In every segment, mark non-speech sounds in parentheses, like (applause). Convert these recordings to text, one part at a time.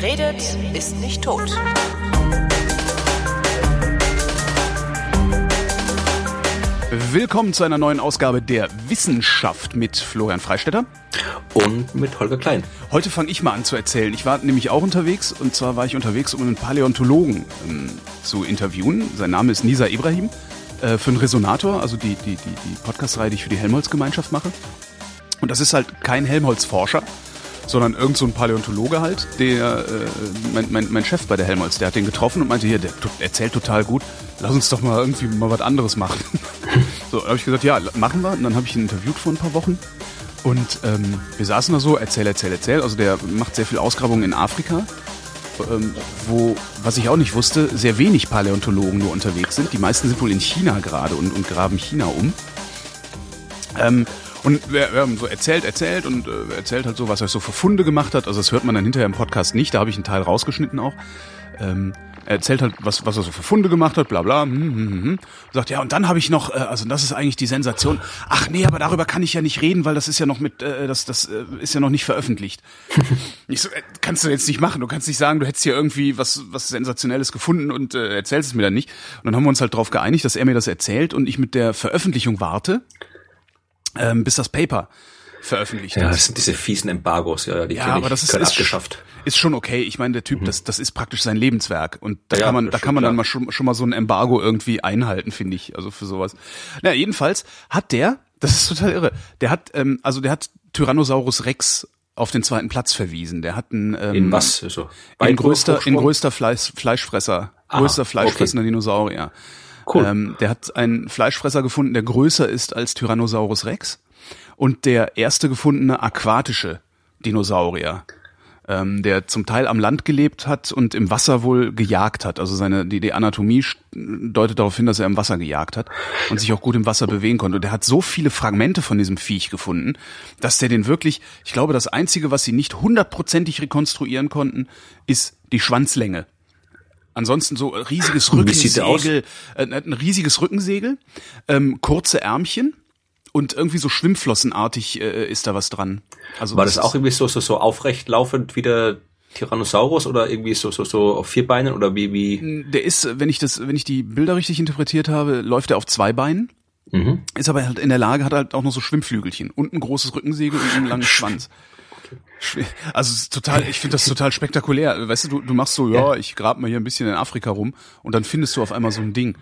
Wer redet, ist nicht tot. Willkommen zu einer neuen Ausgabe der Wissenschaft mit Florian Freistetter. Und mit Holger Klein. Heute fange ich mal an zu erzählen. Ich war nämlich auch unterwegs und zwar war ich unterwegs, um einen Paläontologen ähm, zu interviewen. Sein Name ist Nisa Ibrahim äh, für einen Resonator, also die, die, die, die Podcast-Reihe, die ich für die Helmholtz-Gemeinschaft mache. Und das ist halt kein Helmholtz-Forscher, sondern irgend so ein Paläontologe halt, der, äh, mein, mein, mein Chef bei der Helmholtz, der hat den getroffen und meinte, hier, der erzählt total gut, lass uns doch mal irgendwie mal was anderes machen. (laughs) so, habe ich gesagt, ja, machen wir. Und dann habe ich ihn interviewt vor ein paar Wochen. Und ähm, wir saßen da so, erzähl, erzähl, erzähl. Also der macht sehr viel Ausgrabungen in Afrika, ähm, wo, was ich auch nicht wusste, sehr wenig Paläontologen nur unterwegs sind. Die meisten sind wohl in China gerade und, und graben China um. Ähm, und wir, wir haben so erzählt, erzählt und äh, erzählt halt so, was er so für Funde gemacht hat. Also das hört man dann hinterher im Podcast nicht, da habe ich einen Teil rausgeschnitten auch. Ähm, er erzählt halt, was, was er so für Funde gemacht hat, bla bla. Hm, hm, hm. hm. Sagt, ja, und dann habe ich noch, äh, also das ist eigentlich die Sensation. Ach nee, aber darüber kann ich ja nicht reden, weil das ist ja noch mit, äh, das, das äh, ist ja noch nicht veröffentlicht. (laughs) ich so, äh, kannst du jetzt nicht machen. Du kannst nicht sagen, du hättest hier irgendwie was, was Sensationelles gefunden und äh, erzählst es mir dann nicht. Und dann haben wir uns halt darauf geeinigt, dass er mir das erzählt und ich mit der Veröffentlichung warte ähm, bis das Paper veröffentlicht Ja, ist. das sind diese fiesen Embargos, ja, die Ja, aber das ist, ist, abgeschafft. ist schon okay. Ich meine, der Typ, das, das ist praktisch sein Lebenswerk. Und da Ja, kann man, da kann man schon dann klar. mal schon, schon mal so ein Embargo irgendwie einhalten, finde ich. Also für sowas. Na, jedenfalls hat der, das ist total irre, der hat, ähm, also der hat Tyrannosaurus Rex auf den zweiten Platz verwiesen. Der hat einen, ähm, In was? So, in größter, in größter Fleisch, Fleischfresser, Aha, größter fleischfressender Dinosaurier. Cool. Ähm, der hat einen Fleischfresser gefunden, der größer ist als Tyrannosaurus Rex und der erste gefundene aquatische Dinosaurier, ähm, der zum Teil am Land gelebt hat und im Wasser wohl gejagt hat. Also seine die, die Anatomie deutet darauf hin, dass er im Wasser gejagt hat und sich auch gut im Wasser bewegen konnte. Und der hat so viele Fragmente von diesem Viech gefunden, dass der den wirklich, ich glaube, das einzige, was sie nicht hundertprozentig rekonstruieren konnten, ist die Schwanzlänge. Ansonsten so riesiges der aus? Rückensegel, äh, ein riesiges Rückensegel, ähm, kurze Ärmchen und irgendwie so schwimmflossenartig äh, ist da was dran. Also War das ist- auch irgendwie so, so, so aufrecht laufend wie der Tyrannosaurus oder irgendwie so, so, so auf vier Beinen oder wie, wie? Der ist, wenn ich das, wenn ich die Bilder richtig interpretiert habe, läuft er auf zwei Beinen. Mhm. Ist aber halt in der Lage, hat halt auch noch so Schwimmflügelchen und ein großes Rückensegel und einen langen Schwanz. Schw- Also total, ich finde das total spektakulär. Weißt du, du, du machst so, ja, ich grab mal hier ein bisschen in Afrika rum und dann findest du auf einmal so ein Ding.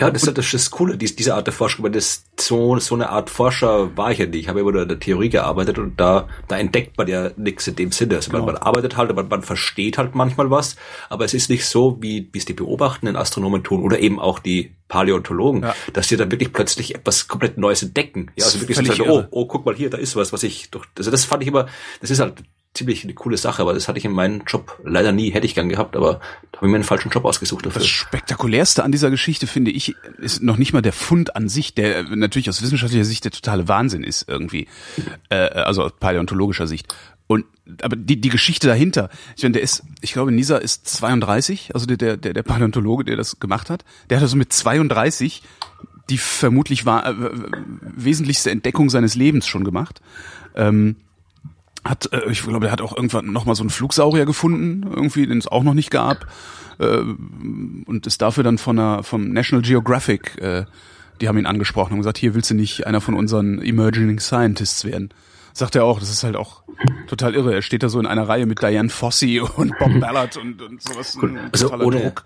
Ja, das ist das, ist das Coole, dies- diese Art der Forschung, weil das so, so eine Art Forscher war ich ja nicht. Ich habe ja über der Theorie gearbeitet und da, da entdeckt man ja nichts in dem Sinne. Also man, man arbeitet halt, man, man versteht halt manchmal was, aber es ist nicht so, wie es die beobachtenden Astronomen tun oder eben auch die Paläontologen, Ja. dass sie dann wirklich plötzlich etwas komplett Neues entdecken. Ja, also wirklich so oh, oh, guck mal hier, da ist was, was ich doch, also das fand ich immer, das ist halt ziemlich eine coole Sache, aber das hatte ich in meinem Job leider nie, hätte ich gern gehabt, aber da habe ich mir einen falschen Job ausgesucht dafür. Das spektakulärste an dieser Geschichte finde ich ist noch nicht mal der Fund an sich, der natürlich aus wissenschaftlicher Sicht der totale Wahnsinn ist irgendwie, äh, also aus paläontologischer Sicht. Und aber die die Geschichte dahinter, ich meine, der ist, ich glaube, Nisa ist 32, also der der der der Paläontologe, der das gemacht hat, der hat also mit 32 die vermutlich war, äh, wesentlichste Entdeckung seines Lebens schon gemacht. Ähm, hat, äh, ich glaube, er hat auch irgendwann noch mal so einen Flugsaurier gefunden, irgendwie, den es auch noch nicht gab, äh, und ist dafür dann von der, vom National Geographic, äh, die haben ihn angesprochen und gesagt, hier willst du nicht einer von unseren Emerging Scientists werden. Sagt er auch, das ist halt auch total irre. Er steht da so in einer Reihe mit Diane Fossey und Bob Ballard und, und sowas. Ein Also ohne, Druck.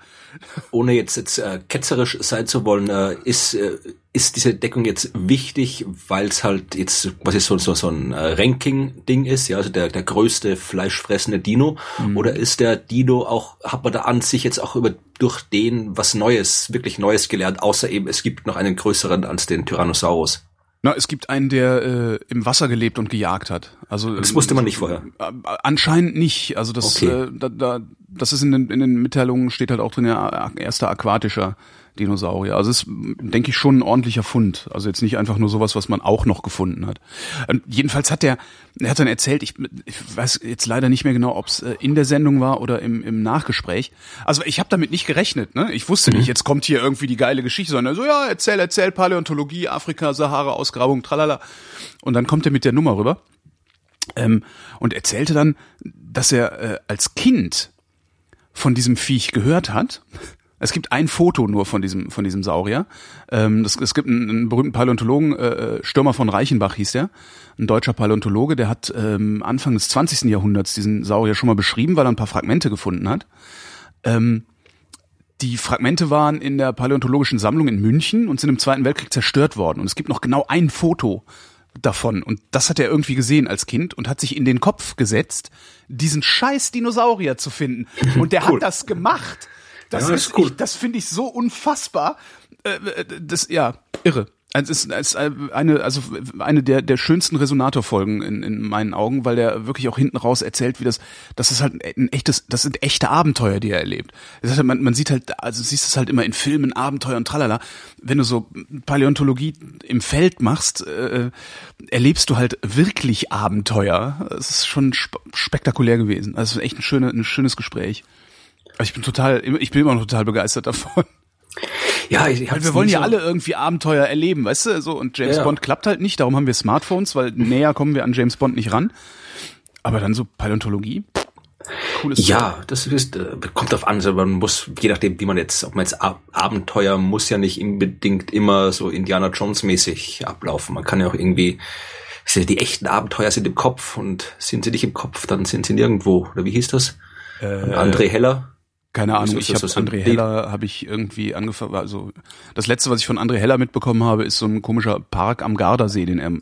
ohne jetzt, jetzt äh, ketzerisch sein zu wollen, äh, ist, äh, ist diese Deckung jetzt wichtig, weil es halt jetzt was ist so, so, so ein äh, Ranking-Ding ist, ja, also der, der größte fleischfressende Dino, Mhm. oder ist der Dino auch, hat man da an sich jetzt auch über durch den was Neues, wirklich Neues gelernt, außer eben es gibt noch einen größeren als den Tyrannosaurus. Na, es gibt einen, der äh, im Wasser gelebt und gejagt hat. Also Das wusste man nicht vorher. Äh, Anscheinend nicht. Also das, Okay. äh, da, da, das ist in den, in den Mitteilungen steht halt auch drin, ja, erster aquatischer Dinosaurier. Also es ist, denke ich, schon ein ordentlicher Fund. Also jetzt nicht einfach nur sowas, was man auch noch gefunden hat. Und jedenfalls hat der, er hat dann erzählt, ich, ich weiß jetzt leider nicht mehr genau, ob es in der Sendung war oder im, im Nachgespräch. Also ich habe damit nicht gerechnet. Ne? Ich wusste nicht, jetzt kommt hier irgendwie die geile Geschichte, sondern so, ja, erzähl, erzähl, Paläontologie, Afrika, Sahara, Ausgrabung, tralala. Und dann kommt er mit der Nummer rüber ähm, und erzählte dann, dass er äh, als Kind von diesem Viech gehört hat. Es gibt ein Foto nur von diesem von diesem Saurier. Ähm, das, es gibt einen, einen berühmten Paläontologen, äh, äh, Stürmer von Reichenbach hieß der, ein deutscher Paläontologe, der hat ähm, Anfang des 20. Jahrhunderts diesen Saurier schon mal beschrieben, weil er ein paar Fragmente gefunden hat. Ähm, die Fragmente waren in der paläontologischen Sammlung in München und sind im Zweiten Weltkrieg zerstört worden. Und es gibt noch genau ein Foto davon. Und das hat er irgendwie gesehen als Kind und hat sich in den Kopf gesetzt, diesen scheiß Dinosaurier zu finden. Und der cool. hat das gemacht. Das ja, ist, ist cool. Ich, das finde ich so unfassbar. Äh, äh, das, ja, irre. Also es ist eine, also eine der, der schönsten Resonator-Folgen in, in meinen Augen, weil der wirklich auch hinten raus erzählt, wie das, das ist halt ein echtes, das sind echte Abenteuer, die er erlebt. Heißt, man, man sieht halt, also siehst es halt immer in Filmen, Abenteuer und tralala. Wenn du so Paläontologie im Feld machst, äh, erlebst du halt wirklich Abenteuer. Es ist schon sp spektakulär gewesen. Also echt ein, schöne, ein schönes Gespräch. Ich bin total, ich bin immer noch total begeistert davon. Ja, ich weil wir wollen ja so alle irgendwie Abenteuer erleben, weißt du, so und James ja. Bond klappt halt nicht, darum haben wir Smartphones, weil näher kommen wir an James Bond nicht ran. Aber dann so Paläontologie, Cooles ja, das ist, äh, kommt auf an, also man muss, je nachdem, wie man jetzt, ob man jetzt Ab Abenteuer muss ja nicht unbedingt immer so Indiana Jones mäßig ablaufen. Man kann ja auch irgendwie, die echten Abenteuer sind im Kopf und sind sie nicht im Kopf, dann sind sie nirgendwo. Oder wie hieß das? Äh, André Heller. Keine Ahnung, ich habe André Heller habe ich irgendwie angefangen, also das letzte, was ich von André Heller mitbekommen habe, ist so ein komischer Park am Gardasee, den er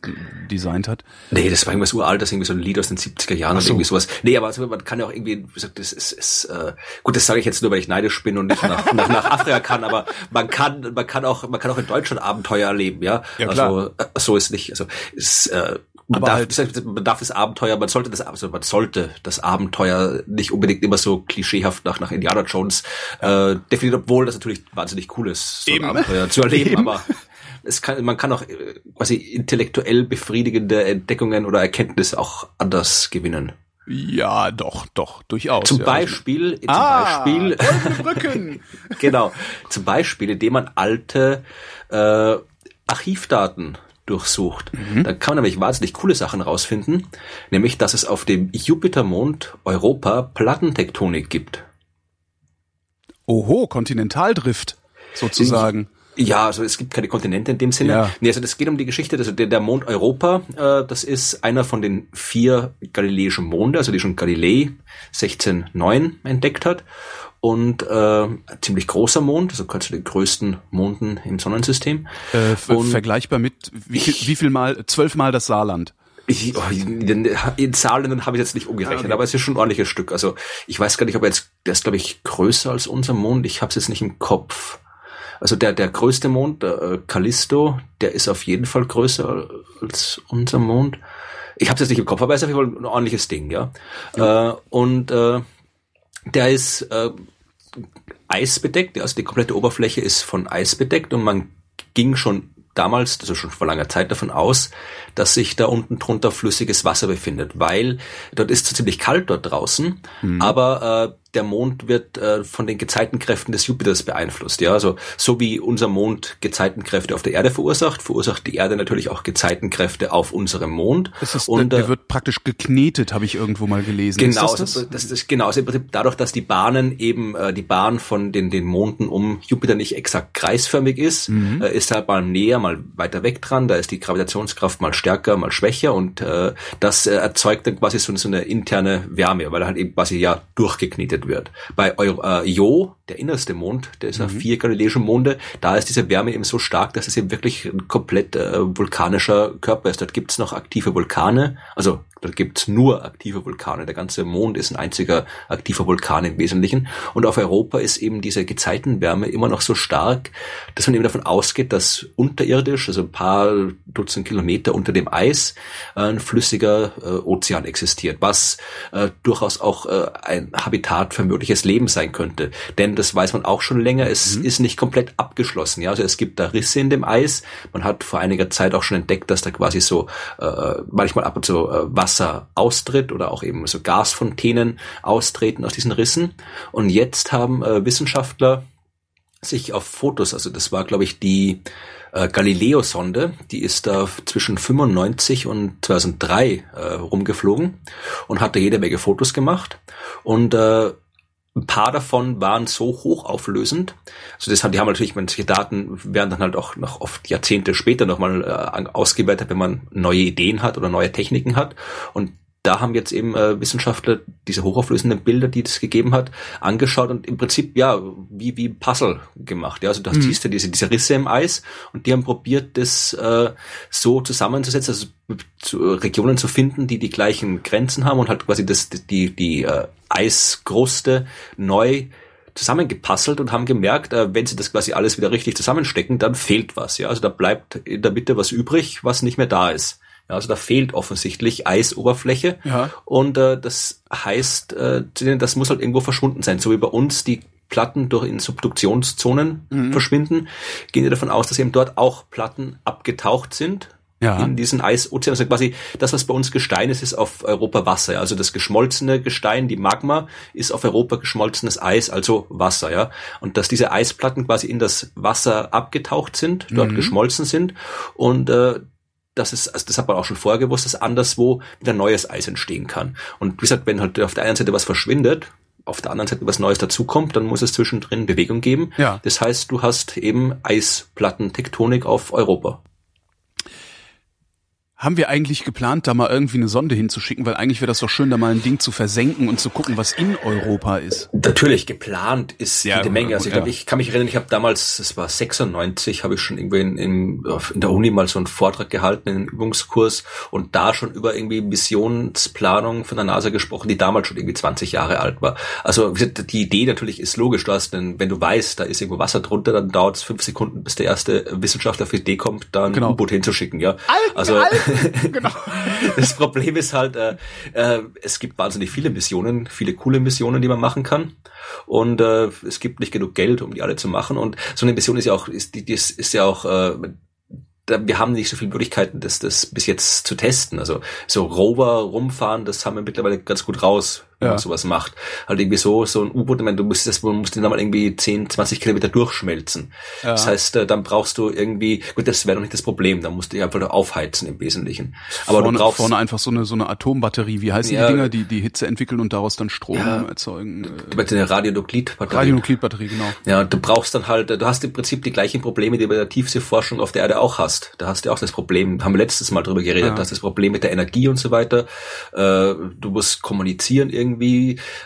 designt hat. Nee, das war irgendwas uraltes, irgendwie so ein Lied aus den 70er Jahren so. oder irgendwie sowas. Nee, aber also man kann ja auch irgendwie, wie gesagt, das ist, ist äh, gut, das sage ich jetzt nur, weil ich neidisch bin und nicht nach, (laughs) nach, nach Afrika kann, aber man kann, man kann auch, man kann auch in Deutschland Abenteuer erleben, ja. ja klar. Also äh, so ist nicht, also ist äh, man darf, man darf das Abenteuer, man sollte das, also man sollte das Abenteuer nicht unbedingt immer so klischeehaft nach, nach Indiana Jones äh, definieren, obwohl das natürlich wahnsinnig cool ist, so ein Abenteuer zu erleben, Eben. aber es kann, man kann auch äh, quasi intellektuell befriedigende Entdeckungen oder Erkenntnisse auch anders gewinnen. Ja, doch, doch, durchaus. Zum ja. Beispiel, zum ah, Beispiel, Brücken. (laughs) genau, zum Beispiel, indem man alte äh, Archivdaten durchsucht. Mhm. Da kann man nämlich wahnsinnig coole Sachen rausfinden, nämlich dass es auf dem Jupitermond Europa Plattentektonik gibt. Oho, Kontinentaldrift sozusagen. Ja, also es gibt keine Kontinente in dem Sinne. Ja. Nee, also das geht um die Geschichte, also der, der Mond Europa, äh, das ist einer von den vier galileischen Monde, also die schon Galilei 1609 entdeckt hat und äh, ziemlich großer Mond, also gehört zu den größten Monden im Sonnensystem. Äh, und vergleichbar mit wie viel, wie viel mal? Zwölfmal das Saarland. Ich, oh, in Zahlen habe ich jetzt nicht umgerechnet, okay. aber es ist schon ein ordentliches Stück. Also ich weiß gar nicht, ob er jetzt, der ist glaube ich größer als unser Mond. Ich habe es jetzt nicht im Kopf. Also der der größte Mond, der äh, Callisto, der ist auf jeden Fall größer als unser Mond. Ich habe es jetzt nicht im Kopf, aber er ist auf jeden Fall ein ordentliches Ding, ja. ja. Äh, und äh, der ist äh, eisbedeckt, also die komplette Oberfläche ist von Eis bedeckt und man ging schon damals, also schon vor langer Zeit davon aus, dass sich da unten drunter flüssiges Wasser befindet, weil dort ist es ziemlich kalt dort draußen, mhm. aber äh, der Mond wird äh, von den Gezeitenkräften des Jupiters beeinflusst. Ja, also so wie unser Mond Gezeitenkräfte auf der Erde verursacht, verursacht die Erde natürlich auch Gezeitenkräfte auf unserem Mond. Das ist, und der, der äh, wird praktisch geknetet, habe ich irgendwo mal gelesen. Genau, ist das, das? das, das genau. Also im Prinzip dadurch, dass die Bahnen eben äh, die Bahn von den den Monden um Jupiter nicht exakt kreisförmig ist, mhm. äh, ist halt mal näher, mal weiter weg dran. Da ist die Gravitationskraft mal stärker, mal schwächer und äh, das äh, erzeugt dann quasi so, so eine interne Wärme, weil er halt eben quasi ja durchgeknetet wird. Bei Euro, äh, Io, der innerste Mond, der ist mhm. auf vier galileische Monde, da ist diese Wärme eben so stark, dass es eben wirklich ein komplett äh, vulkanischer Körper ist. Dort gibt's noch aktive Vulkane, also dort gibt's nur aktive Vulkane. Der ganze Mond ist ein einziger aktiver Vulkan im Wesentlichen. Und auf Europa ist eben diese Gezeitenwärme immer noch so stark, dass man eben davon ausgeht, dass unterirdisch, also ein paar Dutzend Kilometer unter dem Eis, äh, ein flüssiger äh, Ozean existiert, was äh, durchaus auch äh, ein Habitat für mögliches Leben sein könnte. Denn das weiß man auch schon länger, es mhm. ist nicht komplett abgeschlossen. Ja, also es gibt da Risse in dem Eis. Man hat vor einiger Zeit auch schon entdeckt, dass da quasi so manchmal ab und zu äh, Wasser austritt oder auch eben so Gasfontänen austreten aus diesen Rissen. Und jetzt haben äh, Wissenschaftler sich auf Fotos, also das war, glaube ich, die äh, Galileo-Sonde, die ist da zwischen 95 und 2003 äh, rumgeflogen und hat da jede Menge Fotos gemacht. Und äh, ein paar davon waren so hochauflösend, also das haben, die haben natürlich, manche Daten werden dann halt auch noch oft Jahrzehnte später nochmal äh, ausgewertet, wenn man neue Ideen hat oder neue Techniken hat. Und da haben jetzt eben äh, Wissenschaftler diese hochauflösenden Bilder, die das gegeben hat, angeschaut und im Prinzip ja wie wie Puzzle gemacht. Ja, also du hast mhm. diese diese Risse im Eis und die haben probiert, das äh, so zusammenzusetzen, also zu, Regionen zu finden, die die gleichen Grenzen haben und halt quasi das die die äh, Eiskruste neu zusammengepuzzelt und haben gemerkt, äh, wenn sie das quasi alles wieder richtig zusammenstecken, dann fehlt was. Ja, also da bleibt in der Mitte was übrig, was nicht mehr da ist. Ja, also da fehlt offensichtlich Eisoberfläche. Ja. Und äh, das heißt, äh, das muss halt irgendwo verschwunden sein. So wie bei uns die Platten durch in Subduktionszonen mhm. verschwinden, gehen wir davon aus, dass eben dort auch Platten abgetaucht sind. Ja. In diesen Eisozean, also quasi das, was bei uns Gestein ist, ist auf Europa Wasser. Ja. Also das geschmolzene Gestein, die Magma, ist auf Europa geschmolzenes Eis, also Wasser. Ja. Und dass diese Eisplatten quasi in das Wasser abgetaucht sind, dort mhm. geschmolzen sind und äh, das ist, also das hat man auch schon vorher gewusst, dass anderswo wieder neues Eis entstehen kann. Und wie gesagt, wenn halt auf der einen Seite was verschwindet, auf der anderen Seite was Neues dazukommt, dann muss es zwischendrin Bewegung geben. Ja. Das heißt, du hast eben Eisplattentektonik auf Europa. Haben wir eigentlich geplant, da mal irgendwie eine Sonde hinzuschicken? Weil eigentlich wäre das doch schön, da mal ein Ding zu versenken und zu gucken, was in Europa ist. Natürlich, geplant ist ja, jede Menge. Also ich, glaub, ja. ich kann mich erinnern, ich habe damals, es war 96, habe ich schon irgendwie in, in, in, der Uni mal so einen Vortrag gehalten, einen Übungskurs und da schon über irgendwie Missionsplanung von der NASA gesprochen, die damals schon irgendwie 20 Jahre alt war. Also die Idee natürlich ist logisch. Du hast, denn, wenn du weißt, da ist irgendwo Wasser drunter, dann dauert es fünf Sekunden, bis der erste Wissenschaftler auf die Idee kommt, da ein genau. U-Boot hinzuschicken. Ja, Alten, also Alten. (laughs) genau. (laughs) Das Problem ist halt, äh, äh, es gibt wahnsinnig viele Missionen, viele coole Missionen, die man machen kann. Und äh, es gibt nicht genug Geld, um die alle zu machen. Und so eine Mission ist ja auch, ist, die, die ist, ist ja auch äh, wir haben nicht so viele Möglichkeiten, das, das bis jetzt zu testen. Also so Rover rumfahren, das haben wir mittlerweile ganz gut raus wenn ja. man sowas macht. Halt irgendwie so, so ein U-Boot, ich meine, du musst das, du musst den dann mal irgendwie 10, 20 Kilometer durchschmelzen. Ja. Das heißt, äh, dann brauchst du irgendwie, gut, das wäre doch nicht das Problem, dann musst du dich einfach aufheizen im Wesentlichen. Aber vorne, du brauchst. Vorne einfach so eine, so eine Atombatterie, wie heißen ja, die Dinger, die, die Hitze entwickeln und daraus dann Strom ja, erzeugen? Meinst eine Radionuklidbatterie. Radionuklidbatterie, genau. Ja, du brauchst dann halt, du hast im Prinzip die gleichen Probleme, die du bei der Tiefseeforschung auf der Erde auch hast. Da hast du auch das Problem, haben wir letztes Mal drüber geredet, ja. hast das Problem mit der Energie und so weiter. Äh, du musst kommunizieren irgendwie,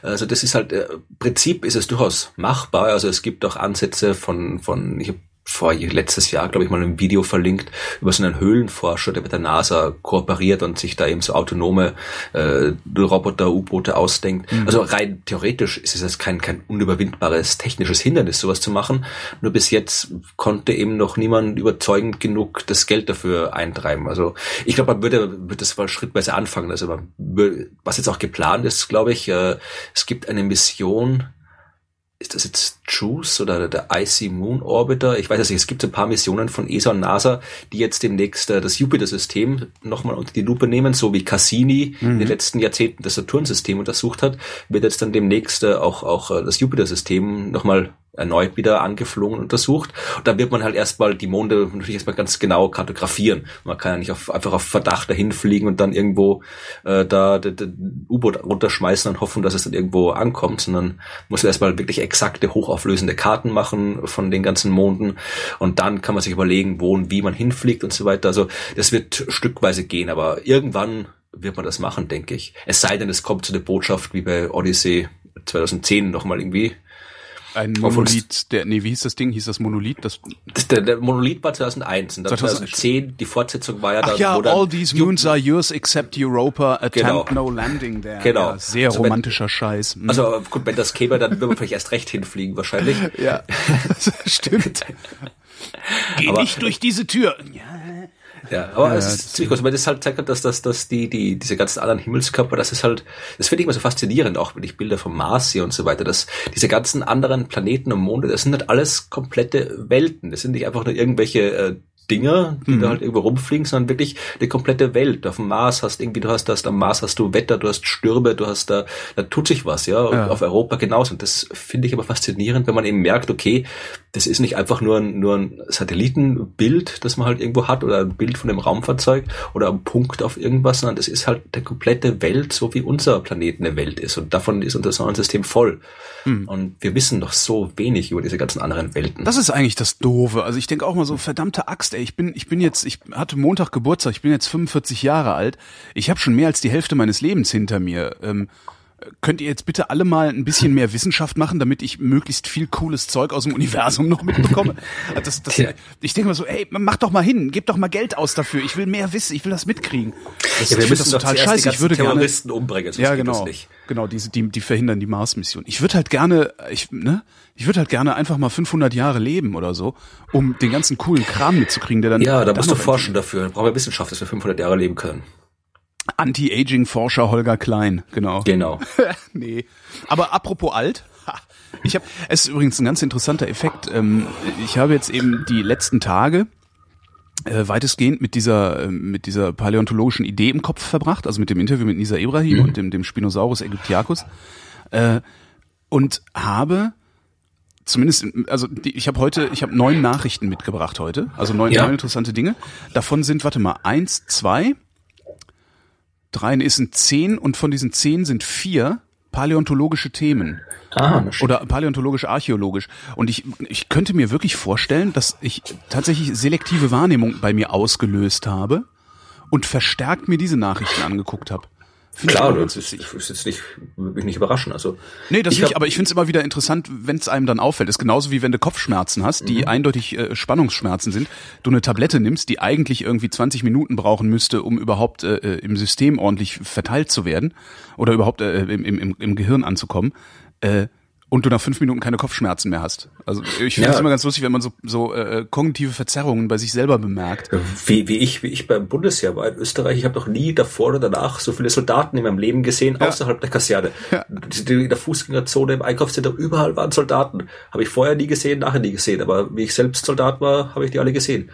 also das ist halt, äh, Prinzip ist es durchaus machbar. Also es gibt auch Ansätze von, von ich habe vor letztes Jahr, glaube ich, mal ein Video verlinkt über so einen Höhlenforscher, der mit der NASA kooperiert und sich da eben so autonome äh, Roboter, U-Boote ausdenkt. Mhm. Also rein theoretisch ist es jetzt kein, kein unüberwindbares technisches Hindernis, sowas zu machen. Nur bis jetzt konnte eben noch niemand überzeugend genug das Geld dafür eintreiben. Also ich glaube, man würde, würde das mal schrittweise anfangen. Also man, was jetzt auch geplant ist, glaube ich, äh, es gibt eine Mission, ist das jetzt JUICE oder der Icy Moon Orbiter? Ich weiß es nicht. Es gibt ein paar Missionen von ESA und NASA, die jetzt demnächst äh, das Jupiter-System nochmal unter die Lupe nehmen, so wie Cassini mhm. in den letzten Jahrzehnten das Saturn-System untersucht hat, wird jetzt dann demnächst äh, auch, auch äh, das Jupiter-System nochmal erneut wieder angeflogen und untersucht. Und da wird man halt erstmal die Monde natürlich erstmal ganz genau kartografieren. Man kann ja nicht auf, einfach auf Verdacht dahin fliegen und dann irgendwo äh, da das U-Boot runterschmeißen und hoffen, dass es dann irgendwo ankommt, sondern muss erstmal wirklich exakte, hochauflösende Karten machen von den ganzen Monden und dann kann man sich überlegen, wo und wie man hinfliegt und so weiter. Also das wird stückweise gehen, aber irgendwann wird man das machen, denke ich. Es sei denn, es kommt zu der Botschaft wie bei Odyssey 2010 nochmal irgendwie ein Monolith, der, nee, wie hieß das Ding? Hieß das Monolith? Das, das der, der Monolith war 2001 und 2010, die Fortsetzung war ja Ach dann, ja, all these moons are yours except Europa, attempt genau. no landing there. Genau. Ja, sehr also romantischer wenn, Scheiß. Mhm. Also gut, wenn das käme, dann würde man vielleicht erst recht hinfliegen, wahrscheinlich. (laughs) ja, (laughs) stimmt. (laughs) Geh Aber, nicht durch diese Tür. Ja. Ja, aber ja, es ist ziemlich groß, weil das halt zeigt, dass, dass, dass die, die, diese ganzen anderen Himmelskörper, das ist halt, das finde ich immer so faszinierend, auch wenn ich Bilder vom Mars sehe und so weiter, dass diese ganzen anderen Planeten und Monde, das sind halt alles komplette Welten. Das sind nicht einfach nur irgendwelche äh, Dinger, die mhm. da halt irgendwo rumfliegen, sondern wirklich eine komplette Welt. Auf dem Mars hast irgendwie, du hast das, am Mars hast du Wetter, du hast Stürme, du hast da, da tut sich was, ja. Und ja. auf Europa genauso. Und das finde ich aber faszinierend, wenn man eben merkt, okay, das ist nicht einfach nur ein, nur ein Satellitenbild, das man halt irgendwo hat oder ein Bild von dem Raumfahrzeug oder ein Punkt auf irgendwas, sondern das ist halt der komplette Welt, so wie unser Planet eine Welt ist. Und davon ist unser Sonnensystem voll. Mhm. Und wir wissen noch so wenig über diese ganzen anderen Welten. Das ist eigentlich das Doofe. Also ich denke auch mal so, verdammte Axt, ey, ich bin, ich bin jetzt, ich hatte Montag Geburtstag, ich bin jetzt 45 Jahre alt. Ich habe schon mehr als die Hälfte meines Lebens hinter mir. Ähm, könnt ihr jetzt bitte alle mal ein bisschen mehr Wissenschaft machen, damit ich möglichst viel cooles Zeug aus dem Universum noch mitbekomme? Das, das, ich denke mal so, ey, mach doch mal hin, gib doch mal Geld aus dafür. Ich will mehr wissen, ich will das mitkriegen. Das, ja, wir müssen das total scheiße. Ich würde Terroristen gerne umbringen. Ja, genau. Genau, diese, die, die verhindern die Mars-Mission. Ich würde halt gerne, ich, ne, ich würde halt gerne einfach mal 500 Jahre leben oder so, um den ganzen coolen Kram mitzukriegen, der dann. Ja, da musst du forschen dafür. Dann brauchen wir Wissenschaft, dass wir 500 Jahre leben können. Anti-Aging-Forscher Holger Klein, genau. Genau. (laughs) nee. Aber apropos alt, ich habe, es ist übrigens ein ganz interessanter Effekt. Ähm, ich habe jetzt eben die letzten Tage äh, weitestgehend mit dieser äh, mit dieser paläontologischen Idee im Kopf verbracht, also mit dem Interview mit Nisa Ibrahim mhm. und dem dem Spinosaurus aegyptiacus äh, und habe zumindest, also die, ich habe heute, ich habe neun Nachrichten mitgebracht heute, also neun, ja. neun interessante Dinge. Davon sind, warte mal, eins, zwei, drei, ist sind zehn und von diesen zehn sind vier paläontologische Themen. Ah, oder paläontologisch-archäologisch. Und ich, ich könnte mir wirklich vorstellen, dass ich tatsächlich selektive Wahrnehmung bei mir ausgelöst habe und verstärkt mir diese Nachrichten angeguckt habe. Klar, das ist, ich ist jetzt nicht, würde mich nicht überraschen. Also nee, das nicht, aber ich finde es immer wieder interessant, wenn es einem dann auffällt. Das ist genauso wie wenn du Kopfschmerzen hast, die mhm. eindeutig äh, Spannungsschmerzen sind. Du eine Tablette nimmst, die eigentlich irgendwie 20 Minuten brauchen müsste, um überhaupt äh, äh, im System ordentlich verteilt zu werden oder überhaupt äh, im, im, im Gehirn anzukommen. Äh, und du nach fünf Minuten keine Kopfschmerzen mehr hast. Also ich finde es ja. immer ganz lustig, wenn man so, so äh, kognitive Verzerrungen bei sich selber bemerkt. Wie, wie ich, wie ich beim Bundesheer war in Österreich, ich habe noch nie davor oder danach so viele Soldaten in meinem Leben gesehen, ja. außerhalb der Kaserne. Ja. In der Fußgängerzone, im Einkaufszentrum, überall waren Soldaten. Habe ich vorher nie gesehen, nachher nie gesehen. Aber wie ich selbst Soldat war, habe ich die alle gesehen.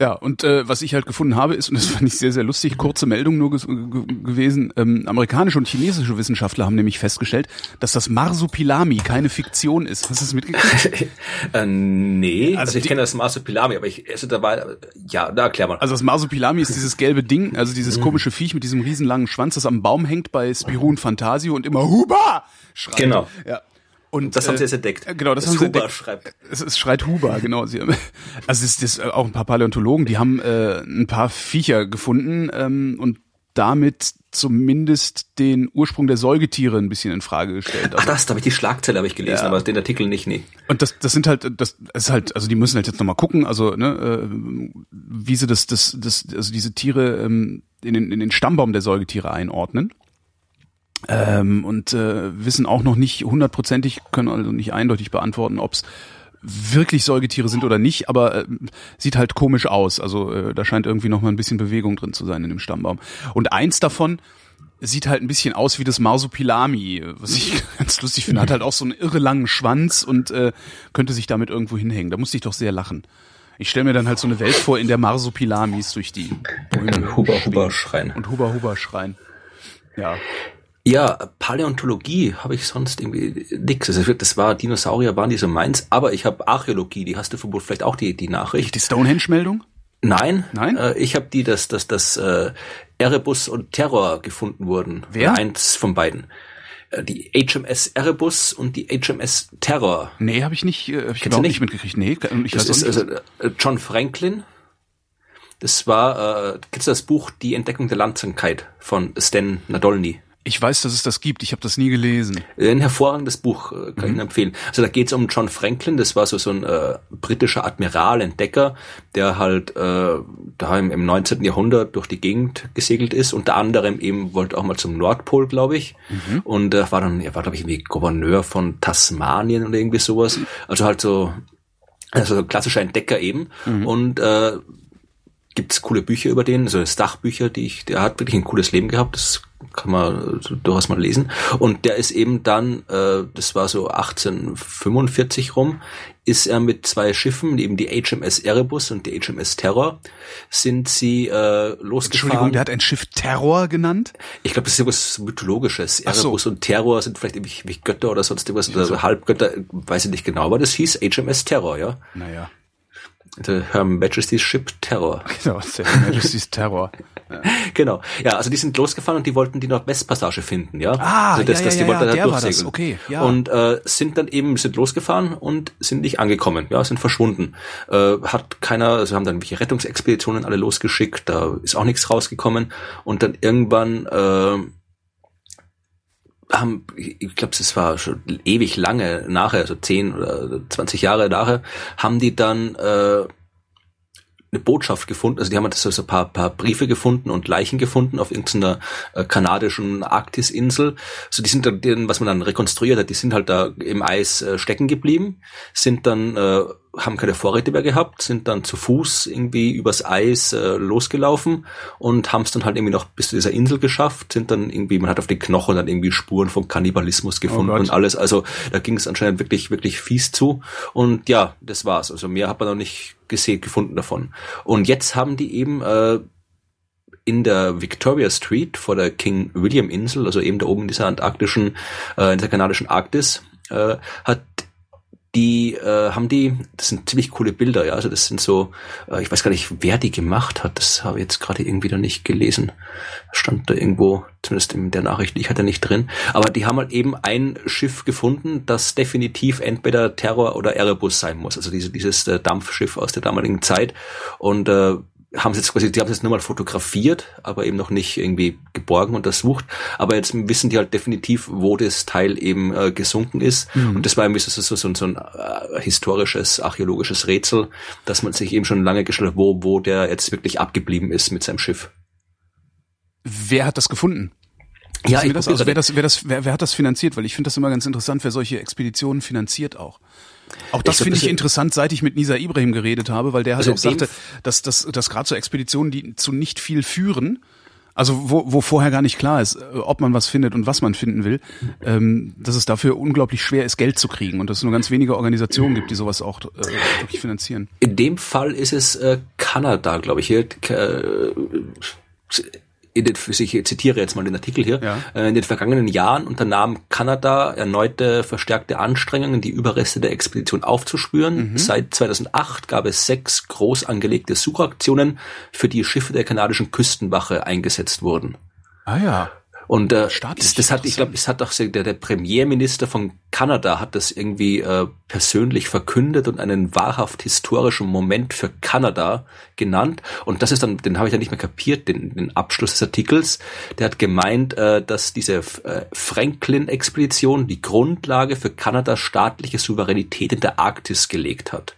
Ja, und äh, was ich halt gefunden habe, ist, und das (laughs) fand ich sehr, sehr lustig, kurze Meldung nur gewesen, ähm, amerikanische und chinesische Wissenschaftler haben nämlich festgestellt, dass das Marsupilami keine Fiktion ist. Hast du das mitgekriegt? (laughs) äh, nee, also, also ich kenne das Marsupilami, aber ich esse dabei, ja, da erklär mal. Also das Marsupilami ist dieses gelbe Ding, also dieses mhm. komische Viech mit diesem riesenlangen Schwanz, das am Baum hängt bei Spirun Fantasio und immer Huba schreit. Genau. Ja. Und das haben sie jetzt entdeckt. Äh, genau, das, das haben Huber sie entdeckt. schreibt. Es, es schreit Huber, genau. Sie, (laughs) also es ist, das, auch ein paar Paläontologen, die haben äh, ein paar Viecher gefunden ähm, und damit zumindest den Ursprung der Säugetiere ein bisschen in Frage gestellt. Also, Ach das, da habe ich die Schlagzeile habe ich gelesen, ja. aber den Artikel nicht, nee. Und das, das sind halt, das ist halt, also die müssen halt jetzt nochmal gucken, also ne, äh, wie sie das, das, das, also diese Tiere ähm, in den, in den Stammbaum der Säugetiere einordnen. Ähm, und äh, wissen auch noch nicht hundertprozentig, können also nicht eindeutig beantworten, ob es wirklich Säugetiere sind oder nicht, aber äh, sieht halt komisch aus. Also äh, da scheint irgendwie noch mal ein bisschen Bewegung drin zu sein in dem Stammbaum. Und eins davon sieht halt ein bisschen aus wie das Marsupilami, was ich (laughs) ganz lustig finde. Hat halt auch so einen irre langen Schwanz und äh, könnte sich damit irgendwo hinhängen. Da musste ich doch sehr lachen. Ich stelle mir dann halt so eine Welt vor, in der Marsupilamis durch die Bäume Huber Huber schreien. Und Huber Huber schreien. Ja. Ja, Paläontologie habe ich sonst irgendwie nix. Also das war Dinosaurier waren die so meins, aber ich habe Archäologie, die hast du vermutlich vielleicht auch die die Nachricht. Die Stonehenge-Meldung? Nein, nein. Äh, ich habe die, dass dass das äh, Erebus und Terror gefunden wurden. Wer? Eins von beiden. Äh, die HMS Erebus und die HMS Terror. Nee, habe ich nicht, äh, hab ich überhaupt nicht mitgekriegt. Nee, ich das ist also äh, John Franklin. Das war, äh, du das Buch Die Entdeckung der Langsamkeit von Stan Nadolny? Ich weiß, dass es das gibt. Ich habe das nie gelesen. Ein hervorragendes Buch, äh, kann mhm. ich empfehlen. Also da geht es um John Franklin. Das war so so ein äh, britischer Admiral, Entdecker, der halt äh, da im, im 19. Jahrhundert durch die Gegend gesegelt ist. Unter anderem eben wollte auch mal zum Nordpol, glaube ich. Mhm. Und äh, war dann, er war glaube ich irgendwie Gouverneur von Tasmanien oder irgendwie sowas. Also halt so also klassischer Entdecker eben. Mhm. Und äh, gibt's coole Bücher über den, also Sachbücher, die ich, der hat wirklich ein cooles Leben gehabt. Das kann man durchaus mal lesen. Und der ist eben dann, äh, das war so 1845 rum, ist er mit zwei Schiffen, eben die HMS Erebus und die HMS Terror, sind sie äh, losgefahren. Entschuldigung, der hat ein Schiff Terror genannt? Ich glaube, das ist irgendwas Mythologisches. Ach so. Erebus und Terror sind vielleicht irgendwie wie Götter oder sonst irgendwas, oder so Halbgötter, weiß ich nicht genau, aber das hieß HMS Terror, ja. Naja. The Her Majesty's Ship Terror. (laughs) Genau, Her Majesty's Terror. (laughs) Genau. Ja, also die sind losgefahren und die wollten die Nordwestpassage finden, ja. Ah, also das, ja, das, ja, die wollten ja, da der war das. durchsegeln. Okay, ja. Und äh, sind dann eben sind losgefahren und sind nicht angekommen, ja, sind verschwunden. Äh, hat keiner, also haben dann irgendwelche Rettungsexpeditionen alle losgeschickt, da ist auch nichts rausgekommen und dann irgendwann äh, haben, ich glaube, es war schon ewig lange nachher, so 10 oder 20 Jahre nachher, haben die dann äh, eine Botschaft gefunden, also die haben so ein paar, paar Briefe gefunden und Leichen gefunden auf irgendeiner äh, kanadischen Arktisinsel. So die sind dann, was man dann rekonstruiert hat, die sind halt da im Eis äh, stecken geblieben, sind dann äh, haben keine Vorräte mehr gehabt, sind dann zu Fuß irgendwie übers Eis äh, losgelaufen und haben es dann halt irgendwie noch bis zu dieser Insel geschafft, sind dann irgendwie, man hat auf den Knochen dann irgendwie Spuren von Kannibalismus gefunden Oh und alles. Also da ging es anscheinend wirklich, wirklich fies zu. Und ja, das war's. Also mehr hat man noch nicht gesehen, gefunden davon. Und jetzt haben die eben äh, in der Victoria Street vor der King William Insel, also eben da oben in dieser antarktischen, äh, in der kanadischen Arktis, äh, hat die äh, haben die, das sind ziemlich coole Bilder, ja, also das sind so, äh, ich weiß gar nicht, wer die gemacht hat, das habe ich jetzt gerade irgendwie da nicht gelesen, stand da irgendwo, zumindest in der Nachricht, ich hatte nicht drin, aber die haben halt eben ein Schiff gefunden, das definitiv entweder Terror oder Erebus sein muss, also diese, dieses äh, Dampfschiff aus der damaligen Zeit. Und äh, haben es jetzt quasi, die haben es jetzt nur mal fotografiert, aber eben noch nicht irgendwie geborgen untersucht. Aber jetzt wissen die halt definitiv, wo das Teil eben äh, gesunken ist. Und das war irgendwie so, so, so, so ein äh, historisches, archäologisches Rätsel, dass man sich eben schon lange gestellt hat, wo, wo der jetzt wirklich abgeblieben ist mit seinem Schiff. Wer hat das gefunden? Ja, ich das? Also wer das, wer das, wer, wer hat das finanziert? Weil ich finde das immer ganz interessant, wer solche Expeditionen finanziert auch. Auch das finde ich interessant, seit ich mit Nisa Ibrahim geredet habe, weil der halt Also auch sagte, dass, dass, dass gerade so Expeditionen, die zu nicht viel führen, also wo, wo vorher gar nicht klar ist, äh, ob man was findet und was man finden will, ähm, dass es dafür unglaublich schwer ist, Geld zu kriegen und dass es nur ganz wenige Organisationen gibt, die sowas auch äh, wirklich finanzieren. In dem Fall ist es äh, Kanada, glaube ich. Hier, äh, in den, ich zitiere jetzt mal den Artikel hier. Ja. Äh, in den vergangenen Jahren unternahm Kanada erneute verstärkte Anstrengungen, die Überreste der Expedition aufzuspüren. Seit 2008 gab es sechs groß angelegte Suchaktionen, für die Schiffe der kanadischen Küstenwache eingesetzt wurden. Ah ja. Und äh, das, das hat, ich glaube, es hat doch der, der Premierminister von Kanada hat das irgendwie äh, persönlich verkündet und einen wahrhaft historischen Moment für Kanada genannt. Und das ist dann, den habe ich ja nicht mehr kapiert, den, den Abschluss des Artikels. Der hat gemeint, äh, dass diese äh, Franklin-Expedition die Grundlage für Kanadas staatliche Souveränität in der Arktis gelegt hat.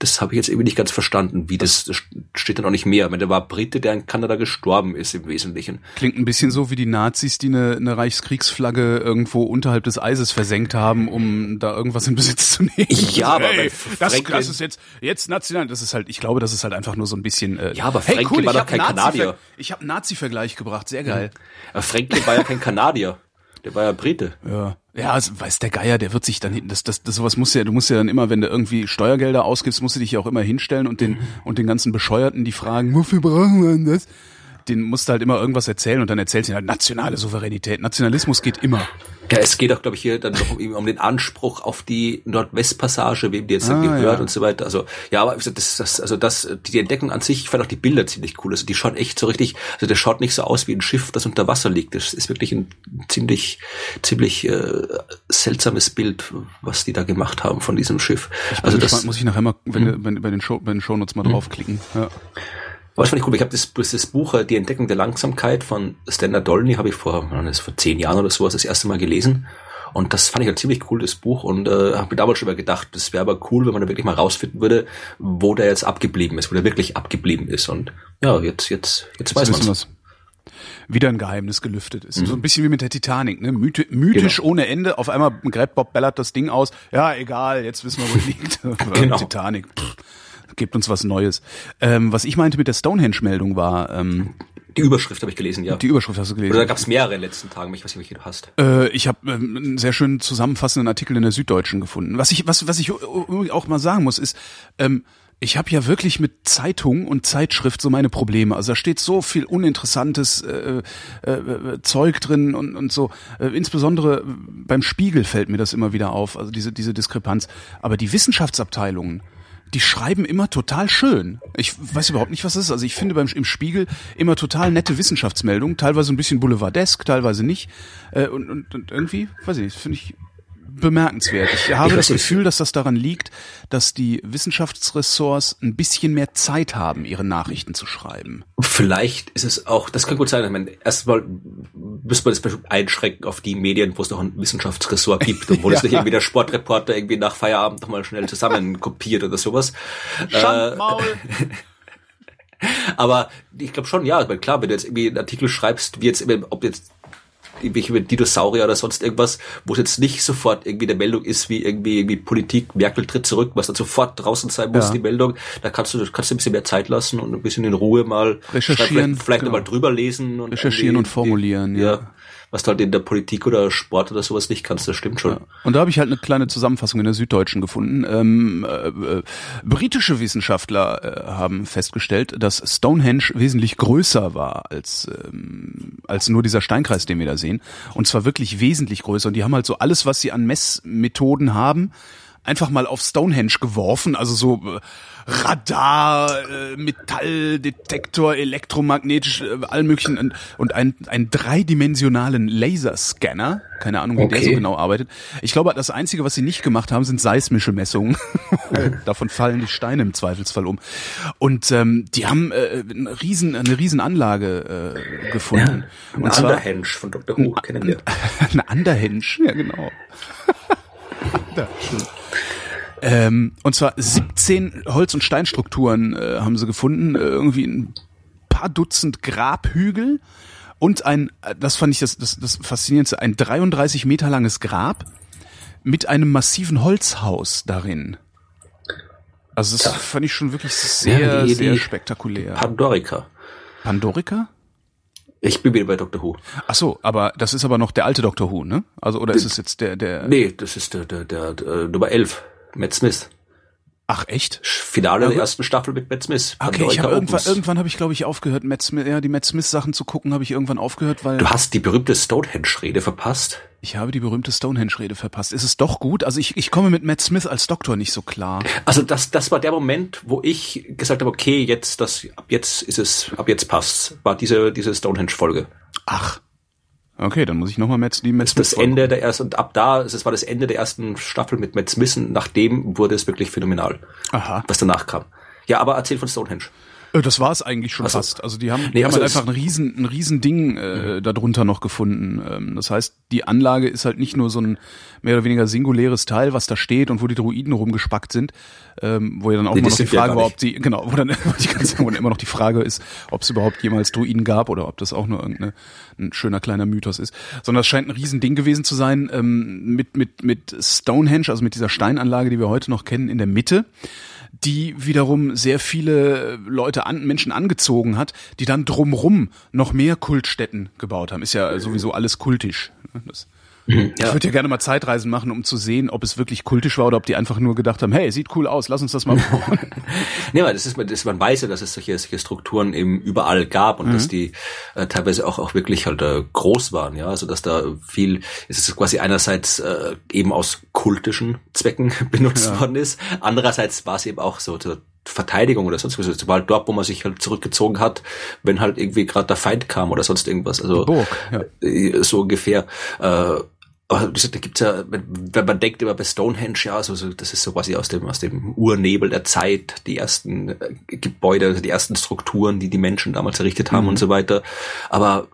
Das habe ich jetzt irgendwie nicht ganz verstanden, wie das, das steht dann auch nicht mehr. Ich meine, der war Brite, der in Kanada gestorben ist im Wesentlichen. Klingt ein bisschen so wie die Nazis, die eine, eine Reichskriegsflagge irgendwo unterhalb des Eises versenkt haben, um da irgendwas in Besitz zu nehmen. (laughs) Ja, aber hey, das, Franklin- das ist jetzt jetzt national. Das ist halt, ich glaube, das ist halt einfach nur so ein bisschen. Äh, Ja, aber hey, Franklin cool, war doch kein Nazi- Kanadier. Ich habe einen Nazi-Vergleich gebracht, sehr geil. Aber Franklin war ja kein Kanadier. Der war ja Brite. Ja, ja, also, weiß der Geier, der wird sich dann hinten, das, das, das sowas muss ja, du musst ja dann immer, wenn du irgendwie Steuergelder ausgibst, musst du dich ja auch immer hinstellen und den und den ganzen Bescheuerten, die fragen, wofür brauchen wir denn das? Den musst du halt immer irgendwas erzählen und dann erzählst du halt nationale Souveränität. Nationalismus geht immer. Ja, es geht auch, glaube ich, hier dann noch um, um den Anspruch auf die Nordwestpassage, wem die jetzt dann Ah, gehört ja. und so weiter. Also ja, aber das, das, also das, die Entdeckung an sich, ich fand auch die Bilder ziemlich cool. Also die schaut echt so richtig, also der schaut nicht so aus wie ein Schiff, das unter Wasser liegt. Das ist wirklich ein ziemlich, ziemlich äh, seltsames Bild, was die da gemacht haben von diesem Schiff. Also Also das muss ich nachher mal, wenn, wenn, bei den Show, bei den Shownotes mal draufklicken. Ja. Aber das fand ich cool. Ich habe das, das Buch äh, Die Entdeckung der Langsamkeit von Stendhal Dolny habe ich vor, das, vor zehn Jahren oder sowas das erste Mal gelesen. Und das fand ich halt ziemlich cool, das Buch. Und äh, habe mir damals schon mal gedacht, das wäre aber cool, wenn man da wirklich mal rausfinden würde, wo der jetzt abgeblieben ist, wo der wirklich abgeblieben ist. Und ja, jetzt, jetzt, jetzt weiß man wir's. Wieder ein Geheimnis gelüftet ist. So ein bisschen wie mit der Titanic, ne? Mythi mythisch Genau. ohne Ende. Auf einmal gräbt Bob Ballard das Ding aus. Ja, egal, jetzt wissen wir, wo liegt. (laughs) Genau. (laughs) Titanic. Pff, gibt uns was Neues. Ähm, was ich meinte mit der Stonehenge-Meldung war, ähm, Die Überschrift habe ich gelesen, ja. Die Überschrift hast du gelesen. Oder da gab es mehrere in den letzten Tagen. Ich weiß nicht, welche du hast. Äh, ich habe ähm, einen sehr schönen zusammenfassenden Artikel in der Süddeutschen gefunden. Was ich, was, was ich auch mal sagen muss, ist, ähm, ich habe ja wirklich mit Zeitung und Zeitschrift so meine Probleme. Also da steht so viel uninteressantes äh, äh, äh, Zeug drin und, und so. Äh, insbesondere beim Spiegel fällt mir das immer wieder auf, also diese, diese Diskrepanz. Aber die Wissenschaftsabteilungen, die schreiben immer total schön. Ich weiß überhaupt nicht, was das ist. Also ich finde beim im Spiegel immer total nette Wissenschaftsmeldungen, teilweise ein bisschen boulevardesk, teilweise nicht. Äh, und, und, und irgendwie, weiß ich nicht, finde ich bemerkenswert. Ich habe ich das Gefühl, dass das daran liegt, dass die Wissenschaftsressorts ein bisschen mehr Zeit haben, ihre Nachrichten zu schreiben. Vielleicht ist es auch, das kann gut sein. Ich meine, erstmal müsste man das bestimmt einschränken auf die Medien, wo es noch ein Wissenschaftsressort gibt und wo ja. es nicht irgendwie der Sportreporter irgendwie nach Feierabend nochmal schnell zusammen (laughs) kopiert oder sowas. Schandmaul. (laughs) Aber ich glaube schon, ja, klar, wenn du jetzt irgendwie einen Artikel schreibst, wie jetzt, ob jetzt irgendwelche Dinosaurier oder sonst irgendwas, wo es jetzt nicht sofort irgendwie eine Meldung ist, wie irgendwie, irgendwie Politik, Merkel tritt zurück, was dann sofort draußen sein muss, ja. die Meldung, da kannst du, kannst du ein bisschen mehr Zeit lassen und ein bisschen in Ruhe mal recherchieren, vielleicht, vielleicht genau. mal drüber lesen und recherchieren und formulieren, ja. ja was du halt in der Politik oder Sport oder sowas nicht kannst, das stimmt schon. Ja. Und da habe ich halt eine kleine Zusammenfassung in der Süddeutschen gefunden. Ähm, äh, äh, britische Wissenschaftler äh, haben festgestellt, dass Stonehenge wesentlich größer war als, ähm, als nur dieser Steinkreis, den wir da sehen. Und zwar wirklich wesentlich größer. Und die haben halt so alles, was sie an Messmethoden haben, einfach mal auf Stonehenge geworfen, also so äh, Radar, äh, Metalldetektor, elektromagnetisch, äh, allen möglichen und, und einen, einen dreidimensionalen Laserscanner. Keine Ahnung, wie okay. der so genau arbeitet. Ich glaube, das Einzige, was sie nicht gemacht haben, sind seismische Messungen. (laughs) Davon fallen die Steine im Zweifelsfall um. Und ähm, die haben äh, eine riesen, eine riesen Anlage äh, gefunden. Ja, ein Underhenge von Dr. Who kennen wir. (laughs) Eine Underhenge, ja genau. (laughs) schön. Ähm, und zwar 17 Holz- und Steinstrukturen äh, haben sie gefunden, äh, irgendwie ein paar Dutzend Grabhügel und ein, äh, das fand ich das, das, das Faszinierendste, ein 33 Meter langes Grab mit einem massiven Holzhaus darin. Also das ja. fand ich schon wirklich sehr, ja, die, sehr die spektakulär. Pandorica. Pandorica? Ich bin wieder bei Dr. Who. Ach so, aber das ist aber noch der alte Dr. Who, ne? Also oder ist es jetzt der der Nee, das ist der der der, der Nummer 11. Matt Smith. Ach echt? Finale ja, der ersten Staffel mit Matt Smith. Okay, ich hab irgendwann, irgendwann habe ich glaube ich aufgehört, Matt Smith, ja, die Matt Smith Sachen zu gucken, habe ich irgendwann aufgehört, weil Du hast die berühmte Stonehenge-Rede verpasst. Ich habe die berühmte Stonehenge-Rede verpasst. Ist es doch gut? Also ich, ich komme mit Matt Smith als Doktor nicht so klar. Also das, das war der Moment, wo ich gesagt habe, okay, jetzt, das, ab jetzt ist es, ab jetzt passt's. War diese, diese Stonehenge-Folge. Ach. Okay, dann muss ich nochmal Matt, die Matt Smith. Das Ende der ersten, und ab da, es war das Ende der ersten Staffel mit Matt Smith, nachdem wurde es wirklich phänomenal. Aha. Was danach kam. Ja, aber erzähl von Stonehenge. Äh, das war es eigentlich schon also, fast. Also die haben, die nee, haben halt einfach ein riesen, ein riesen Ding äh, mhm. darunter noch gefunden. Ähm, das heißt, die Anlage ist halt nicht nur so ein mehr oder weniger singuläres Teil, was da steht und wo die Druiden rumgespackt sind, ähm, wo ja dann auch nee, immer noch die Frage war, ob die, genau, wo dann (laughs) die ganze, wo dann immer noch die Frage ist, ob es überhaupt jemals Druiden gab oder ob das auch nur irgendein ein schöner kleiner Mythos ist. Sondern das scheint ein riesen Ding gewesen zu sein, ähm, mit, mit, mit Stonehenge, also mit dieser Steinanlage, die wir heute noch kennen, in der Mitte die wiederum sehr viele Leute an, Menschen angezogen hat, die dann drumrum noch mehr Kultstätten gebaut haben. Ist ja sowieso alles kultisch. Das Mhm. Ich würde ja gerne mal Zeitreisen machen, um zu sehen, ob es wirklich kultisch war oder ob die einfach nur gedacht haben, hey, sieht cool aus, lass uns das mal (laughs) bauen. nee, weil das ist, das, man weiß ja, dass es solche, solche Strukturen eben überall gab und mhm. dass die äh, teilweise auch, auch wirklich halt äh, groß waren, ja, also dass da viel, es ist quasi einerseits äh, eben aus kultischen Zwecken (laughs) benutzt ja. worden ist, andererseits war es eben auch so zur Verteidigung oder sonst was. Sobald dort, wo man sich halt zurückgezogen hat, wenn halt irgendwie gerade der Feind kam oder sonst irgendwas. Also Burg, ja. Äh, so ungefähr. Äh, da gibt's ja, wenn man denkt immer bei Stonehenge, ja, so, so, das ist so quasi aus dem, aus dem Urnebel der Zeit, die ersten äh, Gebäude, also die ersten Strukturen, die die Menschen damals errichtet haben mhm. und so weiter. Aber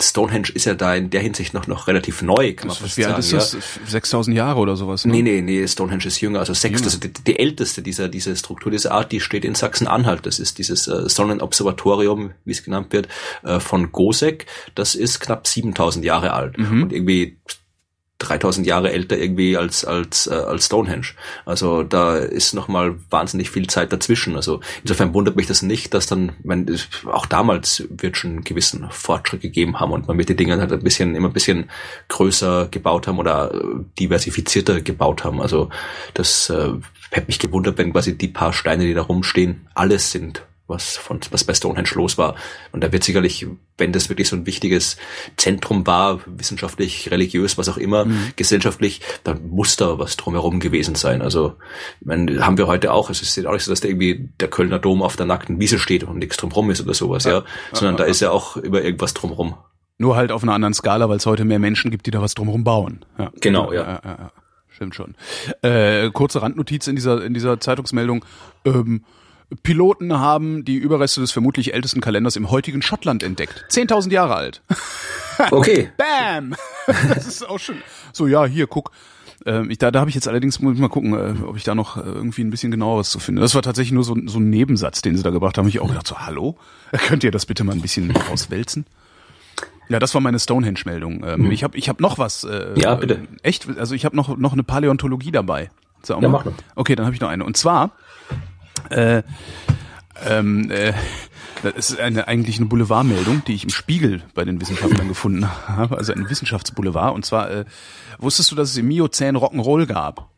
Stonehenge ist ja da in der Hinsicht noch, noch relativ neu, kann das man fast wie sagen. Alt ist das? Ja. 6000 Jahre oder sowas? Ne? Nee, nee, nee, Stonehenge ist jünger, also sechs, also die, die, älteste dieser, dieser Struktur, dieser Art, die steht in Sachsen-Anhalt. Das ist dieses äh, Sonnenobservatorium, wie es genannt wird, äh, von Gosek. Das ist knapp 7000 Jahre alt. Mhm. Und irgendwie 3000 Jahre älter irgendwie als als äh, als Stonehenge. Also da ist noch mal wahnsinnig viel Zeit dazwischen. Also insofern wundert mich das nicht, dass dann man auch damals wird schon einen gewissen Fortschritt gegeben haben und man mit den Dingen halt ein bisschen immer ein bisschen größer gebaut haben oder äh, diversifizierter gebaut haben. Also das äh, hätte mich gewundert, wenn quasi die paar Steine, die da rumstehen, alles sind was von was bei Stonehenge los war. Und da wird sicherlich, wenn das wirklich so ein wichtiges Zentrum war, wissenschaftlich, religiös, was auch immer, mhm. gesellschaftlich, dann muss da was drumherum gewesen sein. Also meine, haben wir heute auch. Es ist auch nicht so, dass da irgendwie der Kölner Dom auf der nackten Wiese steht und nichts drumherum ist oder sowas, ja. ja. Sondern ja, da ist ja auch über irgendwas drumherum. Nur halt auf einer anderen Skala, weil es heute mehr Menschen gibt, die da was drumherum bauen. Ja. Genau, ja. ja Stimmt schon. Äh, kurze Randnotiz in dieser, in dieser Zeitungsmeldung. Ähm, Piloten haben die Überreste des vermutlich ältesten Kalenders im heutigen Schottland entdeckt. 10.000 Jahre alt. (laughs) Okay. Bam! (laughs) Das ist auch schon. So, ja, hier, guck. Ähm, ich, da da habe ich jetzt allerdings, muss ich mal gucken, äh, ob ich da noch äh, irgendwie ein bisschen genaueres zu finde. Das war tatsächlich nur so, so ein Nebensatz, den sie da gebracht haben. Ich auch gedacht, so, hallo? (laughs) Könnt ihr das bitte mal ein bisschen auswälzen? Ja, das war meine Stonehenge-Meldung. Ähm, mhm. Ich habe ich hab noch was. Äh, ja, bitte. Echt? Also ich habe noch, noch eine Paläontologie dabei. Sag ja, mach noch. Okay, dann habe ich noch eine. Und zwar äh, ähm, äh, das ist eine, eigentlich eine Boulevardmeldung, die ich im Spiegel bei den Wissenschaftlern gefunden (laughs) habe, also ein Wissenschaftsboulevard. Und zwar, äh, wusstest du, dass es im Miozän Rock'n'Roll gab?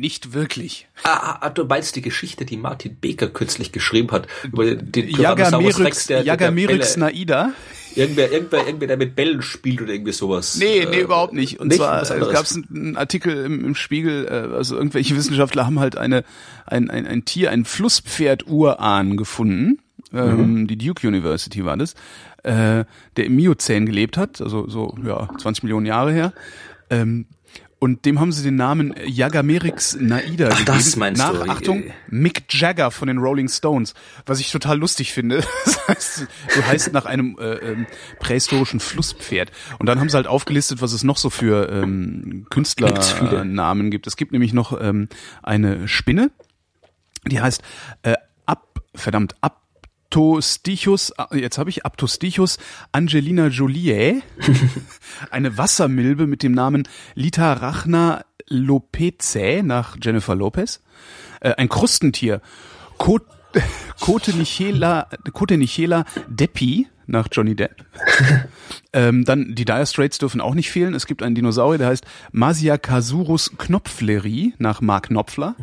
Äh, nicht wirklich. Ah, ah, ah, du meinst die Geschichte, die Martin Baker kürzlich geschrieben hat über den Tyrannosaurus Rex, der, Jagamerix Naida. Irgendwer, irgendwer, irgendwer, der mit Bällen spielt oder irgendwie sowas. Nee, nee, äh, überhaupt nicht. Und nicht? zwar gab es einen Artikel im, im Spiegel, äh, also irgendwelche (laughs) Wissenschaftler haben halt eine, ein, ein, ein Tier, ein Flusspferd-Urahn gefunden. Ähm, mhm. Die Duke University war das, äh, der im Miozän gelebt hat, also so ja 20 Millionen Jahre her. Ähm, und dem haben sie den Namen Jagamerix Naida Ach, gegeben. Das meinst nach, du? Achtung, Mick Jagger von den Rolling Stones. Was ich total lustig finde. (laughs) Das heißt, du heißt nach einem äh, ähm, prähistorischen Flusspferd. Und dann haben sie halt aufgelistet, was es noch so für ähm, Künstlernamen gibt. Es gibt nämlich noch ähm, eine Spinne, die heißt äh, ab, verdammt, ab Aptostichus, ah, jetzt habe ich Aptostichus Angelina Jolie, (laughs) eine Wassermilbe mit dem Namen Litarachna lopezäe nach Jennifer Lopez, äh, ein Krustentier, Kot (laughs) Kotenichela, Kotenichela Deppi nach Johnny Depp. (laughs) ähm, dann die Dire Straits dürfen auch nicht fehlen. Es gibt einen Dinosaurier, der heißt Masiakasurus knopfleri nach Mark Knopfler.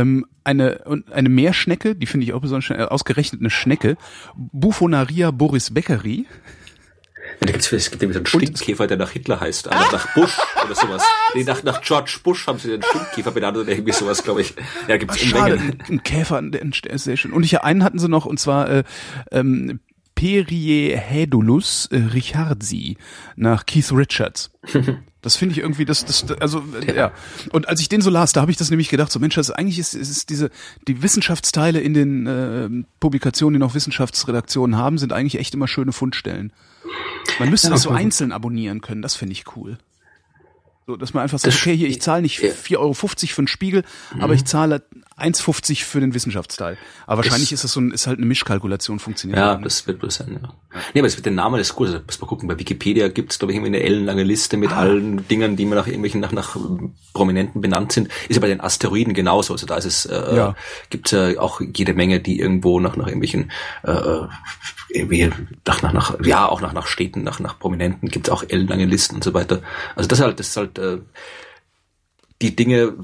Ähm, eine, eine Meerschnecke, die finde ich auch besonders schön, äh, ausgerechnet eine Schnecke, Buffonaria Boris Beccari. Ja, da gibt's, es gibt nämlich so einen Stinkkäfer, der nach Hitler heißt, also nach Bush oder sowas. (laughs) Nee, nach, nach George Bush haben sie den Stinkkäfer benannt oder irgendwie sowas, glaube ich. Ja, gibt's Ach, schade, ein Käfer, der, der ist sehr schön. Und ich, einen hatten sie noch, und zwar äh, ähm, Periehedulus äh, richardsi nach Keith Richards. (laughs) Das finde ich irgendwie, das, das, also ja. ja. Und als ich den so las, da habe ich das nämlich gedacht, so Mensch, das eigentlich ist, ist, ist diese die Wissenschaftsteile in den äh, Publikationen, die noch Wissenschaftsredaktionen haben, sind eigentlich echt immer schöne Fundstellen. Man müsste ja, das so einzeln abonnieren können, das finde ich cool. So, dass man einfach sagt, okay, hier, ich zahle nicht 4,50 Euro für einen Spiegel, mhm. aber ich zahle 1,50 für den Wissenschaftsteil. Aber wahrscheinlich das, ist das so ein, ist halt eine Mischkalkulation, funktioniert. Ja, das wird wohl sein, ja. Nee, aber es wird der Name des Kurses, also, muss mal gucken, bei Wikipedia gibt's glaube ich, irgendwie eine ellenlange Liste mit ah. allen Dingen, die mir nach irgendwelchen, nach, nach Prominenten benannt sind. Ist ja bei den Asteroiden genauso. Also da ist es, äh, ja. gibt's ja auch jede Menge, die irgendwo nach, nach irgendwelchen, äh, irgendwie nach, nach, nach, ja, auch nach, nach Städten, nach, nach Prominenten gibt's auch ellenlange Listen und so weiter. Also das halt, das ist halt, äh, die Dinge,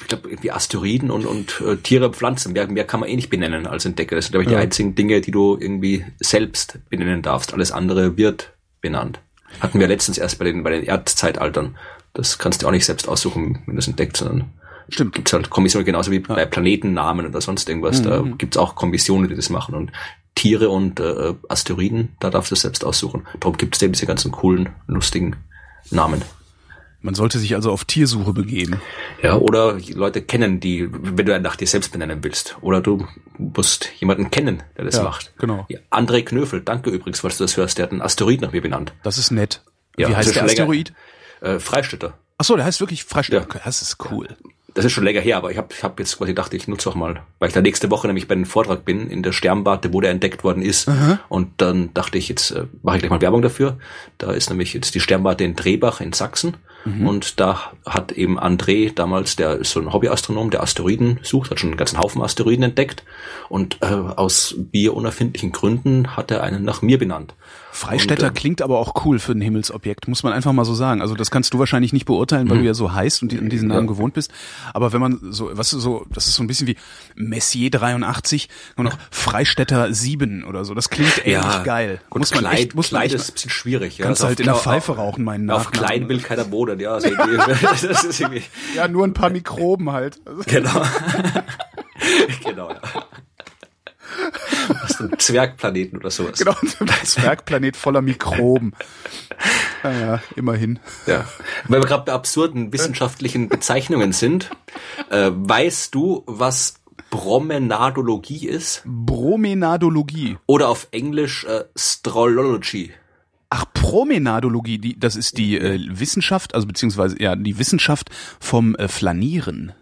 ich glaube, irgendwie Asteroiden und, und äh, Tiere, Pflanzen, mehr, mehr kann man eh nicht benennen als Entdecker. Das sind, glaube ich, ja. die einzigen Dinge, die du irgendwie selbst benennen darfst. Alles andere wird benannt. Hatten wir letztens erst bei den, bei den Erdzeitaltern. Das kannst du auch nicht selbst aussuchen, wenn du es entdeckt, sondern Stimmt. Gibt's halt Kommissionen, genauso wie bei Planetennamen oder sonst irgendwas. Mhm. Da gibt's auch Kommissionen, die das machen. Und Tiere und äh, Asteroiden, da darfst du es selbst aussuchen. Darum gibt's eben diese ganzen coolen, lustigen Namen. Man sollte sich also auf Tiersuche begeben. Ja, oder Leute kennen, die, wenn du nach dir selbst benennen willst. Oder du musst jemanden kennen, der das ja, macht. Genau. Ja, André Knöfel, danke übrigens, falls du das hörst, der hat einen Asteroid nach mir benannt. Das ist nett. Ja, Wie heißt der Asteroid? Äh, Freistädter. Ach so, der heißt wirklich Freistädter. Ja. Das ist cool. Das ist schon länger her, aber ich habe ich hab jetzt quasi gedacht, ich nutze auch mal, weil ich da nächste Woche nämlich bei einem Vortrag bin in der Sternwarte, wo der entdeckt worden ist. Aha. Und dann dachte ich, jetzt äh, mache ich gleich mal Werbung dafür. Da ist nämlich jetzt die Sternwarte in Drehbach in Sachsen. Und da hat eben André damals, der ist so ein Hobbyastronom, der Asteroiden sucht, hat schon einen ganzen Haufen Asteroiden entdeckt. Und äh, aus bier unerfindlichen Gründen hat er einen nach mir benannt. Freistädter Und, äh, klingt aber auch cool für ein Himmelsobjekt, muss man einfach mal so sagen. Also das kannst du wahrscheinlich nicht beurteilen, weil du ja so heißt und an diesen Namen Ja. gewohnt bist. Aber wenn man so, was so, das ist so ein bisschen wie Messier 83 und noch Freistädter 7 oder so. Das klingt ähnlich geil. Gut, muss man Kleid, echt, muss man Kleid echt, ist ein bisschen schwierig. Ja. kannst Also halt auf in der Pfeife rauchen, meinen Auf Nachnamen. Kleid will keiner wohnen, ja. Also (laughs) Ja, nur ein paar Mikroben halt. Also, genau. (laughs) genau, ja. Du einen Zwergplaneten oder sowas? genau, ein Zwergplanet voller Mikroben. (laughs) Naja, immerhin. Ja. Weil wir gerade bei absurden wissenschaftlichen Bezeichnungen sind, äh, weißt du, was Promenadologie ist? Bromenadologie. Oder auf Englisch äh, Strolology. Ach, Promenadologie, die, das ist die äh, Wissenschaft, also beziehungsweise ja die Wissenschaft vom äh, Flanieren.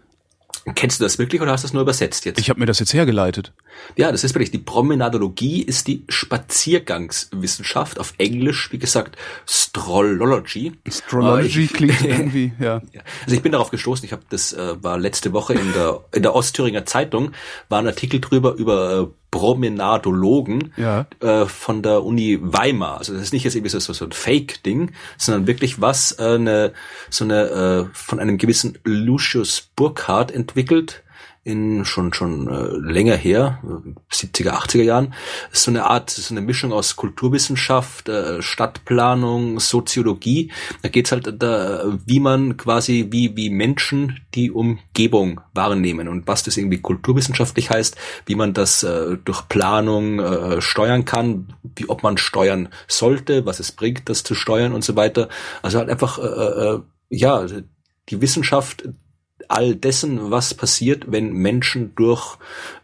Kennst du das wirklich oder hast du das nur übersetzt jetzt? Ich habe mir das jetzt hergeleitet. Ja, das ist wirklich. Die Promenadologie ist die Spaziergangswissenschaft. Auf Englisch, wie gesagt, Strolology. Astrology Äh, ich- klingt (laughs) irgendwie, ja. Ja. Also ich bin darauf gestoßen, ich habe das äh, war letzte Woche in der in der Ostthüringer Zeitung war ein Artikel drüber über äh, Promenadologen Ja. äh, von der Uni Weimar. Also das ist nicht jetzt irgendwie so, so, ein Fake-Ding, sondern wirklich was äh, eine, so eine äh, von einem gewissen Lucius Burkhardt entwickelt in schon schon äh, länger her, äh, 70er, 80er Jahren, so eine Art, so eine Mischung aus Kulturwissenschaft, äh, Stadtplanung, Soziologie. Da geht's halt da, wie man quasi, wie, wie Menschen die Umgebung wahrnehmen und was das irgendwie kulturwissenschaftlich heißt, wie man das äh, durch Planung äh, steuern kann, wie ob man steuern sollte, was es bringt, das zu steuern und so weiter. Also halt einfach, äh, äh, ja, die Wissenschaft all dessen, was passiert, wenn Menschen durch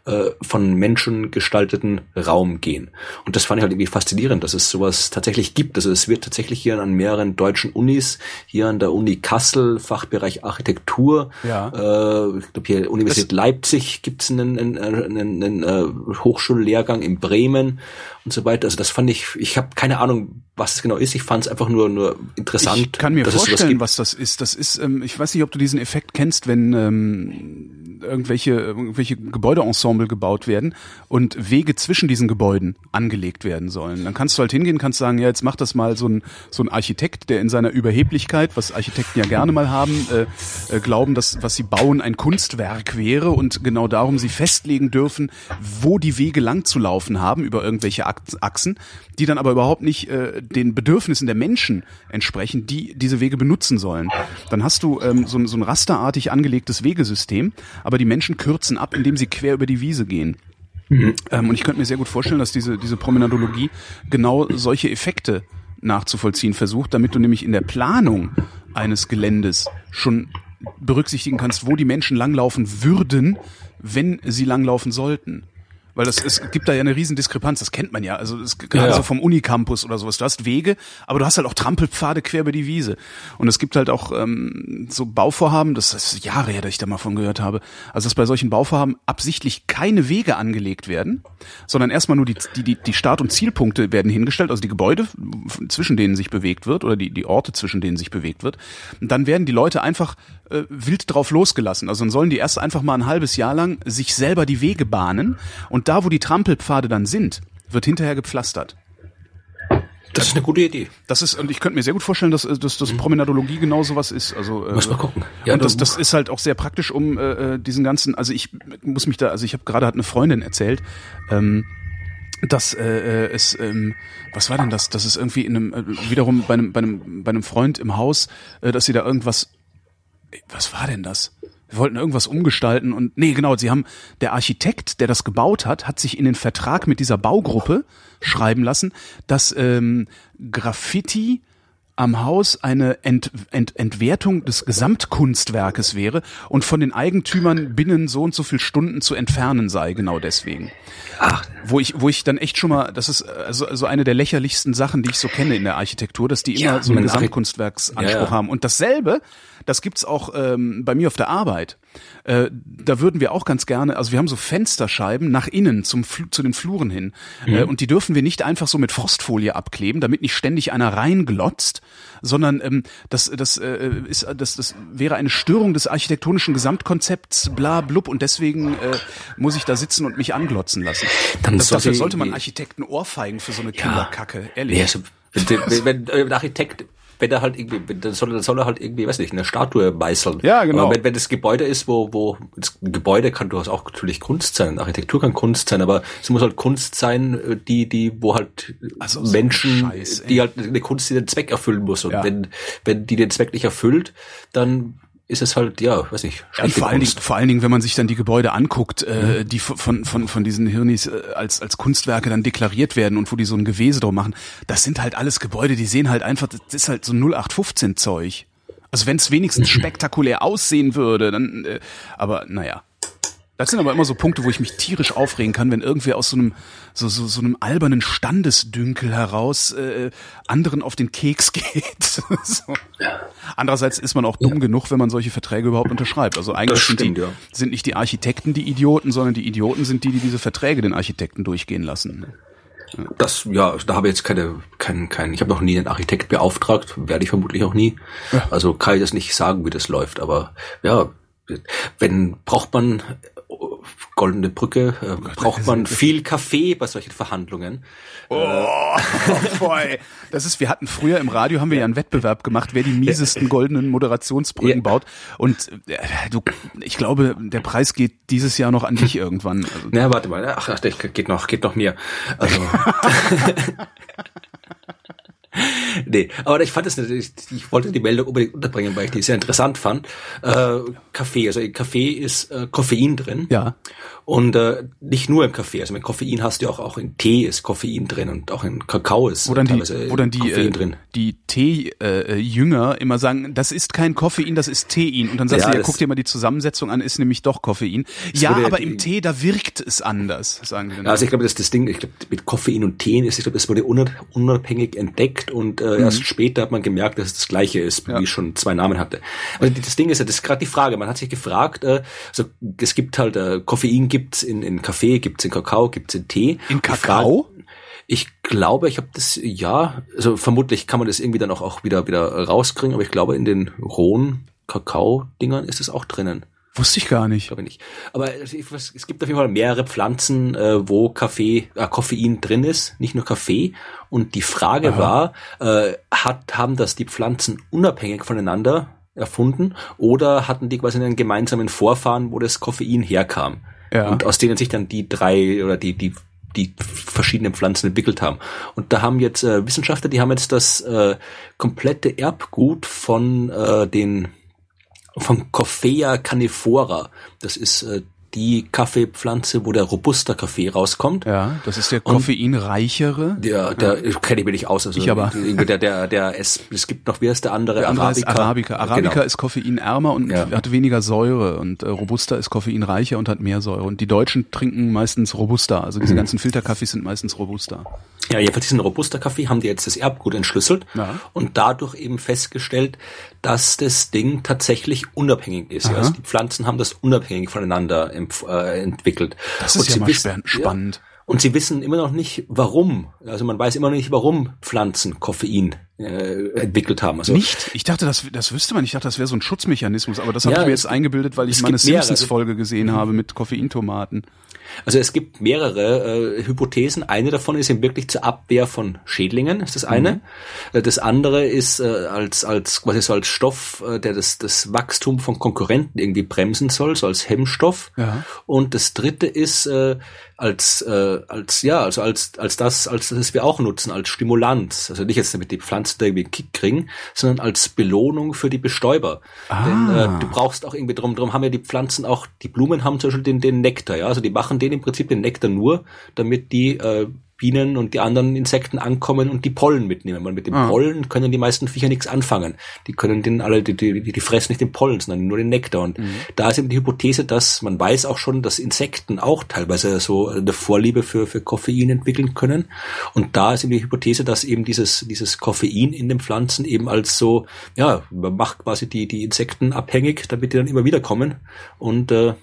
äh, von Menschen gestalteten Raum gehen. Und das fand ich halt irgendwie faszinierend, dass es sowas tatsächlich gibt. Also es wird tatsächlich hier an mehreren deutschen Unis, hier an der Uni Kassel, Fachbereich Architektur, Ja. äh, ich glaube hier Universität Leipzig gibt's einen, einen, einen, einen äh, Hochschullehrgang in Bremen und so weiter. Also das fand ich, ich habe keine Ahnung, was es genau ist. Ich fand es einfach nur nur interessant. Ich kann mir vorstellen, was das ist. Das ist, ähm, ich weiß nicht, ob du diesen Effekt kennst, wenn ähm, irgendwelche, irgendwelche Gebäudeensemble gebaut werden und Wege zwischen diesen Gebäuden angelegt werden sollen. Dann kannst du halt hingehen, kannst sagen, ja, jetzt macht das mal so ein, so ein Architekt, der in seiner Überheblichkeit, was Architekten ja gerne mal haben, äh, äh, glauben, dass was sie bauen ein Kunstwerk wäre und genau darum sie festlegen dürfen, wo die Wege lang zu laufen haben über irgendwelche Ach- Achsen, die dann aber überhaupt nicht äh, den Bedürfnissen der Menschen entsprechen, die diese Wege benutzen sollen. Dann hast du ähm, so, so ein rasterartig angelegtes Wegesystem, aber die Menschen kürzen ab, indem sie quer über die Wiese gehen. Ähm, und ich könnte mir sehr gut vorstellen, dass diese, diese Promenadologie genau solche Effekte nachzuvollziehen versucht, damit du nämlich in der Planung eines Geländes schon berücksichtigen kannst, wo die Menschen langlaufen würden, wenn sie langlaufen sollten. Weil das, es gibt da ja eine riesen Diskrepanz, das kennt man ja. Also es, gerade Ja. so vom Unicampus oder sowas. Du hast Wege, aber du hast halt auch Trampelpfade quer über die Wiese. Und es gibt halt auch ähm, so Bauvorhaben, das ist Jahre her, dass ich da mal von gehört habe. Also dass bei solchen Bauvorhaben absichtlich keine Wege angelegt werden, sondern erstmal nur die, die, die, Start- und Zielpunkte werden hingestellt, also die Gebäude, zwischen denen sich bewegt wird, oder die, die Orte, zwischen denen sich bewegt wird. Und dann werden die Leute einfach äh, wild drauf losgelassen. Also dann sollen die erst einfach mal ein halbes Jahr lang sich selber die Wege bahnen und da, wo die Trampelpfade dann sind, wird hinterher gepflastert. Das ist eine gute Idee. Das ist, und ich könnte mir sehr gut vorstellen, dass, äh, dass, dass Promenadologie genau sowas ist. Also, äh, Muss mal gucken. Ja, und das, das- das ist halt auch sehr praktisch, um äh, äh, diesen ganzen, also ich muss mich da, also ich habe gerade hat eine Freundin erzählt, ähm, dass äh, äh, es, ähm, was war denn das? Das ist irgendwie in einem, äh, wiederum bei einem, bei einem, bei einem Freund im Haus, äh, dass sie da irgendwas, was war denn das? Wir wollten irgendwas umgestalten und nee, genau, sie haben der Architekt, der das gebaut hat, hat sich in den Vertrag mit dieser Baugruppe schreiben lassen, dass ähm, Graffiti am Haus eine Ent, Ent, Entwertung des Gesamtkunstwerkes wäre und von den Eigentümern binnen so und so viel Stunden zu entfernen sei, genau deswegen. Ach, Wo ich, wo ich dann echt schon mal, das ist also, also eine der lächerlichsten Sachen, die ich so kenne in der Architektur, dass die immer Ja, so einen Gesamtkunstwerksanspruch Ja, ja. haben. Und dasselbe, das gibt's auch ähm, bei mir auf der Arbeit. äh, da würden wir auch ganz gerne, also wir haben so Fensterscheiben nach innen zum zu den Fluren hin mhm. äh, und die dürfen wir nicht einfach so mit Frostfolie abkleben, damit nicht ständig einer reinglotzt, sondern ähm, das das äh, ist das das wäre eine Störung des architektonischen Gesamtkonzepts, bla blub und deswegen äh, muss ich da sitzen und mich anglotzen lassen. Dann das, dafür sollte man Architekten ohrfeigen für so eine Kinderkacke, ehrlich. Ja, also, wenn, wenn, wenn Architekt wenn er halt irgendwie, dann soll, dann soll er halt irgendwie, weiß nicht, eine Statue meißeln. Ja, genau. Aber wenn, wenn das Gebäude ist, wo, wo, das Gebäude kann durchaus auch natürlich Kunst sein, Architektur kann Kunst sein, aber es muss halt Kunst sein, die, die, wo halt also Menschen, so Scheiß, die halt eine Kunst, die den Zweck erfüllen muss. Und ja. wenn, wenn die den Zweck nicht erfüllt, dann ist es halt, ja, weiß ich. Ja, vor, allen Dingen, vor allen Dingen, wenn man sich dann die Gebäude anguckt, äh, mhm. die von, von, von diesen Hirnis äh, als, als Kunstwerke dann deklariert werden und wo die so ein Gewese drauf machen, das sind halt alles Gebäude, die sehen halt einfach, das ist halt so 0815 Zeug. Also wenn es wenigstens (laughs) spektakulär aussehen würde, dann, äh, aber naja. Das sind aber immer so Punkte, wo ich mich tierisch aufregen kann, wenn irgendwer aus so einem so so, so einem albernen Standesdünkel heraus äh, anderen auf den Keks (laughs) geht. so. Andererseits ist man auch dumm ja. genug, wenn man solche Verträge überhaupt unterschreibt. Also eigentlich stimmt, sind, die, ja. sind nicht die Architekten die Idioten, sondern die Idioten sind die, die diese Verträge den Architekten durchgehen lassen. Das, ja, da habe ich jetzt keine, kein, kein, ich habe noch nie einen Architekt beauftragt, werde ich vermutlich auch nie. Also kann ich das nicht sagen, wie das läuft, aber ja, wenn braucht man Goldene Brücke äh, braucht man viel Kaffee bei solchen Verhandlungen. Oh, oh (laughs) boy. Das ist, wir hatten früher im Radio haben wir ja einen Wettbewerb gemacht, wer die miesesten goldenen Moderationsbrücken ja. baut. Und äh, du, ich glaube, der Preis geht dieses Jahr noch an dich irgendwann. Also, Na, warte mal. Ach, ach, geht noch, geht noch mehr. Also. (laughs) (laughs) nee, aber ich fand es natürlich, ich wollte die Meldung unbedingt unterbringen, weil ich die sehr interessant fand. Äh, Kaffee, also in Kaffee ist äh, Koffein drin. Ja. Und äh, nicht nur im Kaffee, also mit Koffein hast du auch, auch in Tee ist Koffein drin und auch in Kakao ist wo dann die, wo dann die, Koffein äh, drin. Die Tee-Jünger äh, immer sagen, das ist kein Koffein, das ist Tein. Und dann sagst ja, du, ja, guck dir mal die Zusammensetzung an, ist nämlich doch Koffein. Ja, aber im Tee, da wirkt es anders, sagen die dann. Also ich glaube, das ist das Ding, ich glaube, mit Koffein und Tee ist, ich glaube, das wurde unabhängig entdeckt und äh, mhm. erst später hat man gemerkt, dass es das gleiche ist, ja. wie schon zwei Namen hatte. Also das Ding ist ja, das ist gerade die Frage, man hat sich gefragt, äh, also es gibt halt äh, Koffein gibt's in, in Kaffee, gibt's in Kakao, gibt's in Tee. In Kakao? Ich glaube, ich habe das, ja, also vermutlich kann man das irgendwie dann auch, auch wieder, wieder rauskriegen, aber ich glaube, in den rohen Kakao-Dingern ist es auch drinnen. Wusste ich gar nicht. Glaube nicht. Aber es gibt auf jeden Fall mehrere Pflanzen, äh, wo Kaffee, äh, Koffein drin ist, nicht nur Kaffee. Und die Frage Aha. war, äh, hat, haben das die Pflanzen unabhängig voneinander erfunden oder hatten die quasi einen gemeinsamen Vorfahren, wo das Koffein herkam? Ja. Und aus denen sich dann die drei oder die, die die verschiedenen Pflanzen entwickelt haben. Und da haben jetzt äh, Wissenschaftler, die haben jetzt das äh, komplette Erbgut von äh, den von Coffea canifora. Das ist äh, die Kaffeepflanze, wo der robuster Kaffee rauskommt. Ja, das ist der koffeinreichere. Der, der ja. kenne ich mir nicht aus. Also ich aber. Der, der, der, es, es gibt noch, wie ist der andere? Der andere Arabica. Ist Arabica. Arabica genau. ist koffeinärmer und ja. hat weniger Säure und äh, robuster ist koffeinreicher und hat mehr Säure. Und die Deutschen trinken meistens robuster. Also diese mhm. ganzen Filterkaffees sind meistens robuster. Ja, jedenfalls diesen robuster Kaffee haben die jetzt das Erbgut entschlüsselt ja. und dadurch eben festgestellt, dass das Ding tatsächlich unabhängig ist. Also die Pflanzen haben das unabhängig voneinander äh, entwickelt. Das ist und ja mal wissen, spannend. Ja, und sie wissen immer noch nicht, warum. Also man weiß immer noch nicht, warum Pflanzen Koffein äh, entwickelt haben. Also nicht? Ich dachte, das, das wüsste man. Ich dachte, das wäre so ein Schutzmechanismus. Aber das habe ja, ich mir jetzt eingebildet, weil ich meine Simpsons-Folge gesehen mhm. habe mit Koffeintomaten. Also es gibt mehrere äh, Hypothesen. Eine davon ist eben wirklich zur Abwehr von Schädlingen, ist das eine. Mhm. Äh, das andere ist äh, als, als quasi so als Stoff, äh, der das, das Wachstum von Konkurrenten irgendwie bremsen soll, so als Hemmstoff. Ja. Und das dritte ist äh, als, äh, als ja, also als, als das, als das wir auch nutzen, als Stimulanz. Also nicht jetzt damit die Pflanzen da irgendwie einen Kick kriegen, sondern als Belohnung für die Bestäuber. Ah. Denn äh, du brauchst auch irgendwie drum, drum haben ja die Pflanzen auch, die Blumen haben zum Beispiel den, den Nektar, ja, also die machen den im Prinzip den Nektar nur, damit die äh, Bienen und die anderen Insekten ankommen und die Pollen mitnehmen. Weil mit dem ah. Pollen können die meisten Viecher nichts anfangen. Die können den alle, die, die, die fressen nicht den Pollen, sondern nur den Nektar. Und mhm. da ist eben die Hypothese, dass man weiß auch schon, dass Insekten auch teilweise so eine Vorliebe für, für Koffein entwickeln können. Und da ist eben die Hypothese, dass eben dieses, dieses Koffein in den Pflanzen eben als so, ja, man macht quasi die, die Insekten abhängig, damit die dann immer wieder kommen. Und äh,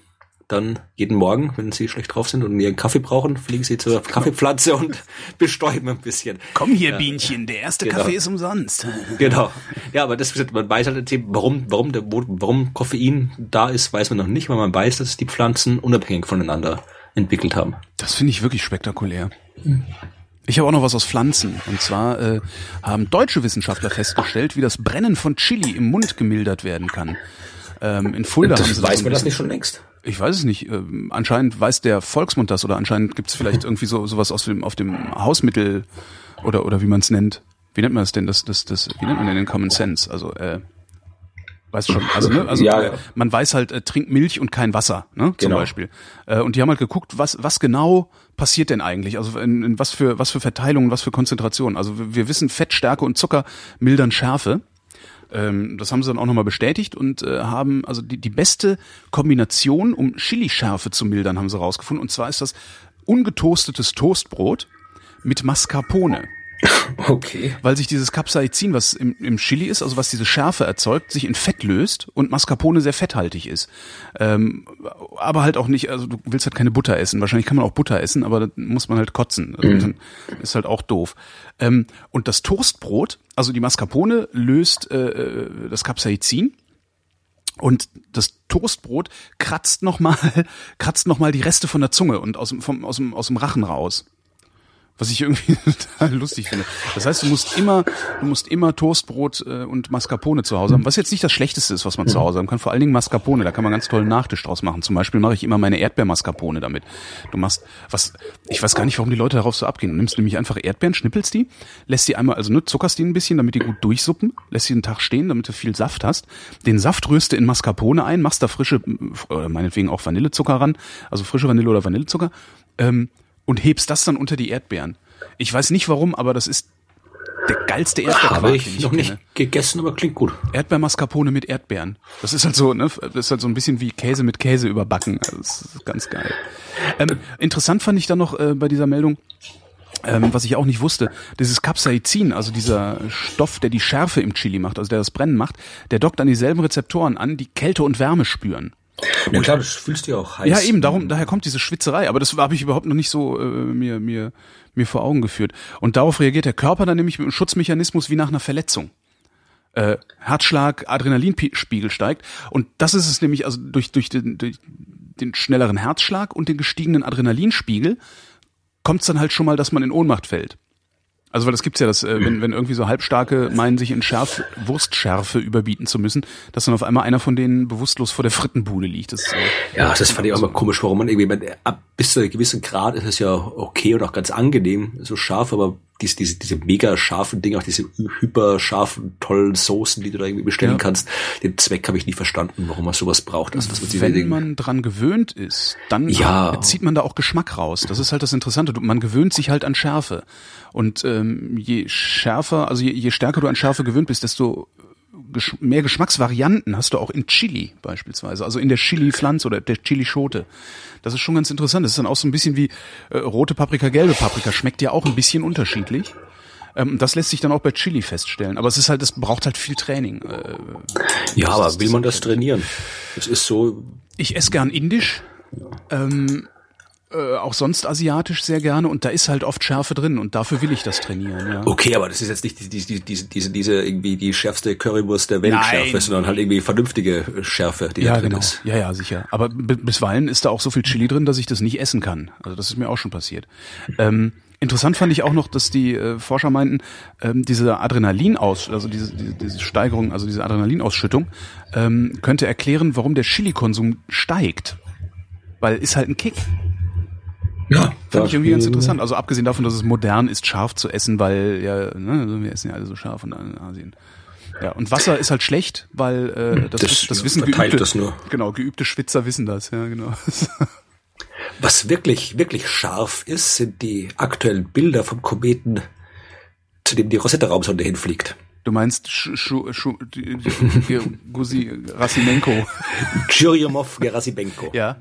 dann jeden Morgen, wenn sie schlecht drauf sind und ihren Kaffee brauchen, fliegen sie zur Kaffeepflanze (laughs) und (laughs) bestäuben ein bisschen. Komm hier, ja. Bienchen, der erste genau. Kaffee ist umsonst. (laughs) Genau. Ja, aber das, man weiß halt, warum, warum, der, warum Koffein da ist, weiß man noch nicht, weil man weiß, dass die Pflanzen unabhängig voneinander entwickelt haben. Das finde ich wirklich spektakulär. Ich habe auch noch was aus Pflanzen. Und zwar äh, haben deutsche Wissenschaftler festgestellt, wie das Brennen von Chili im Mund gemildert werden kann. Ähm, in Fulda das haben sie weiß man das nicht schon längst? Ich weiß es nicht. Ähm, anscheinend weiß der Volksmund das oder anscheinend gibt es (laughs) vielleicht irgendwie so sowas aus dem auf dem Hausmittel oder oder wie man es nennt. Wie nennt man das denn? Das das das wie nennt man denn den Common Sense? Also äh, Weißt schon, also, ne, also ja, äh, man weiß halt, äh, trink Milch und kein Wasser, ne, zum genau. Beispiel. Äh, und die haben halt geguckt, was, was genau passiert denn eigentlich? Also in, in was für was für Verteilungen, was für Konzentrationen. Also wir, wir wissen, Fett, Stärke und Zucker mildern Schärfe. Ähm, das haben sie dann auch nochmal bestätigt und äh, haben also die, die beste Kombination, um Chili-Schärfe zu mildern, haben sie rausgefunden. Und zwar ist das ungetoastetes Toastbrot mit Mascarpone. (laughs) Okay. Weil sich dieses Capsaicin, was im, im Chili ist, also was diese Schärfe erzeugt, sich in Fett löst und Mascarpone sehr fetthaltig ist. Ähm, aber halt auch nicht, also du willst halt keine Butter essen. Wahrscheinlich kann man auch Butter essen, aber dann muss man halt kotzen. Also mhm. ist halt auch doof. Ähm, und das Toastbrot, also die Mascarpone löst äh, äh das Capsaicin und das Toastbrot kratzt nochmal, (laughs) kratzt noch mal die Reste von der Zunge und aus dem, vom, aus dem, aus dem Rachen raus was ich irgendwie (laughs) total lustig finde. Das heißt, du musst immer, du musst immer Toastbrot äh, und Mascarpone zu Hause haben, was jetzt nicht das Schlechteste ist, was man zu Hause haben kann. Vor allen Dingen Mascarpone, da kann man ganz tollen Nachtisch draus machen. Zum Beispiel mache ich immer meine Erdbeermascarpone damit. Du machst was, ich weiß gar nicht, warum die Leute darauf so abgehen. Du nimmst nämlich einfach Erdbeeren, schnippelst die, lässt die einmal, also ne, zuckerst die ein bisschen, damit die gut durchsuppen, lässt sie einen Tag stehen, damit du viel Saft hast. Den Saft rührst du in Mascarpone ein, machst da frische, oder meinetwegen auch Vanillezucker ran, also frische Vanille oder Vanillezucker. Ähm, und hebst das dann unter die Erdbeeren. Ich weiß nicht warum, aber das ist der geilste Erdbeerquark, Habe ich, ich noch nicht gegessen, aber klingt gut. Erdbeermascarpone mit Erdbeeren. Das ist halt so, ne, das ist halt so ein bisschen wie Käse mit Käse überbacken. Also das ist ganz geil. Ähm, interessant fand ich dann noch äh, bei dieser Meldung, ähm, was ich auch nicht wusste, dieses Capsaicin, also dieser Stoff, der die Schärfe im Chili macht, also der das Brennen macht, der dockt an dieselben Rezeptoren an, die Kälte und Wärme spüren. Ja klar, das fühlst du ja auch heiß. Ja, eben, darum, daher kommt diese Schwitzerei. Aber das habe ich überhaupt noch nicht so äh, mir, mir, mir vor Augen geführt. Und darauf reagiert der Körper dann nämlich mit einem Schutzmechanismus wie nach einer Verletzung. Äh, Herzschlag, Adrenalinspiegel steigt. Und das ist es nämlich, also durch, durch, den, durch den schnelleren Herzschlag und den gestiegenen Adrenalinspiegel kommt es dann halt schon mal, dass man in Ohnmacht fällt. Also weil das gibt's ja, dass, äh, wenn, wenn irgendwie so Halbstarke meinen, sich in Schärf, Wurstschärfe überbieten zu müssen, dass dann auf einmal einer von denen bewusstlos vor der Frittenbude liegt. Das, äh, ja, das fand ich auch mal komisch, warum man irgendwie, ab bis zu einem gewissen Grad ist es ja okay und auch ganz angenehm, so scharf, aber diese, diese, diese mega scharfen Dinge, auch diese hyper scharfen, tollen Soßen, die du da irgendwie bestellen ja. kannst, den Zweck habe ich nie verstanden, warum man sowas braucht. Also, das Wenn man dran gewöhnt ist, dann ja. zieht man da auch Geschmack raus. Das ist halt das Interessante. Man gewöhnt sich halt an Schärfe. Und ähm, je schärfer, also je, je stärker du an Schärfe gewöhnt bist, desto mehr Geschmacksvarianten hast du auch in Chili beispielsweise, also in der Chili-Pflanze oder der Chili-Schote. Das ist schon ganz interessant. Das ist dann auch so ein bisschen wie äh, rote Paprika, gelbe Paprika. Schmeckt ja auch ein bisschen unterschiedlich. Ähm, das lässt sich dann auch bei Chili feststellen. Aber es ist halt, es braucht halt viel Training. Äh, ja, aber will man das trainieren? Es ist so. Ich esse gern indisch. Ja. Ähm, äh, auch sonst asiatisch sehr gerne und da ist halt oft Schärfe drin und dafür will ich das trainieren. Ja. Okay, aber das ist jetzt nicht die, die, diese, diese, diese irgendwie die schärfste Currywurst der Welt Nein. Schärfe, sondern halt irgendwie vernünftige Schärfe, die ja, da drin genau. ist. Ja, ja, sicher. Aber bisweilen ist da auch so viel Chili drin, dass ich das nicht essen kann. Also das ist mir auch schon passiert. Ähm, Interessant fand ich auch noch, dass die äh, Forscher meinten, ähm, diese Adrenalinaus, also diese, diese, diese Steigerung, also diese Adrenalinausschüttung, ähm, könnte erklären, warum der Chili-Konsum steigt. Weil ist halt ein Kick. Ja, fand ich irgendwie ganz interessant. Also abgesehen davon, dass es modern ist, scharf zu essen, weil ja, ne, wir essen ja alle so scharf in Asien. Ja, und Wasser ist halt schlecht, weil äh, das, das, das wissen geübte, das nur. genau geübte Schwitzer wissen das. Ja, genau. (laughs) Was wirklich, wirklich scharf ist, sind die aktuellen Bilder vom Kometen, zu dem die Rosetta-Raumsonde hinfliegt. Du meinst Gusi Rasimenko. Churyumov Gerasimenko. Ja.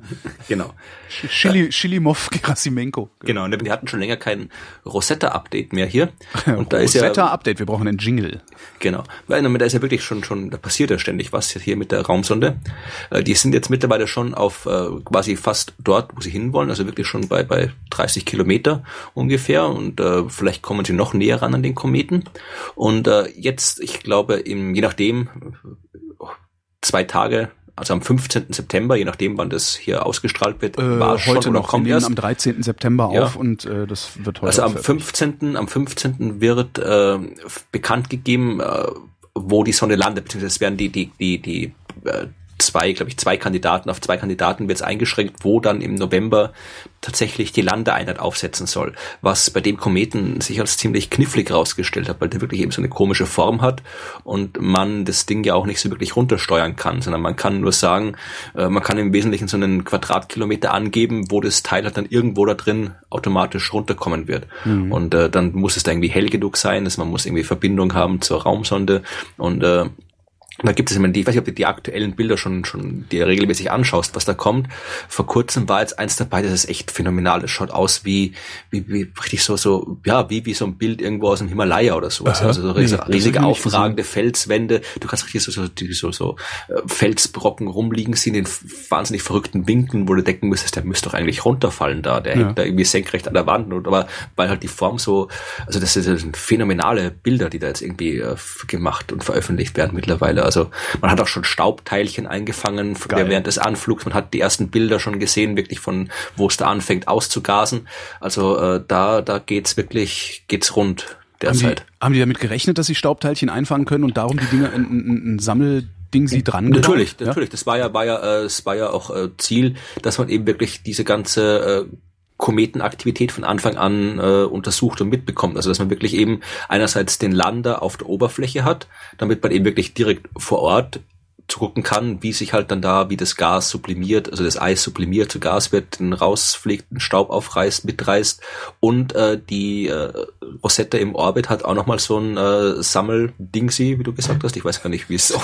Genau. Chili, Chilimov Gerasimenko. Genau, und wir hatten schon länger kein Rosetta-Update mehr hier. (laughs) Und da ist ja, Rosetta-Update, wir brauchen einen Jingle. genau, weil da ist ja wirklich schon, schon, da passiert ja ständig was hier mit der Raumsonde. Äh, Die sind jetzt mittlerweile schon auf äh, quasi fast dort, wo sie hinwollen, also wirklich schon bei, bei 30 Kilometer ungefähr und äh, vielleicht kommen sie noch näher ran an den Kometen. Und äh, jetzt, ich glaube, im, je nachdem, zwei Tage, also am 15. September, je nachdem, wann das hier ausgestrahlt wird, Äh, war schon heute oder noch, wir kommt erst. am 13. September Ja. auf und äh, das wird heute Also am veröffentlicht. 15. am 15. wird äh, bekannt gegeben, äh, wo die Sonne landet, beziehungsweise es werden die die die die äh, zwei, glaube ich, zwei Kandidaten auf zwei Kandidaten wird es eingeschränkt, wo dann im November tatsächlich die Landeeinheit aufsetzen soll, was bei dem Kometen sich als ziemlich knifflig rausgestellt hat, weil der wirklich eben so eine komische Form hat und man das Ding ja auch nicht so wirklich runtersteuern kann, sondern man kann nur sagen, äh, man kann im Wesentlichen so einen Quadratkilometer angeben, wo das Teil halt dann irgendwo da drin automatisch runterkommen wird. Und äh, dann muss es da irgendwie hell genug sein, dass man muss irgendwie Verbindung haben zur Raumsonde und äh, da gibt es, ich, meine, die, ich weiß nicht, ob du die aktuellen Bilder schon, schon dir regelmäßig anschaust, was da kommt. Vor kurzem war jetzt eins dabei, das ist echt phänomenal. Das schaut aus wie, wie, wie richtig so, so, ja, wie, wie so ein Bild irgendwo aus dem Himalaya oder sowas. Aha. Also so Nee, riesige, ich riesige aufragende Felswände. Du kannst richtig so, so, die- so, so äh, Felsbrocken rumliegen sehen in wahnsinnig verrückten Winkeln, wo du denken müsstest, der müsste doch eigentlich runterfallen da. Der Ja. hängt da irgendwie senkrecht an der Wand. Und, aber weil halt die Form so, also das sind, das sind phänomenale Bilder, die da jetzt irgendwie äh, gemacht und veröffentlicht werden mittlerweile. Also man hat auch schon Staubteilchen eingefangen während des Anflugs. Man hat die ersten Bilder schon gesehen, wirklich von wo es da anfängt auszugasen. Also äh, da, da geht's wirklich, geht's rund Haben die, derzeit. haben die damit gerechnet, dass sie Staubteilchen einfangen können und darum die Dinge ein, ein, ein Sammelding sie dran Natürlich, gebaut? natürlich. Das war ja, war ja, äh, es war ja auch äh, Ziel, dass man eben wirklich diese ganze äh, Kometenaktivität von Anfang an äh, untersucht und mitbekommt. Also dass man wirklich eben einerseits den Lander auf der Oberfläche hat, damit man eben wirklich direkt vor Ort zugucken kann, wie sich halt dann da, wie das Gas sublimiert, also das Eis sublimiert zu Gas wird, dann rausfliegt, den Staub aufreißt, mitreißt und äh, die äh, Rosette im Orbit hat auch nochmal so ein äh, Sammeldingsi, wie du gesagt hast. Ich weiß gar nicht, wie es (laughs) drum.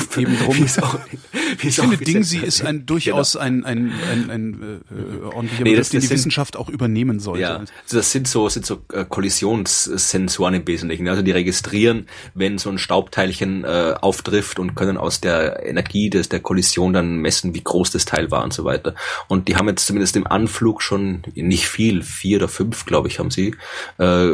wie es auch, wie es Ich finde, Dingsi ist ein durchaus ein, ein, ein, ein äh, ordentlicher Nee, Begriff, das- den die sind- Wissenschaft auch übernehmen sollte. Ja, also das sind so, sind so äh, Kollisionssensoren im Wesentlichen. Also die registrieren, wenn so ein Staubteilchen äh, auftrifft und können aus der Energie des, der Kollision dann messen, wie groß das Teil war und so weiter. Und die haben jetzt zumindest im Anflug schon nicht viel, vier oder fünf, glaube ich, haben sie äh,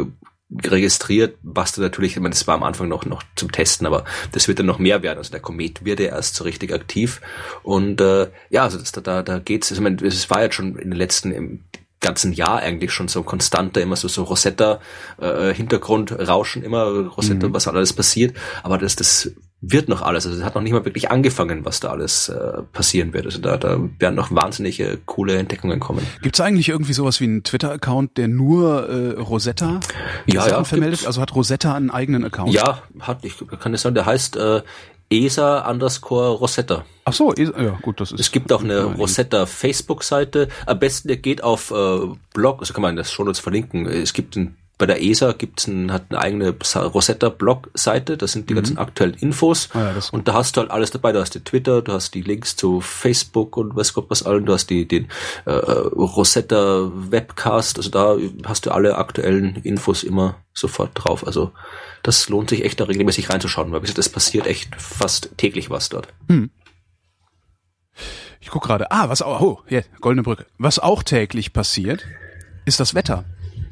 registriert, was da natürlich, ich meine, das war am Anfang noch, noch zum Testen, aber das wird dann noch mehr werden. Also der Komet wird ja erst so richtig aktiv. Und äh, ja, also das, da, da, da geht's, also, ich meine, es war jetzt schon in den letzten, im ganzen Jahr eigentlich schon so konstanter, immer so, so Rosetta, äh, Hintergrundrauschen, immer Rosetta, was alles passiert. Aber das, das wird noch alles. Also es hat noch nicht mal wirklich angefangen, was da alles äh, passieren wird. Also da, da werden noch wahnsinnige coole Entdeckungen kommen. Gibt es eigentlich irgendwie sowas wie einen Twitter-Account, der nur äh, Rosetta Ja, ja, vermeldet? gibt's. Also hat Rosetta einen eigenen Account? Ja, hat, ich kann das sagen, der heißt äh, ESA underscore Rosetta. Ach so, eh- ja gut, das ist. Es gibt auch eine Rosetta Facebook-Seite. Am besten, ihr geht auf äh, Blog, also kann man das schon uns verlinken. Es gibt ein, bei der ESA gibt's ein, hat eine eigene Rosetta-Blog-Seite, da sind die ganzen aktuellen Infos. Ah ja, das und da hast du halt alles dabei. Du hast die Twitter, du hast die Links zu Facebook und weiß Gott was allen, du hast die, den äh, Rosetta Webcast, also da hast du alle aktuellen Infos immer sofort drauf. Also das lohnt sich echt da regelmäßig reinzuschauen, weil wie gesagt, es passiert echt fast täglich was dort. Ich guck gerade. Ah, was auch. Oh, ja, goldene Brücke. Was auch täglich passiert, ist das Wetter.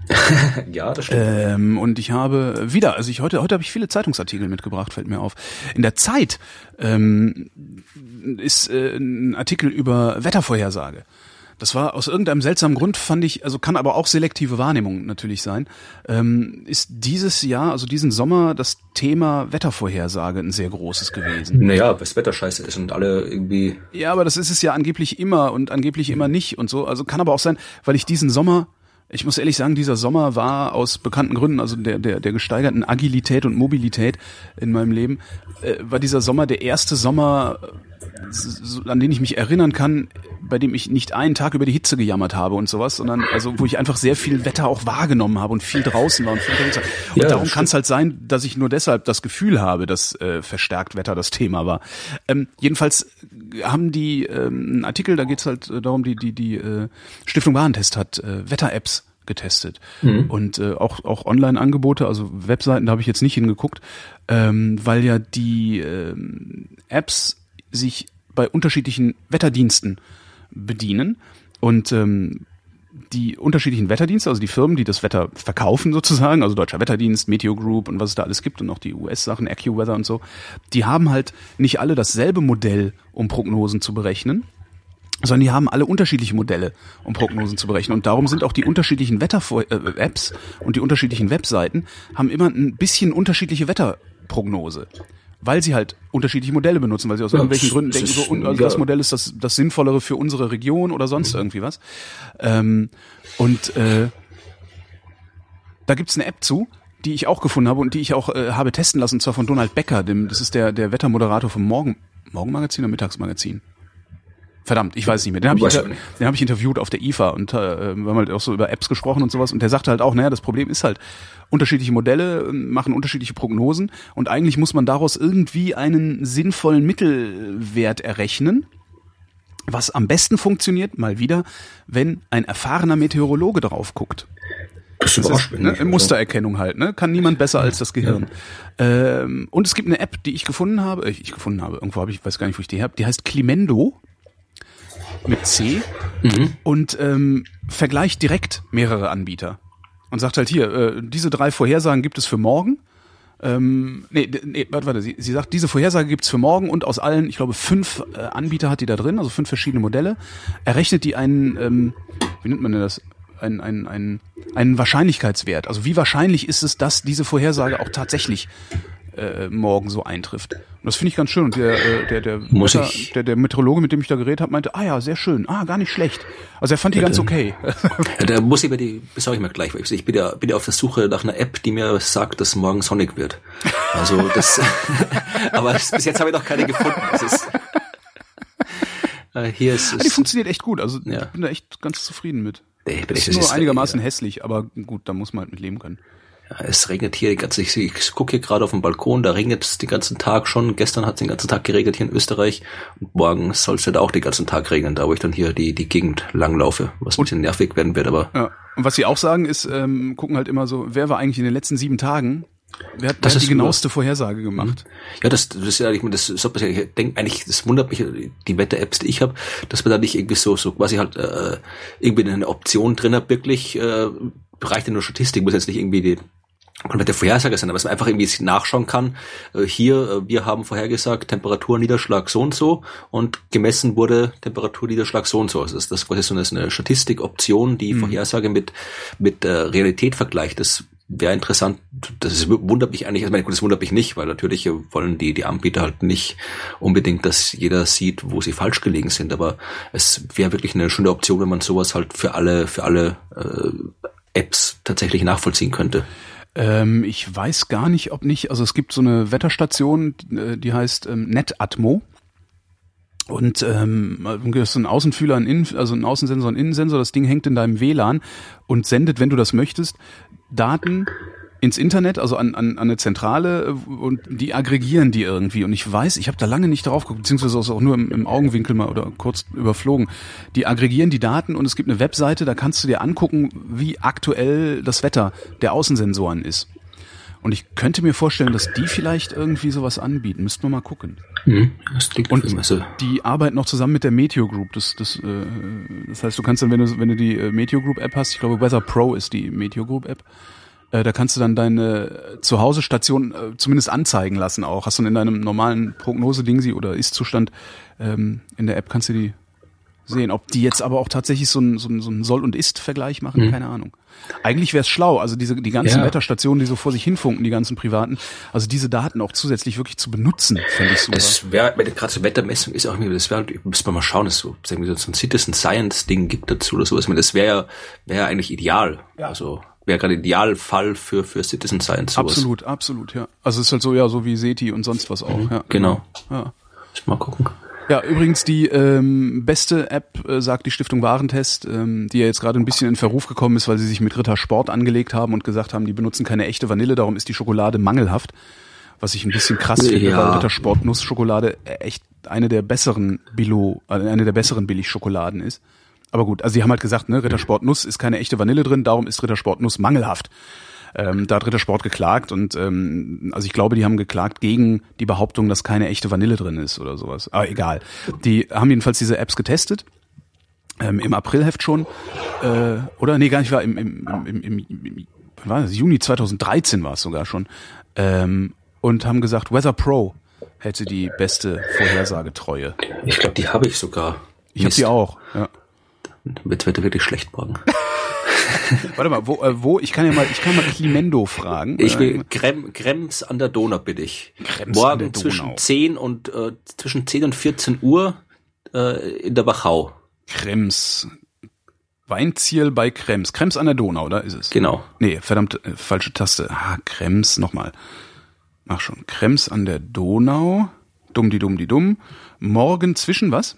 (laughs) Ja, das stimmt. Ähm, und ich habe wieder, also ich heute, heute habe ich viele Zeitungsartikel mitgebracht, fällt mir auf. In der Zeit ähm, ist äh, ein Artikel über Wettervorhersage. Das war aus irgendeinem seltsamen Grund, fand ich, also kann aber auch selektive Wahrnehmung natürlich sein, ähm, ist dieses Jahr, also diesen Sommer, das Thema Wettervorhersage ein sehr großes gewesen. Naja, was Wetter scheiße ist und alle irgendwie. Ja, aber das ist es ja angeblich immer und angeblich immer nicht und so. Also kann aber auch sein, weil ich diesen Sommer, ich muss ehrlich sagen, dieser Sommer war aus bekannten Gründen, also der, der, der gesteigerten Agilität und Mobilität in meinem Leben, äh, war dieser Sommer der erste Sommer, so, an den ich mich erinnern kann, bei dem ich nicht einen Tag über die Hitze gejammert habe und sowas, sondern also wo ich einfach sehr viel Wetter auch wahrgenommen habe und viel draußen war und viel war. Und Ja, darum kann es halt sein, dass ich nur deshalb das Gefühl habe, dass äh, verstärkt Wetter das Thema war. Ähm, jedenfalls haben die ähm, einen Artikel, da geht es halt äh, darum, die die die äh, Stiftung Warentest hat äh, Wetter-Apps getestet und äh, auch auch Online-Angebote, also Webseiten, da habe ich jetzt nicht hingeguckt, ähm, weil ja die ähm, Apps sich bei unterschiedlichen Wetterdiensten bedienen und ähm, die unterschiedlichen Wetterdienste, also die Firmen, die das Wetter verkaufen sozusagen, also Deutscher Wetterdienst, Meteo Group und was es da alles gibt und auch die US-Sachen, AccuWeather und so, die haben halt nicht alle dasselbe Modell, um Prognosen zu berechnen, sondern die haben alle unterschiedliche Modelle, um Prognosen zu berechnen. Und darum sind auch die unterschiedlichen Wetter-Apps und die unterschiedlichen Webseiten haben immer ein bisschen unterschiedliche Wetterprognose. Weil sie halt unterschiedliche Modelle benutzen, weil sie aus Ja, irgendwelchen Gründen denken, so, also ja. das Modell ist das, das Sinnvollere für unsere Region oder sonst irgendwie was. Ähm, und äh, da gibt's eine App zu, die ich auch gefunden habe und die ich auch äh, habe testen lassen, und zwar von Donald Becker, dem, das ist der, der Wettermoderator vom Morgen, Morgenmagazin oder Mittagsmagazin? Verdammt, ich weiß es nicht mehr. Den habe ich, inter ich den hab ich interviewt auf der IFA und äh, wir haben halt auch so über Apps gesprochen und sowas. Und der sagte halt auch, naja, das Problem ist halt, unterschiedliche Modelle äh, machen unterschiedliche Prognosen und eigentlich muss man daraus irgendwie einen sinnvollen Mittelwert errechnen. Was am besten funktioniert, mal wieder, wenn ein erfahrener Meteorologe drauf guckt. Das Das ist, ne. Mustererkennung halt, ne? Kann niemand besser als das Gehirn. Ähm, und es gibt eine App, die ich gefunden habe, äh, ich gefunden habe, irgendwo habe ich, weiß gar nicht, wo ich die habe, die heißt Climendo mit C und ähm, vergleicht direkt mehrere Anbieter. Und sagt halt hier, äh, diese drei Vorhersagen gibt es für morgen. Ähm, nee, nee, warte, warte, sie, sie sagt, diese Vorhersage gibt's für morgen und aus allen, ich glaube, fünf äh, Anbieter hat die da drin, also fünf verschiedene Modelle. Errechnet die einen, ähm, wie nennt man denn das? Einen, einen, einen, einen Wahrscheinlichkeitswert. Also wie wahrscheinlich ist es, dass diese Vorhersage auch tatsächlich äh, morgen so eintrifft. Und das finde ich ganz schön. Und der, äh, der, der, Muss Wetter- ich- der, der Meteorologe, mit dem ich da geredet habe, meinte, ah ja, sehr schön, ah, gar nicht schlecht. Also er fand die ganz okay. (laughs) Ja, da muss ich mir die, besorge ich mir gleich, weil ich, bin ja, bin ja auf der Suche nach einer App, die mir sagt, dass morgen sonnig wird. Also das, (laughs) (laughs) aber bis jetzt habe ich noch keine gefunden. Das ist, äh, hier ist Ah, die funktioniert echt gut. Also Ja. ich bin da echt ganz zufrieden mit. Ich bin echt- ist nur ist- einigermaßen hässlich, aber gut, da muss man halt mit leben können. Ja, es regnet hier die ganze, ich, ich gucke hier gerade auf dem Balkon, da regnet es den ganzen Tag schon. Gestern hat es den ganzen Tag geregnet hier in Österreich und morgen soll es halt auch den ganzen Tag regnen, da wo ich dann hier die, die Gegend langlaufe, was ein bisschen nervig werden wird, aber Ja. Und was sie auch sagen ist, ähm, gucken halt immer so, wer war eigentlich in den letzten sieben Tagen, wer hat, wer Das hat die genaueste Vorhersage gemacht? Ja, das, das ist ja, ich meine, das ist, ich denke eigentlich, das wundert mich, die Wetter-Apps, die ich habe, dass man da nicht irgendwie so, so quasi halt äh, irgendwie eine Option drin hat, wirklich äh, reicht ja nur Statistik, muss jetzt nicht irgendwie die komplette Vorhersage sein, aber dass man einfach irgendwie nachschauen kann, äh, hier, äh, wir haben vorhergesagt, Temperatur, Niederschlag so und so und gemessen wurde Temperatur, Niederschlag so und so. Also das, ist quasi so eine, Statistikoption, die Vorhersage mit, mit äh, Realität vergleicht. Das wäre interessant. Das ist, wundert mich eigentlich, also, ich meine, gut, das wundert mich nicht, weil natürlich wollen die, die Anbieter halt nicht unbedingt, dass jeder sieht, wo sie falsch gelegen sind, aber es wäre wirklich eine schöne Option, wenn man sowas halt für alle, für alle äh, Apps tatsächlich nachvollziehen könnte. Ähm, ich weiß gar nicht, ob nicht, also es gibt so eine Wetterstation, die, äh, die heißt ähm, NetAtmo. Und ähm, du hast einen Außenfühler, einen Innen, also einen Außensensor, einen Innensensor. Das Ding hängt in deinem WLAN und sendet, wenn du das möchtest, Daten ins Internet, also an, an, an eine Zentrale äh, und die aggregieren die irgendwie. Und ich weiß, ich habe da lange nicht drauf geguckt, beziehungsweise auch nur im, im Augenwinkel mal oder kurz überflogen. Die aggregieren die Daten und es gibt eine Webseite, da kannst du dir angucken, wie aktuell das Wetter der Außensensoren ist. Und ich könnte mir vorstellen, dass die vielleicht irgendwie sowas anbieten. Müssten wir mal gucken. Mhm. Das klingt Und die arbeiten noch zusammen mit der Meteo Group. Das, das, äh, das heißt, du kannst dann, wenn du, wenn du die äh, Meteo Group App hast, ich glaube Weather Pro ist die Meteo Group App, äh, da kannst du dann deine Zuhause-Station äh, zumindest anzeigen lassen auch. Hast du in deinem normalen Prognose-Dingsi oder Ist-Zustand ähm, in der App kannst du die sehen. Ob die jetzt aber auch tatsächlich so ein, so ein, so ein Soll- und Ist-Vergleich machen, keine Ahnung. Eigentlich wäre es schlau, also diese die ganzen Ja. Wetterstationen, die so vor sich hinfunken, die ganzen privaten, also diese Daten auch zusätzlich wirklich zu benutzen, fände ich super. Das wäre, gerade so Wettermessung ist auch irgendwie, das wäre, müssen wir mal schauen, dass so, sagen wir, so ein Citizen Science Ding gibt dazu oder sowas. Das wäre ja, wäre ja eigentlich ideal. Ja. Also, wäre gerade Idealfall für, für Citizen Science sowas. Absolut, absolut, ja. Also es ist halt so, ja, so wie SETI und sonst was auch, ja. Genau. Ja. Mal gucken. Ja, übrigens die ähm, beste App, äh, sagt die Stiftung Warentest, ähm, die ja jetzt gerade ein bisschen in Verruf gekommen ist, weil sie sich mit Ritter Sport angelegt haben und gesagt haben, die benutzen keine echte Vanille, darum ist die Schokolade mangelhaft. Was ich ein bisschen krass finde, Ja. weil Ritter Sport Nussschokolade echt eine der besseren Billo, äh, eine der besseren Billigschokoladen ist. Aber gut, also sie haben halt gesagt, ne, Rittersport Nuss ist keine echte Vanille drin, darum ist Rittersport Nuss mangelhaft. Ähm, da hat Rittersport geklagt und ähm, also ich glaube, die haben geklagt gegen die Behauptung, dass keine echte Vanille drin ist oder sowas. Aber egal. Die haben jedenfalls diese Apps getestet. Ähm, Im Aprilheft schon. Äh, oder nee, gar nicht, war im, im, im, im, im, war das? Juni 2013 war es sogar schon. Ähm, und haben gesagt, Weather Pro hätte die beste Vorhersagetreue. Ich glaube, die habe ich sogar. Ich habe die auch. Ja. Wird, wird wirklich schlecht morgen. (laughs) Warte mal, wo, äh, wo, ich kann ja mal, ich kann mal Climendo fragen. Ich will Grem, Krems an der Donau bin ich. Krems Morgen an der Donau. zwischen 10 und äh, zwischen 10 und 14 Uhr äh, in der Wachau. Krems. Weinziel bei Krems. Krems an der Donau, da ist es. Genau. Nee, verdammt, äh, falsche Taste. Ah, Krems, nochmal. Mach schon. Krems an der Donau. Dumm, die dumm, die dumm. Morgen zwischen was?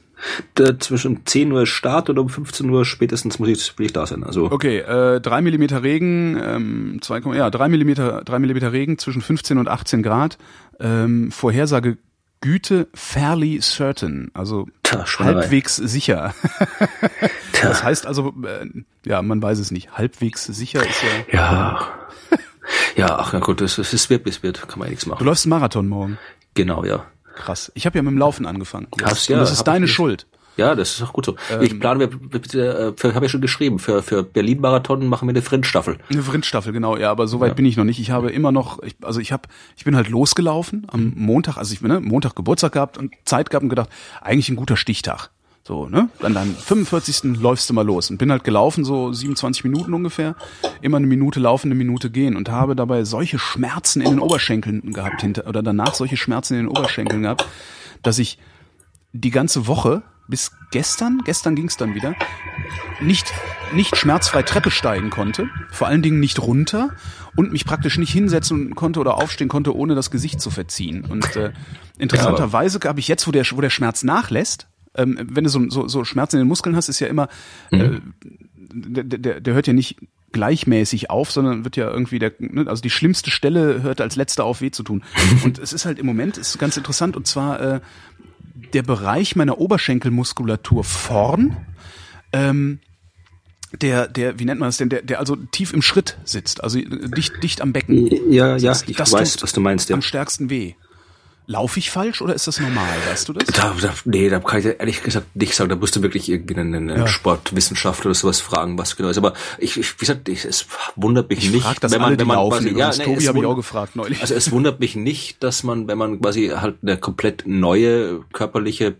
Da zwischen 10 Uhr Start und um 15 Uhr spätestens muss ich, will ich da sein. Also Okay, äh, drei Millimeter Regen, ähm, zwei, Komma- ja, drei Millimeter, drei Millimeter Regen zwischen 15 und 18 Grad. Ähm, Vorhersage Güte fairly certain, also Tja, halbwegs sicher. (laughs) Das heißt also, äh, ja, man weiß es nicht. Halbwegs sicher ist ja. ja. Ja, ach na gut, es, es wird, es wird, kann man ja nichts Du machen. läufst einen Marathon morgen. Genau, ja. Krass. Ich habe ja mit dem Laufen angefangen. Das, Hast und ja, das ist deine ich- Schuld. Ja, das ist auch gut so. Ähm. ich plane, wir, für, habe ja schon geschrieben, für, für Berlin-Marathon machen wir eine Frintstaffel. Eine Vrindstaffel, genau, ja, aber so weit bin ich noch nicht. Ich habe immer noch, ich, also ich habe, ich bin halt losgelaufen am Montag, also ich bin ne, Montag Geburtstag gehabt und Zeit gehabt und gedacht, eigentlich ein guter Stichtag. So, ne? Dann dann 45. läufst du mal los und bin halt gelaufen, so 27 Minuten ungefähr, immer eine Minute laufen, eine Minute gehen und habe dabei solche Schmerzen in den Oberschenkeln gehabt hinter oder danach solche Schmerzen in den Oberschenkeln gehabt, dass ich die ganze Woche bis gestern, gestern ging es dann wieder, nicht, nicht schmerzfrei Treppe steigen konnte, vor allen Dingen nicht runter und mich praktisch nicht hinsetzen konnte oder aufstehen konnte, ohne das Gesicht zu verziehen. Und äh, interessanterweise habe ich jetzt, wo der, wo der Schmerz nachlässt, ähm, wenn du so, so, so Schmerzen in den Muskeln hast, ist ja immer, äh, der, der, der hört ja nicht gleichmäßig auf, sondern wird ja irgendwie der, ne, also die schlimmste Stelle hört als letzte auf weh zu tun. (laughs) Und es ist halt im Moment ist ganz interessant und zwar äh, der Bereich meiner Oberschenkelmuskulatur vorn, ähm, der, der, wie nennt man das denn, der, der also tief im Schritt sitzt, also äh, dicht, dicht am Becken. Ja, ja, Das- ich das weiß, was du meinst, ja. Am stärksten weh. Laufe ich falsch oder ist das normal, weißt du das? Da, da, nee, da kann ich ehrlich gesagt nicht sagen. Da musst du wirklich irgendwie einen, Ja. Sportwissenschaftler oder sowas fragen, was genau ist. Aber ich, ich wie gesagt, ich, es wundert mich Ich nicht, frage das alle, die laufen. übrigens. nee, Tobi habe ich auch gefragt neulich. Also es wundert mich nicht, dass man, wenn man quasi halt eine komplett neue körperliche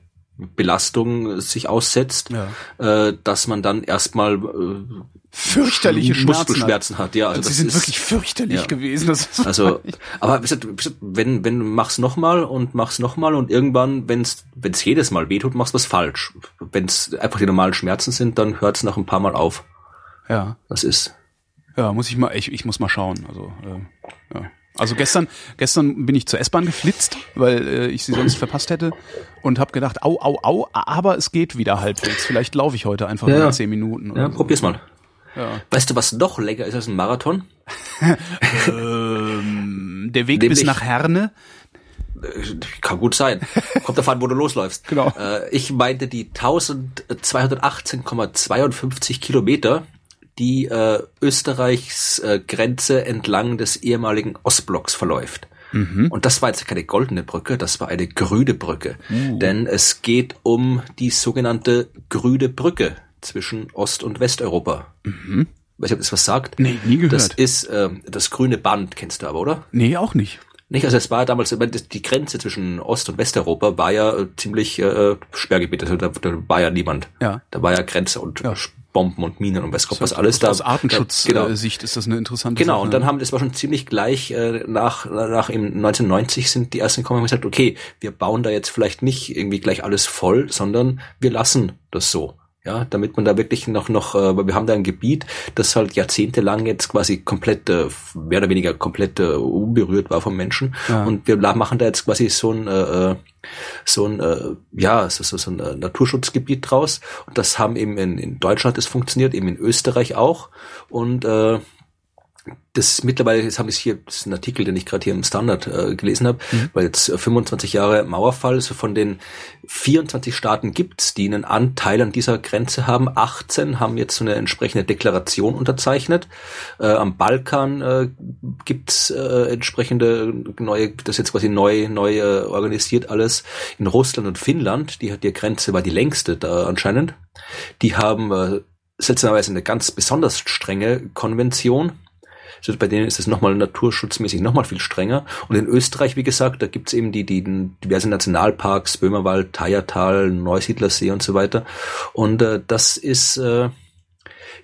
Belastung sich aussetzt, Ja. äh, dass man dann erstmal äh, fürchterliche Schmerzen Muskelschmerzen hat. Ja, also sie das sind ist, wirklich fürchterlich ja. gewesen. Also, aber wenn, wenn du machst nochmal und machst nochmal und irgendwann, wenn es jedes Mal wehtut, machst du was falsch. Wenn es einfach die normalen Schmerzen sind, dann hört es nach ein paar Mal auf. ja, Das ist. ja, muss ich mal, ich, ich muss mal schauen. Also, äh, ja. Also gestern, gestern bin ich zur S-Bahn geflitzt, weil äh, ich sie sonst verpasst hätte und habe gedacht, au, au, au, aber es geht wieder halbwegs. Vielleicht laufe ich heute einfach Ja, nur zehn Minuten. Oder Ja, so. probier's mal. Ja. Weißt du, was noch länger ist als ein Marathon? Ähm, der Weg Nämlich- bis nach Herne. Äh, Kann gut sein. Kommt davon, wo du losläufst. (laughs) Genau. Äh, ich meinte die 1218,52 Kilometer, die äh, Österreichs äh, Grenze entlang des ehemaligen Ostblocks verläuft. Und das war jetzt keine goldene Brücke, das war eine grüne Brücke. Denn es geht um die sogenannte grüne Brücke zwischen Ost- und Westeuropa. Mhm. Weiß nicht, ob das was sagt? Nee, nie gehört. Das ist äh, das grüne Band, kennst du aber, oder? Nee, auch nicht. Nicht, also es war damals, die Grenze zwischen Ost- und Westeuropa war ja äh, ziemlich äh, Sperrgebiet, also da, da war ja niemand. Ja. Da war ja Grenze und Ja. Bomben und Minen und weiß Gott was alles da. Aus Artenschutzsicht genau. ist das eine interessante Genau, Sache. und dann haben, das war schon ziemlich gleich, äh, nach, nach im 1990 sind die ersten gekommen und haben gesagt, okay, wir bauen da jetzt vielleicht nicht irgendwie gleich alles voll, sondern wir lassen das so. Ja, damit man da wirklich noch, noch, äh, weil wir haben da ein Gebiet, das halt jahrzehntelang jetzt quasi komplett, äh, mehr oder weniger komplett äh, unberührt war vom Menschen. Ja. Und wir machen da jetzt quasi so ein, äh, äh so ein, äh, ja, so, so, so ein äh, Naturschutzgebiet draus. Und das haben eben in, in Deutschland das funktioniert, eben in Österreich auch. Und äh, das mittlerweile, jetzt habe ich hier, das ist ein Artikel, den ich gerade hier im Standard äh, gelesen habe, mhm. weil jetzt 25 Jahre Mauerfall, so von den 24 Staaten gibt's, die einen Anteil an dieser Grenze haben. 18 haben jetzt so eine entsprechende Deklaration unterzeichnet. Äh, am Balkan äh, gibt's äh, entsprechende neue, das jetzt quasi neu, neu äh, organisiert alles. In Russland und Finnland, die hat die Grenze war die längste da anscheinend. Die haben äh, seltsamerweise eine ganz besonders strenge Konvention also bei denen ist es nochmal naturschutzmäßig nochmal viel strenger. Und in Österreich, wie gesagt, da gibt's eben die, die diverse Nationalparks, Böhmerwald, Thayertal, Neusiedlersee und so weiter. Und äh, das ist äh,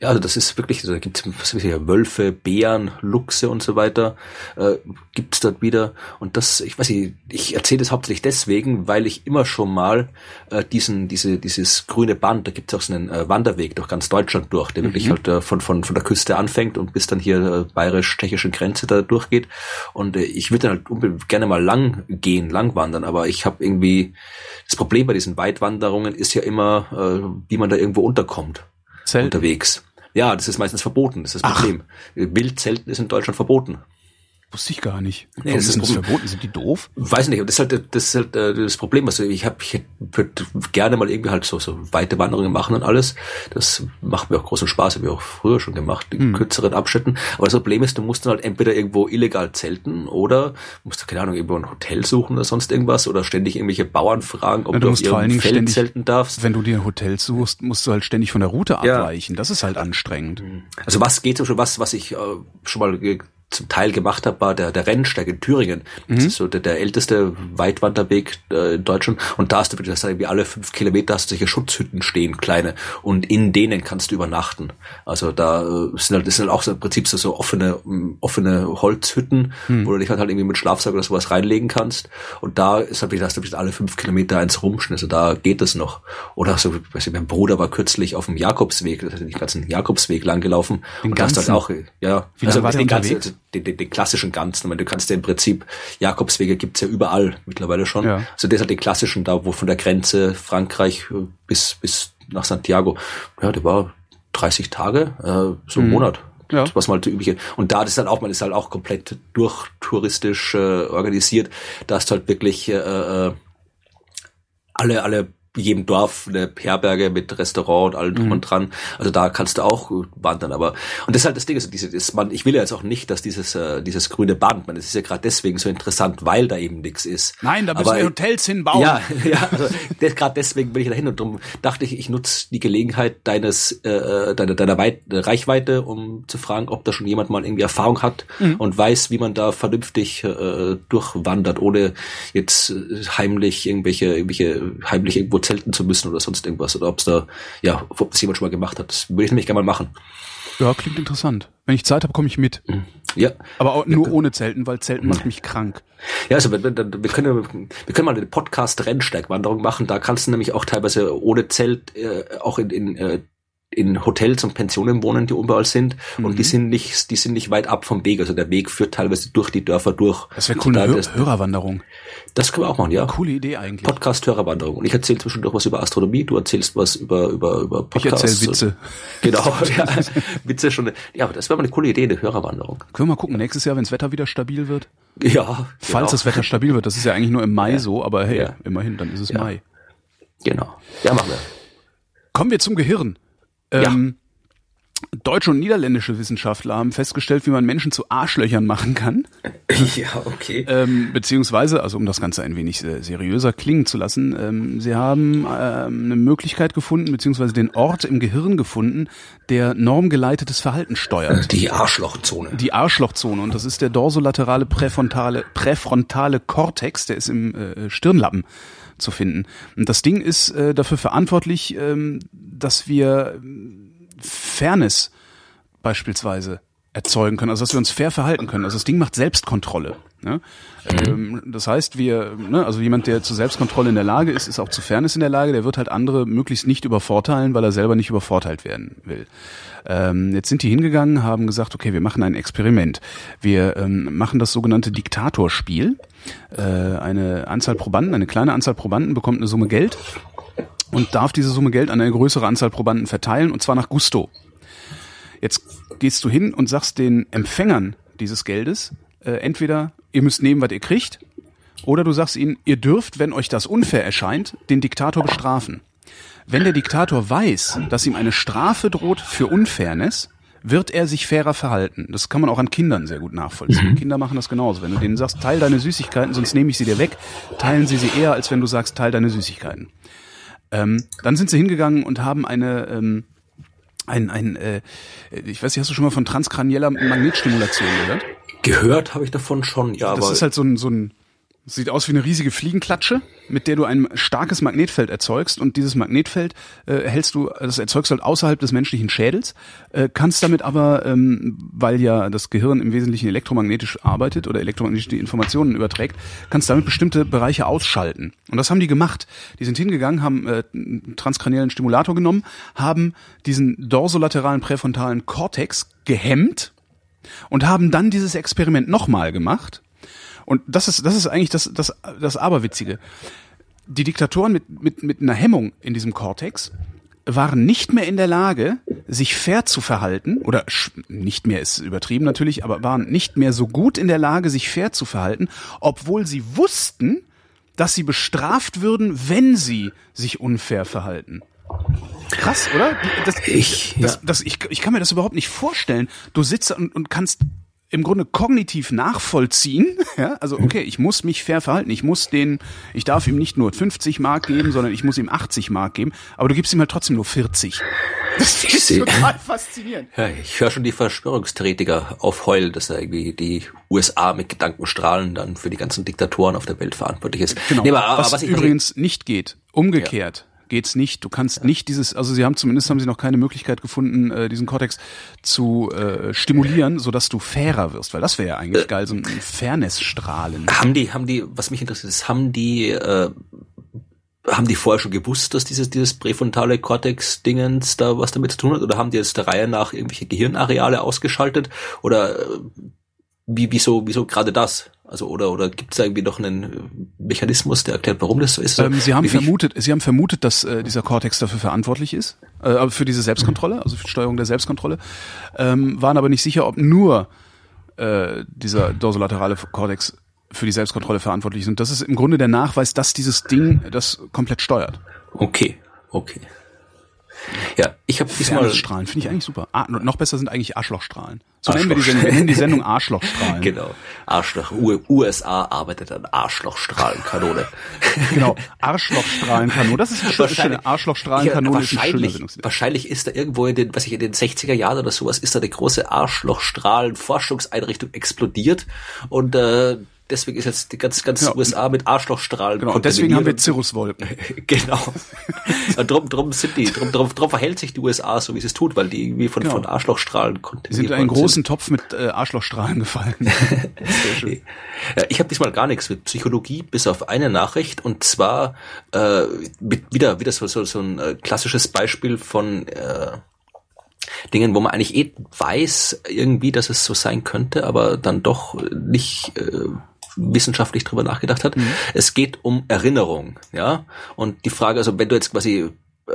ja, also das ist wirklich, also da gibt es Wölfe, Bären, Luchse und so weiter, äh, gibt es dort wieder. Und das, ich weiß nicht, ich erzähle das hauptsächlich deswegen, weil ich immer schon mal äh, diesen, diese, dieses grüne Band, da gibt es auch so einen äh, Wanderweg durch ganz Deutschland durch, der mhm. wirklich halt äh, von, von, von der Küste anfängt und bis dann hier äh, bayerisch-tschechische Grenze da durchgeht. Und äh, ich würde halt unbedingt gerne mal lang gehen, lang wandern, aber ich habe irgendwie, das Problem bei diesen Weitwanderungen ist ja immer, äh, wie man da irgendwo unterkommt. Zelt. unterwegs. Ja, das ist meistens verboten, das ist das Problem. Wildzelten ist in Deutschland verboten. Wusste ich gar nicht. Nee, das ist das verboten. Sind die doof? Weiß nicht. Das ist halt das, ist halt, äh, das Problem. Also ich habe, ich würde gerne mal irgendwie halt so so weite Wanderungen machen und alles. Das macht mir auch großen Spaß. Habe ich auch früher schon gemacht, in hm. kürzeren Abschnitten. Aber das Problem ist, du musst dann halt entweder irgendwo illegal zelten oder musst du keine Ahnung irgendwo ein Hotel suchen oder sonst irgendwas oder ständig irgendwelche Bauern fragen, ob ja, du, du auf ihrem Feld ständig, zelten darfst. Wenn du dir ein Hotel suchst, musst du halt ständig von der Route abweichen. Ja. Das ist halt anstrengend. Also was geht zum Beispiel was was ich äh, schon mal zum Teil gemacht habe, war der, der Rennsteig in Thüringen. Das mhm. ist so der, der älteste Weitwanderweg äh, in Deutschland. Und da hast du wirklich, das irgendwie alle fünf Kilometer hast du solche Schutzhütten stehen, kleine. Und in denen kannst du übernachten. Also da äh, sind halt, das sind halt auch so im Prinzip so, so offene, offene Holzhütten, mhm. wo du dich halt, halt irgendwie mit Schlafsack oder sowas reinlegen kannst. Und da ist halt, hast du alle fünf Kilometer eins rumschen. Also da geht es noch. Oder so, weiß ich, mein Bruder war kürzlich auf dem Jakobsweg, das ist den ganzen Jakobsweg langgelaufen. Den und ganzen? das halt auch, ja. Wie also war der den ganzen, den, den, den klassischen Ganzen. Meine, du kannst ja im Prinzip, Jakobswege gibt's ja überall mittlerweile schon. Ja. Also das hat den klassischen da, wo von der Grenze Frankreich äh, bis, bis nach Santiago. Ja, der war 30 Tage, äh, so ein mhm. Monat. Ja. Was mal halt übliche. Und da ist halt auch, man ist halt auch komplett durchtouristisch äh, organisiert. Da du halt wirklich äh, äh, alle, alle jedem Dorf eine Herberge mit Restaurant und allem drum mhm. und dran. Also da kannst du auch wandern. Aber und das ist halt das Ding, also diese, das, man, ich will ja jetzt auch nicht, dass dieses äh, dieses grüne Band, man, das ist ja gerade deswegen so interessant, weil da eben nichts ist. Nein, da müssen Aber, wir Hotels hinbauen. Ja, (laughs) ja, also gerade deswegen bin ich dahin und darum dachte ich, ich nutze die Gelegenheit deines äh, äh, deiner deiner Weit Reichweite, um zu fragen, ob da schon jemand mal irgendwie Erfahrung hat mhm. und weiß, wie man da vernünftig äh, durchwandert, ohne jetzt äh, heimlich irgendwelche irgendwelche heimlich irgendwo zelten zu müssen oder sonst irgendwas. Oder ob es da, ja, ob das jemand schon mal gemacht hat. Das würde ich nämlich gerne mal machen. Ja, klingt interessant. Wenn ich Zeit habe, komme ich mit. Mhm. Ja. Aber auch nur ohne Zelten, weil Zelten macht mich krank. Ja, also wir, wir, wir können wir können mal eine Podcast Rennsteigwanderung machen. Da kannst du nämlich auch teilweise ohne Zelt äh, auch in, in äh, in Hotels und Pensionen wohnen, die überall sind. Mhm. Und die sind nicht, die sind nicht weit ab vom Weg. Also der Weg führt teilweise durch die Dörfer durch. Das wäre cool, eine Hör Hörerwanderung. Das können wir auch machen, ja. Coole Idee eigentlich. Podcast-Hörerwanderung. Und ich erzähle zwischendurch was über Astronomie, du erzählst was über, über, über Podcasts. Ich erzähle Witze. (laughs) Genau, ja. (laughs) Witze schon. Ja, aber das wäre mal eine coole Idee, eine Hörerwanderung. Können wir mal gucken, nächstes Jahr, wenn das Wetter wieder stabil wird? Ja. Falls genau. das Wetter stabil wird, das ist ja eigentlich nur im Mai ja. so, aber hey, ja. immerhin, dann ist es ja. Mai. Genau. Ja, machen wir. Kommen wir zum Gehirn. Ähm, Deutsche und niederländische Wissenschaftler haben festgestellt, wie man Menschen zu Arschlöchern machen kann. (laughs) Ja, okay. Ähm, beziehungsweise, also um das Ganze ein wenig äh, seriöser klingen zu lassen, ähm, sie haben ähm, eine Möglichkeit gefunden, beziehungsweise den Ort im Gehirn gefunden, der normgeleitetes Verhalten steuert. Die Arschlochzone. Die Arschlochzone. Und das ist der dorsolaterale präfrontale, präfrontale Kortex, der ist im äh, Stirnlappen zu finden. Und das Ding ist äh, dafür verantwortlich, ähm, dass wir Fairness beispielsweise erzeugen können, also dass wir uns fair verhalten können. Also das Ding macht Selbstkontrolle. Ne? Ähm, das heißt, wir, ne, also jemand, der zu Selbstkontrolle in der Lage ist, ist auch zu Fairness in der Lage, der wird halt andere möglichst nicht übervorteilen, weil er selber nicht übervorteilt werden will. Ähm, jetzt sind die hingegangen, haben gesagt, okay, wir machen ein Experiment. Wir ähm, machen das sogenannte Diktatorspiel. Äh, eine Anzahl Probanden, eine kleine Anzahl Probanden bekommt eine Summe Geld und darf diese Summe Geld an eine größere Anzahl Probanden verteilen, und zwar nach Gusto. Jetzt gehst du hin und sagst den Empfängern dieses Geldes, äh, entweder ihr müsst nehmen, was ihr kriegt, oder du sagst ihnen, ihr dürft, wenn euch das unfair erscheint, den Diktator bestrafen. Wenn der Diktator weiß, dass ihm eine Strafe droht für Unfairness, wird er sich fairer verhalten. Das kann man auch an Kindern sehr gut nachvollziehen. Mhm. Kinder machen das genauso. Wenn du denen sagst, teil deine Süßigkeiten, sonst nehme ich sie dir weg, teilen sie sie eher, als wenn du sagst, teil deine Süßigkeiten. Ähm, dann sind sie hingegangen und haben eine ähm, ein, ein äh, ich weiß nicht, hast du schon mal von transkranieller Magnetstimulation gehört? Gehört habe ich davon schon, ja. Das aber ist halt so ein, so ein Sieht aus wie eine riesige Fliegenklatsche, mit der du ein starkes Magnetfeld erzeugst und dieses Magnetfeld äh, hältst du, das erzeugst du halt außerhalb des menschlichen Schädels, äh, kannst damit aber, ähm, weil ja das Gehirn im Wesentlichen elektromagnetisch arbeitet oder elektromagnetisch die Informationen überträgt, kannst damit bestimmte Bereiche ausschalten. Und das haben die gemacht. Die sind hingegangen, haben äh, einen transkraniellen Stimulator genommen, haben diesen dorsolateralen präfrontalen Kortex gehemmt und haben dann dieses Experiment nochmal gemacht und das ist, das ist eigentlich das, das, das Aberwitzige. Die Diktatoren mit, mit, mit einer Hemmung in diesem Kortex waren nicht mehr in der Lage, sich fair zu verhalten, oder nicht mehr ist übertrieben natürlich, aber waren nicht mehr so gut in der Lage, sich fair zu verhalten, obwohl sie wussten, dass sie bestraft würden, wenn sie sich unfair verhalten. Krass, oder? Das, ich, ja. das, das, ich, ich kann mir das überhaupt nicht vorstellen. Du sitzt und, und kannst im Grunde kognitiv nachvollziehen. (laughs) Ja, also okay, ich muss mich fair verhalten. Ich muss den, ich darf ihm nicht nur 50 Mark geben, sondern ich muss ihm 80 Mark geben. Aber du gibst ihm halt trotzdem nur 40. (laughs) Das ist total faszinierend. Ja, ich höre schon die Verschwörungstheoretiker aufheulen, dass da irgendwie die USA mit Gedankenstrahlen dann für die ganzen Diktatoren auf der Welt verantwortlich ist. Genau. Nee, aber, was, was übrigens nicht geht. Umgekehrt. Ja geht's nicht. Du kannst nicht dieses, also sie haben zumindest haben sie noch keine Möglichkeit gefunden, äh, diesen Cortex zu äh, stimulieren, so dass du fairer wirst, weil das wäre ja eigentlich äh, geil, so ein Fairness-Strahlen. Haben die, haben die, was mich interessiert ist, haben die äh, haben die vorher schon gewusst, dass dieses, dieses präfrontale Cortex-Dingens da was damit zu tun hat? Oder haben die jetzt der Reihe nach irgendwelche Gehirnareale ausgeschaltet? Oder äh, wie, wieso, wieso gerade das? Also oder oder gibt es da irgendwie noch einen Mechanismus, der erklärt, warum das so ist? Ähm, Sie haben vermutet, Sie haben vermutet, dass äh, dieser Cortex dafür verantwortlich ist, äh, für diese Selbstkontrolle, also für die Steuerung der Selbstkontrolle, ähm, waren aber nicht sicher, ob nur äh, dieser dorsolaterale Cortex für die Selbstkontrolle verantwortlich ist. Und das ist im Grunde der Nachweis, dass dieses Ding das komplett steuert. Okay, okay. Ja, ich habe diesmal Strahlen finde ich eigentlich super. Ah, noch besser sind eigentlich Arschlochstrahlen. So nennen wir die Sendung. Wir nennen die Sendung Arschlochstrahlen. (laughs) genau. Arschloch. USA arbeitet an Arschlochstrahlenkanone. (laughs) genau. Arschlochstrahlenkanone. Das ist eine schöne Arschlochstrahlenkanone. Ja, wahrscheinlich, ist wahrscheinlich ist da irgendwo in den, was ich in den 60er Jahren oder sowas, ist da eine große Arschlochstrahlenforschungseinrichtung explodiert und äh, deswegen ist jetzt die ganz, ganz genau. USA mit Arschlochstrahlen. Genau, und deswegen haben wir Cirruswolken. (laughs) genau. drum, drum sind die, drum, drum, drum verhält sich die USA so, wie sie es tut, weil die irgendwie von, genau. von Arschlochstrahlen kontaminiert sind. in einen großen sind. Topf mit äh, Arschlochstrahlen gefallen. (laughs) ja, ich habe diesmal gar nichts mit Psychologie, bis auf eine Nachricht und zwar äh, mit, wieder, wieder so, so, so ein äh, klassisches Beispiel von äh, Dingen, wo man eigentlich eh weiß irgendwie, dass es so sein könnte, aber dann doch nicht äh, wissenschaftlich drüber nachgedacht hat. Mhm. Es geht um Erinnerung, ja. Und die Frage, also wenn du jetzt quasi äh,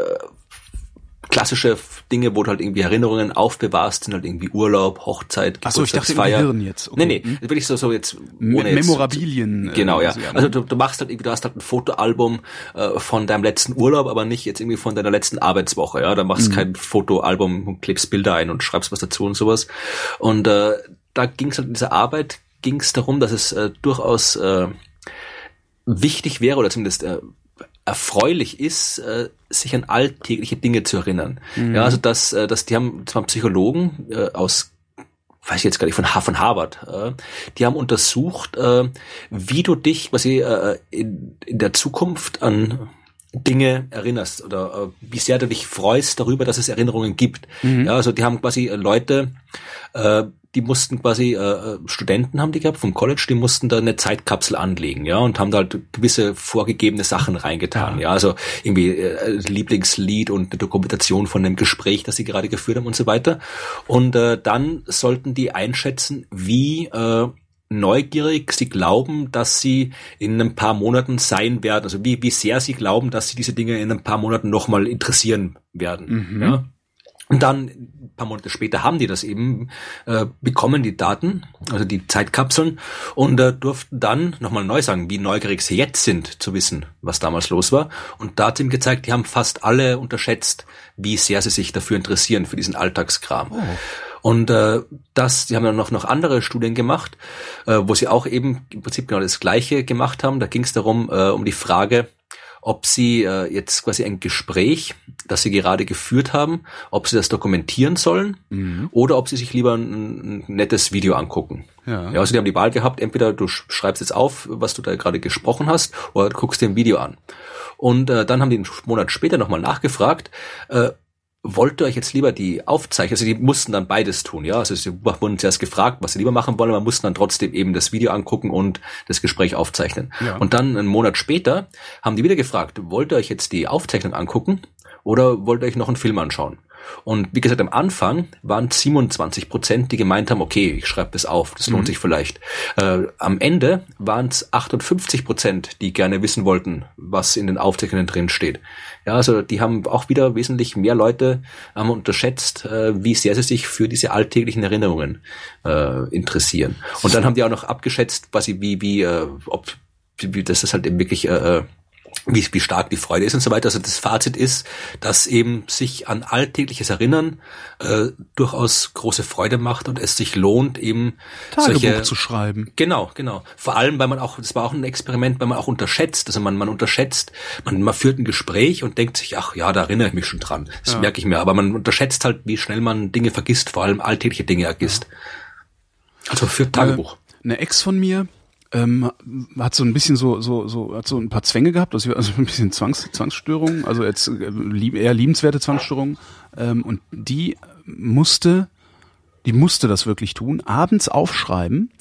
klassische Dinge, wo du halt irgendwie Erinnerungen aufbewahrst, sind halt irgendwie Urlaub, Hochzeit, Achso, ich dachte Gehirn jetzt. Okay. Nee, nee, will ich so, so jetzt ohne Memorabilien. Jetzt, genau, ja. Also du, du machst halt irgendwie, du hast halt ein Fotoalbum äh, von deinem letzten Urlaub, aber nicht jetzt irgendwie von deiner letzten Arbeitswoche, ja. Da machst mhm. kein Fotoalbum und klebst Bilder ein und schreibst was dazu und sowas. Und äh, da ging es halt in dieser Arbeit, ging es darum, dass es äh, durchaus äh, wichtig wäre oder zumindest äh, erfreulich ist, äh, sich an alltägliche Dinge zu erinnern. Mhm. Ja, also dass, äh, dass die haben zwar Psychologen äh, aus weiß ich jetzt gar nicht, von, von Harvard, äh, die haben untersucht, äh, wie du dich quasi äh, in, in der Zukunft an Dinge erinnerst oder äh, wie sehr du dich freust darüber, dass es Erinnerungen gibt. Mhm. Ja, also die haben quasi Leute, äh, die mussten quasi, äh, Studenten haben die gehabt vom College, die mussten da eine Zeitkapsel anlegen, ja, und haben da halt gewisse vorgegebene Sachen reingetan, ja, ja also irgendwie äh, Lieblingslied und eine Dokumentation von einem Gespräch, das sie gerade geführt haben und so weiter. Und äh, dann sollten die einschätzen, wie äh, neugierig sie glauben, dass sie in ein paar Monaten sein werden, also wie, wie sehr sie glauben, dass sie diese Dinge in ein paar Monaten nochmal interessieren werden. Mhm. Ja? Und dann, paar Monate später, haben die das eben, äh, bekommen die Daten, also die Zeitkapseln, und äh, durften dann nochmal neu sagen, wie neugierig sie jetzt sind, zu wissen, was damals los war. Und da hat ihm gezeigt, die haben fast alle unterschätzt, wie sehr sie sich dafür interessieren, für diesen Alltagskram. Oh. Und äh, das, die haben dann noch, noch andere Studien gemacht, äh, wo sie auch eben im Prinzip genau das Gleiche gemacht haben. Da ging es darum, äh, um die Frage, ob sie äh, jetzt quasi ein Gespräch, das sie gerade geführt haben, ob sie das dokumentieren sollen mhm. oder ob sie sich lieber ein, ein nettes Video angucken. Ja. ja. Also die haben die Wahl gehabt, entweder du schreibst jetzt auf, was du da gerade gesprochen hast, oder du guckst dir ein Video an. Und äh, dann haben die einen Monat später nochmal nachgefragt, äh, wollt ihr euch jetzt lieber die Aufzeichnung, also die mussten dann beides tun, ja, also sie wurden zuerst gefragt, was sie lieber machen wollen, aber mussten dann trotzdem eben das Video angucken und das Gespräch aufzeichnen. Ja. Und dann einen Monat später haben die wieder gefragt, wollt ihr euch jetzt die Aufzeichnung angucken oder wollt ihr euch noch einen Film anschauen? Und wie gesagt, am Anfang waren 27 Prozent, die gemeint haben, okay, ich schreibe das auf, das lohnt mhm. sich vielleicht. Äh, am Ende waren es 58 Prozent, die gerne wissen wollten, was in den Aufzeichnungen drin steht. Ja, also die haben auch wieder wesentlich mehr Leute ähm, unterschätzt, äh, wie sehr sie sich für diese alltäglichen Erinnerungen äh, interessieren. Und dann haben die auch noch abgeschätzt, quasi wie, wie, äh, ob wie, das ist halt eben wirklich äh, äh wie, wie stark die Freude ist und so weiter. Also das Fazit ist, dass eben sich an alltägliches Erinnern äh, durchaus große Freude macht und es sich lohnt, eben Tagebuch solche, zu schreiben. Genau, genau. Vor allem, weil man auch, das war auch ein Experiment, weil man auch unterschätzt. Also man, man unterschätzt, man, man führt ein Gespräch und denkt sich, ach ja, da erinnere ich mich schon dran. Das ja. merke ich mir. Aber man unterschätzt halt, wie schnell man Dinge vergisst, vor allem alltägliche Dinge vergisst. Ja. Also für Tagebuch. Eine Ex von mir, ähm, hat so ein bisschen so so so hat so ein paar Zwänge gehabt, also, also ein bisschen Zwangs, Zwangsstörungen, also jetzt äh, eher liebenswerte Zwangsstörungen ähm, und die musste die musste das wirklich tun, abends aufschreiben,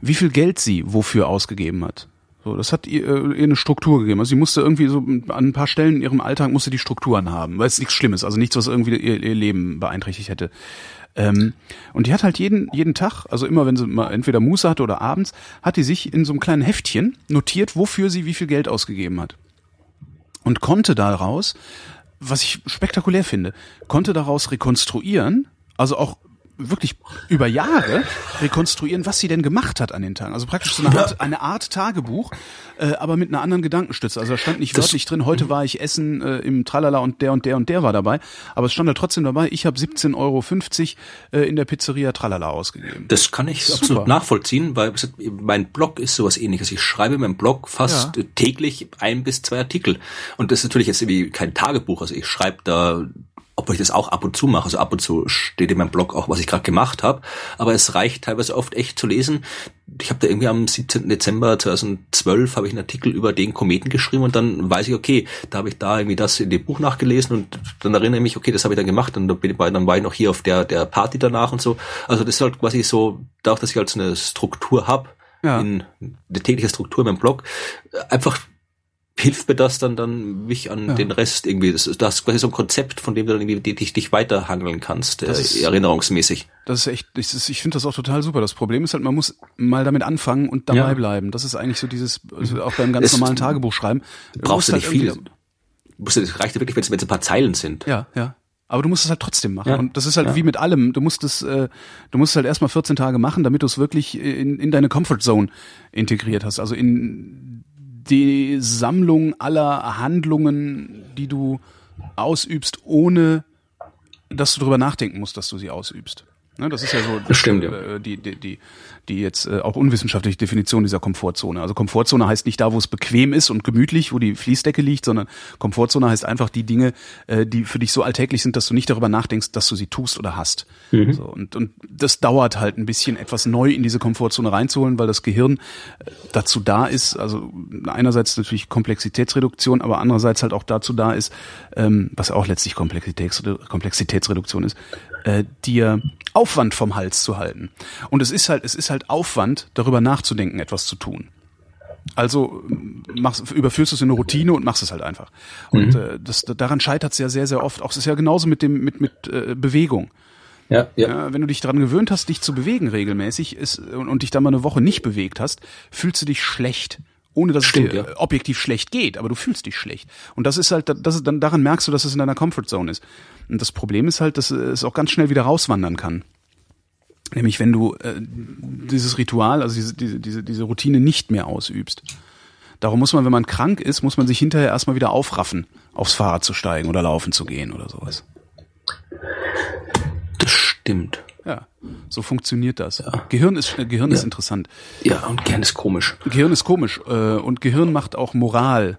wie viel Geld sie wofür ausgegeben hat. So, das hat ihr, äh, ihr eine Struktur gegeben. Also sie musste irgendwie so an ein paar Stellen in ihrem Alltag musste die Strukturen haben, weil es nichts Schlimmes, also nichts, was irgendwie ihr, ihr Leben beeinträchtigt hätte. Ähm, und die hat halt jeden, jeden Tag, also immer wenn sie mal entweder Muße hatte oder abends, hat die sich in so einem kleinen Heftchen notiert, wofür sie wie viel Geld ausgegeben hat. Und konnte daraus, was ich spektakulär finde, konnte daraus rekonstruieren, also auch wirklich über Jahre rekonstruieren, was sie denn gemacht hat an den Tagen. Also praktisch so eine Art, eine Art Tagebuch, äh, aber mit einer anderen Gedankenstütze. Also da stand nicht das wörtlich drin, heute war ich essen äh, im Tralala und der und der und der war dabei, aber es stand da trotzdem dabei, ich habe 17,50 Euro äh, in der Pizzeria Tralala ausgegeben. Das kann ich Super. absolut nachvollziehen, weil mein Blog ist sowas ähnliches. Ich schreibe in meinem Blog fast ja. täglich ein bis zwei Artikel. Und das ist natürlich jetzt irgendwie kein Tagebuch. Also ich schreibe da obwohl ich das auch ab und zu mache. Also ab und zu steht in meinem Blog auch, was ich gerade gemacht habe. Aber es reicht teilweise oft echt zu lesen. Ich habe da irgendwie am 17. Dezember 2012 habe ich einen Artikel über den Kometen geschrieben und dann weiß ich, okay, da habe ich da irgendwie das in dem Buch nachgelesen und dann erinnere ich mich, okay, das habe ich dann gemacht und dann, dann war ich noch hier auf der, der Party danach und so. Also das ist halt quasi so, dadurch, dass ich halt so eine Struktur habe, ja. in eine tägliche Struktur in meinem Blog, einfach hilft mir das dann dann mich an ja. den Rest irgendwie. Das, das ist quasi so ein Konzept, von dem du dann irgendwie dich, dich weiterhangeln kannst, das äh, ist, erinnerungsmäßig. Das ist echt, ich, ich finde das auch total super. Das Problem ist halt, man muss mal damit anfangen und dabei ja. bleiben. Das ist eigentlich so dieses, also auch beim ganz es, normalen Tagebuch schreiben. Brauchst du nicht halt viel. Musst du, reicht wirklich, wenn es ein paar Zeilen sind. Ja, ja. Aber du musst es halt trotzdem machen. Ja. Und das ist halt ja. wie mit allem. Du musst es, äh, du musst es halt erstmal 14 Tage machen, damit du es wirklich in, in deine Comfort Zone integriert hast. Also in die Sammlung aller Handlungen, die du ausübst, ohne dass du darüber nachdenken musst, dass du sie ausübst. Ne, das ist ja so das stimmt, ja. Äh, die, die, die, die jetzt äh, auch unwissenschaftliche Definition dieser Komfortzone. Also Komfortzone heißt nicht da, wo es bequem ist und gemütlich, wo die Fließdecke liegt, sondern Komfortzone heißt einfach die Dinge, äh, die für dich so alltäglich sind, dass du nicht darüber nachdenkst, dass du sie tust oder hast. Mhm. So, und, und das dauert halt ein bisschen, etwas neu in diese Komfortzone reinzuholen, weil das Gehirn äh, dazu da ist, also einerseits natürlich Komplexitätsreduktion, aber andererseits halt auch dazu da ist, ähm, was auch letztlich Komplexitäts Komplexitätsreduktion ist, äh, dir Aufwand vom Hals zu halten. Und es ist halt, es ist halt Aufwand, darüber nachzudenken, etwas zu tun. Also machst, überführst du es in eine Routine und machst es halt einfach. Und Mhm. äh, das, daran scheitert es ja sehr, sehr oft. Auch es ist ja genauso mit dem mit mit äh, Bewegung. Ja, ja. Ja, wenn du dich daran gewöhnt hast, dich zu bewegen regelmäßig ist, und, und dich dann mal eine Woche nicht bewegt hast, fühlst du dich schlecht. Ohne dass Stimmt, es dir ja. äh, objektiv schlecht geht, aber du fühlst dich schlecht. Und das ist halt, das ist, dann daran merkst du, dass es in deiner Comfortzone ist. Und das Problem ist halt, dass es auch ganz schnell wieder rauswandern kann. Nämlich wenn du äh, dieses Ritual, also diese, diese, diese, diese Routine nicht mehr ausübst. Darum muss man, wenn man krank ist, muss man sich hinterher erstmal wieder aufraffen, aufs Fahrrad zu steigen oder laufen zu gehen oder sowas. Das stimmt. Ja, so funktioniert das. Gehirn ist äh, Gehirn ist interessant. Ja, und gern ist komisch. Gehirn ist komisch äh, und Gehirn macht auch Moral.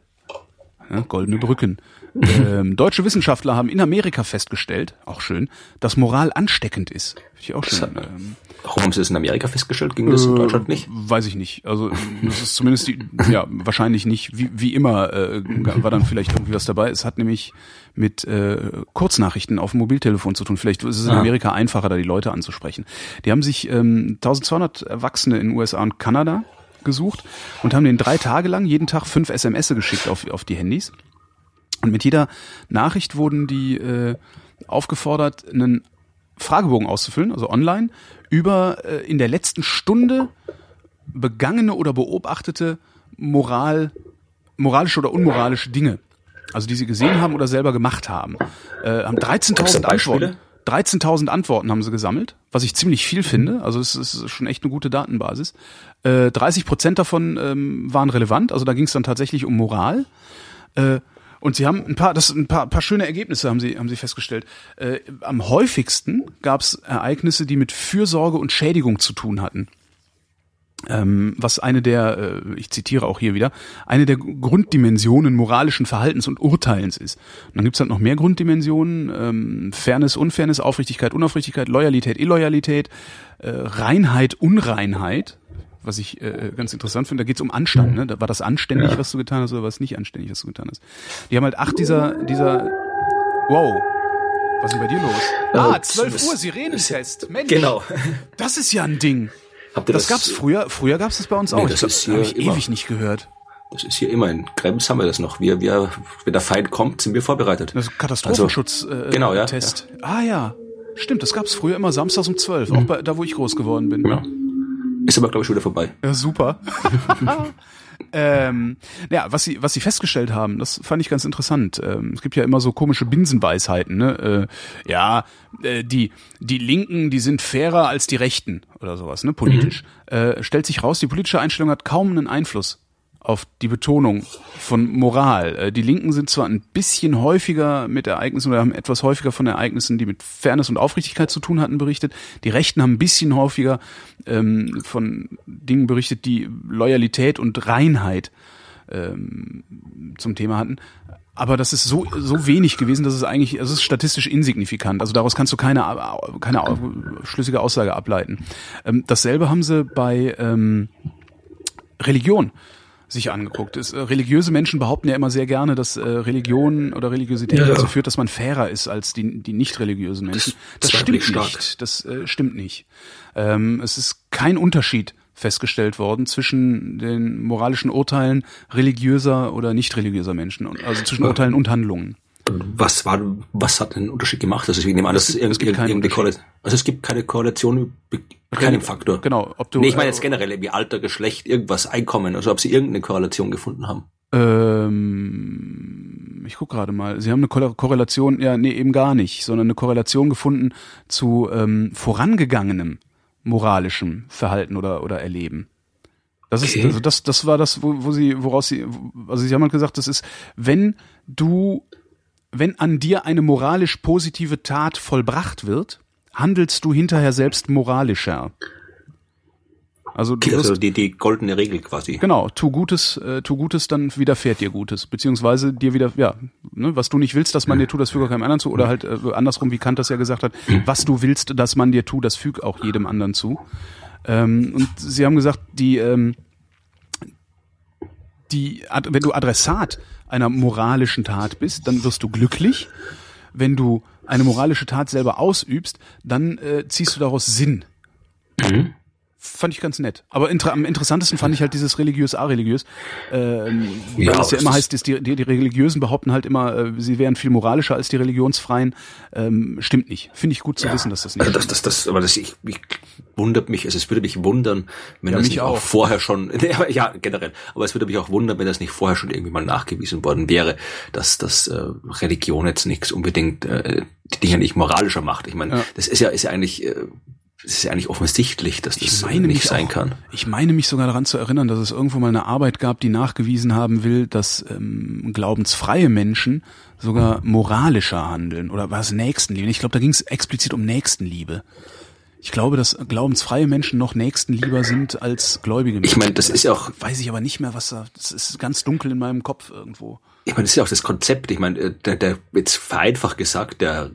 Ja, goldene Brücken. Ähm, deutsche Wissenschaftler haben in Amerika festgestellt, auch schön, dass Moral ansteckend ist. Finde ich auch schön. Ähm, Warum haben sie das in Amerika festgestellt? Ging das in Deutschland nicht? Weiß ich nicht. Also das ist zumindest die, ja wahrscheinlich nicht. Wie, wie immer äh, war dann vielleicht irgendwie was dabei. Es hat nämlich mit äh, Kurznachrichten auf dem Mobiltelefon zu tun. Vielleicht ist es in Ah. Amerika einfacher, da die Leute anzusprechen. Die haben sich ähm, 1200 Erwachsene in den USA und Kanada gesucht und haben denen drei Tage lang jeden Tag fünf SMS geschickt auf, auf die Handys. Und mit jeder Nachricht wurden die äh, aufgefordert, einen Fragebogen auszufüllen, also online, über äh, in der letzten Stunde begangene oder beobachtete Moral, moralische oder unmoralische Dinge. Also die sie gesehen haben oder selber gemacht haben. Äh, haben Gab's 13.000 da Beispiele? Antworten. 13.000 Antworten haben sie gesammelt, was ich ziemlich viel finde. Also es ist schon echt eine gute Datenbasis. Äh, 30 Prozent davon ähm, waren relevant. Also da ging es dann tatsächlich um Moral. Äh, und sie haben ein paar, das ein paar, paar schöne Ergebnisse haben sie, haben sie festgestellt. Äh, am häufigsten gab es Ereignisse, die mit Fürsorge und Schädigung zu tun hatten. Ähm, was eine der, äh, ich zitiere auch hier wieder, eine der Grunddimensionen moralischen Verhaltens und Urteilens ist. Und dann gibt's halt noch mehr Grunddimensionen, ähm, Fairness, Unfairness, Aufrichtigkeit, Unaufrichtigkeit, Loyalität, Illoyalität, äh, Reinheit, Unreinheit, was ich äh, ganz interessant finde, da geht's um Anstand. Ne? Da war das anständig, was du getan hast, oder war es nicht anständig, was du getan hast. Die haben halt acht dieser, dieser, wow, was ist denn bei dir los? Ah, Äh, 12 das- Uhr, Sirenentest. Mensch, Genau. das ist ja ein Ding. Habt ihr Das das, gab's früher, früher gab's das bei uns auch. Nee, das ich ist hier ich immer. ewig nicht gehört. Das ist hier immer in Krems haben wir das noch. Wir, wir, wenn der Feind kommt, sind wir vorbereitet. Das Katastrophenschutz äh, genau, ja, Test. Ah ja. Stimmt, das gab's früher immer samstags um 12, auch bei, da wo ich groß geworden bin. Ja. Ist aber, glaube ich, schon wieder vorbei. Ja, super. (laughs) ähm, ja, was sie, was sie festgestellt haben, das fand ich ganz interessant. Ähm, es gibt ja immer so komische Binsenweisheiten, ne? Äh, ja, äh, die, die Linken, die sind fairer als die Rechten oder sowas, ne? Politisch. Äh, stellt sich raus, die politische Einstellung hat kaum einen Einfluss auf die Betonung von Moral. Äh, Die Linken sind zwar ein bisschen häufiger mit Ereignissen oder haben etwas häufiger von Ereignissen, die mit Fairness und Aufrichtigkeit zu tun hatten, berichtet. Die Rechten haben ein bisschen häufiger ähm, von Dingen berichtet, die Loyalität und Reinheit ähm, zum Thema hatten. Aber das ist so, so wenig gewesen, dass es eigentlich, es ist statistisch insignifikant. Also daraus kannst du keine, keine schlüssige Aussage ableiten. Ähm, dasselbe haben sie bei ähm, Religion sich angeguckt. Es, äh, religiöse Menschen behaupten ja immer sehr gerne, dass äh, Religion oder Religiosität Ja, ja. dazu führt, dass man fairer ist als die, die nicht religiösen Menschen. Das zweifle stimmt stark. nicht. Das äh, stimmt nicht. Ähm, es ist kein Unterschied festgestellt worden zwischen den moralischen Urteilen religiöser oder nicht religiöser Menschen, also zwischen Urteilen und Handlungen. Was war, was hat den Unterschied gemacht? Also ich nehme an, Es dass gibt- es gibt irgendeine. Korrelation, also es gibt keine Korrelation, keinen Faktor. Genau, ob du Nee, ich meine äh, jetzt generell irgendwie Alter, Geschlecht, irgendwas, Einkommen, also ob sie irgendeine Korrelation gefunden haben. Ähm, ich guck gerade mal. Sie haben eine Korre- Korrelation, ja, nee, eben gar nicht, sondern eine Korrelation gefunden zu ähm, vorangegangenem moralischem Verhalten oder oder Erleben. Das ist Okay. also das das war das, wo, wo sie woraus sie also sie haben halt gesagt, das ist, wenn du wenn an dir eine moralisch positive Tat vollbracht wird, handelst du hinterher selbst moralischer. Also du also die, die goldene Regel quasi. Genau, tu Gutes, äh, tu Gutes, dann widerfährt dir Gutes. Beziehungsweise dir wieder, ja, ne, was du nicht willst, dass man dir tut, das füge auch keinem anderen zu. Oder halt äh, andersrum, wie Kant das ja gesagt hat, was du willst, dass man dir tut, das füg auch jedem anderen zu. Ähm, und sie haben gesagt, die, ähm, die, wenn du Adressat einer moralischen Tat bist, dann wirst du glücklich. wenn du eine moralische Tat selber ausübst, dann äh, ziehst du daraus Sinn. Mhm fand ich ganz nett. Aber inter am interessantesten fand ich halt dieses religiös areligiös, ähm, weil ja, es ja immer heißt, dass die, die, die Religiösen behaupten halt immer, äh, sie wären viel moralischer als die Religionsfreien. Ähm, stimmt nicht. Finde ich gut zu ja. wissen, dass das nicht. Also das, das, das, aber das ich, ich wundert mich, also es würde mich wundern, wenn ja, das nicht auch. auch vorher schon, (laughs) ja generell, aber es würde mich auch wundern, wenn das nicht vorher schon irgendwie mal nachgewiesen worden wäre, dass das äh, Religion jetzt nichts unbedingt äh, die Dinge nicht moralischer macht. Ich meine, ja. das ist ja ist ja eigentlich äh, es ist ja eigentlich offensichtlich, dass das nicht sein auch, kann. Ich meine mich sogar daran zu erinnern, dass es irgendwo mal eine Arbeit gab, die nachgewiesen haben will, dass ähm, glaubensfreie Menschen sogar moralischer handeln oder war es Nächstenliebe? Ich glaube, da ging es explizit um Nächstenliebe. Ich glaube, dass glaubensfreie Menschen noch nächstenlieber sind als gläubige Menschen. Ich meine, das ist ja auch. Weiß ich aber nicht mehr, was da. Das ist ganz dunkel in meinem Kopf irgendwo. Ich meine, das ist ja auch das Konzept. Ich meine, äh, der, der jetzt vereinfacht gesagt, der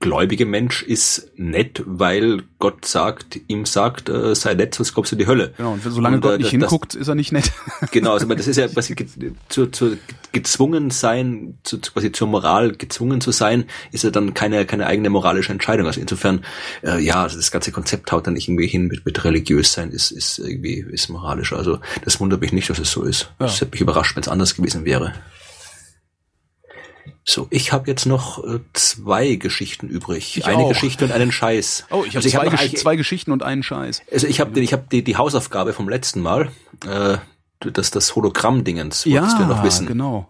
gläubige Mensch ist nett, weil Gott sagt, ihm sagt, äh, sei nett, sonst kommst du in die Hölle. Genau, und solange und, Gott äh, nicht das, hinguckt, ist er nicht nett. (laughs) Genau, also das ist ja quasi zu, zu gezwungen sein, zu, quasi zur Moral gezwungen zu sein, ist ja dann keine, keine eigene moralische Entscheidung. Also insofern, äh, ja, also das ganze Konzept haut dann nicht irgendwie hin mit, mit religiös sein, ist, ist irgendwie, ist moralisch. Also das wundert mich nicht, dass es so ist. Ja. Das hätte mich überrascht, wenn es anders gewesen wäre. So, ich habe jetzt noch äh, zwei Geschichten übrig. Ich Eine auch. Geschichte und einen Scheiß. (laughs) Oh, ich habe also zwei, hab Gesch zwei Geschichten und einen Scheiß. Also ich habe ich hab die, die Hausaufgabe vom letzten Mal, äh, das, das Hologramm-Dingens, wolltest ja, du noch wissen. genau.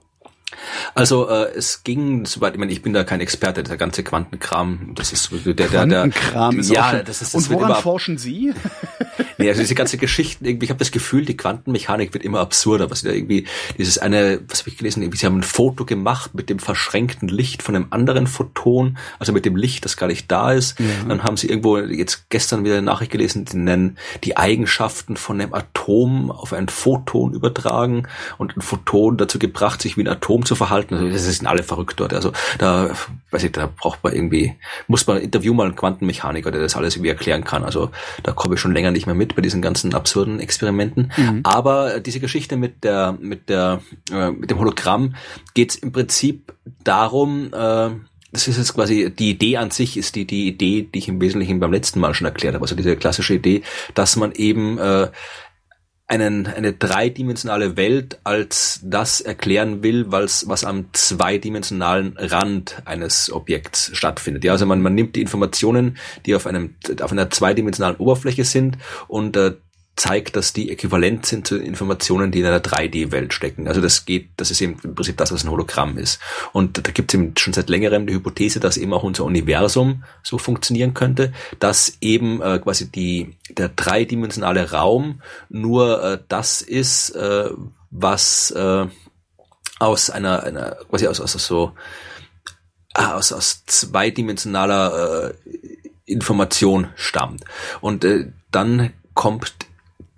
Also äh, es ging soweit, ich meine, ich bin da kein Experte, der ganze Quantenkram, das ist der der der, Quantenkram ist ja, schon, das ist das Und woran forschen Sie? (laughs) nee, also diese ganze Geschichten, irgendwie, ich habe das Gefühl, die Quantenmechanik wird immer absurder, was da irgendwie dieses eine, was habe ich gelesen, irgendwie sie haben ein Foto gemacht mit dem verschränkten Licht von einem anderen Photon, also mit dem Licht, das gar nicht da ist. Ja. Dann haben sie irgendwo jetzt gestern wieder eine Nachricht gelesen, die nennen die Eigenschaften von einem Atom auf ein Photon übertragen und ein Photon dazu gebracht, sich wie ein Atom zu verhalten. Also das sind alle verrückt dort. Also da, weiß ich, da braucht man irgendwie, muss man interview mal einen Quantenmechaniker, der das alles irgendwie erklären kann. Also da komme ich schon länger nicht mehr mit bei diesen ganzen absurden Experimenten. Mhm. Aber diese Geschichte mit der, mit der, äh, mit dem Hologramm geht es im Prinzip darum, äh, das ist jetzt quasi, die Idee an sich ist die, die Idee, die ich im Wesentlichen beim letzten Mal schon erklärt habe. Also diese klassische Idee, dass man eben äh, einen, eine dreidimensionale Welt als das erklären will, was, was am zweidimensionalen Rand eines Objekts stattfindet. Ja, also man, man nimmt die Informationen, die auf einem, auf einer zweidimensionalen Oberfläche sind und äh, zeigt, dass die äquivalent sind zu Informationen, die in einer 3D-Welt stecken. Also das geht, das ist eben im Prinzip das, was ein Hologramm ist. Und da gibt es eben schon seit längerem die Hypothese, dass eben auch unser Universum so funktionieren könnte, dass eben äh, quasi die, der dreidimensionale Raum nur äh, das ist, äh, was äh, aus einer, einer quasi aus, aus so ah, aus, aus zweidimensionaler äh, Information stammt. Und äh, dann kommt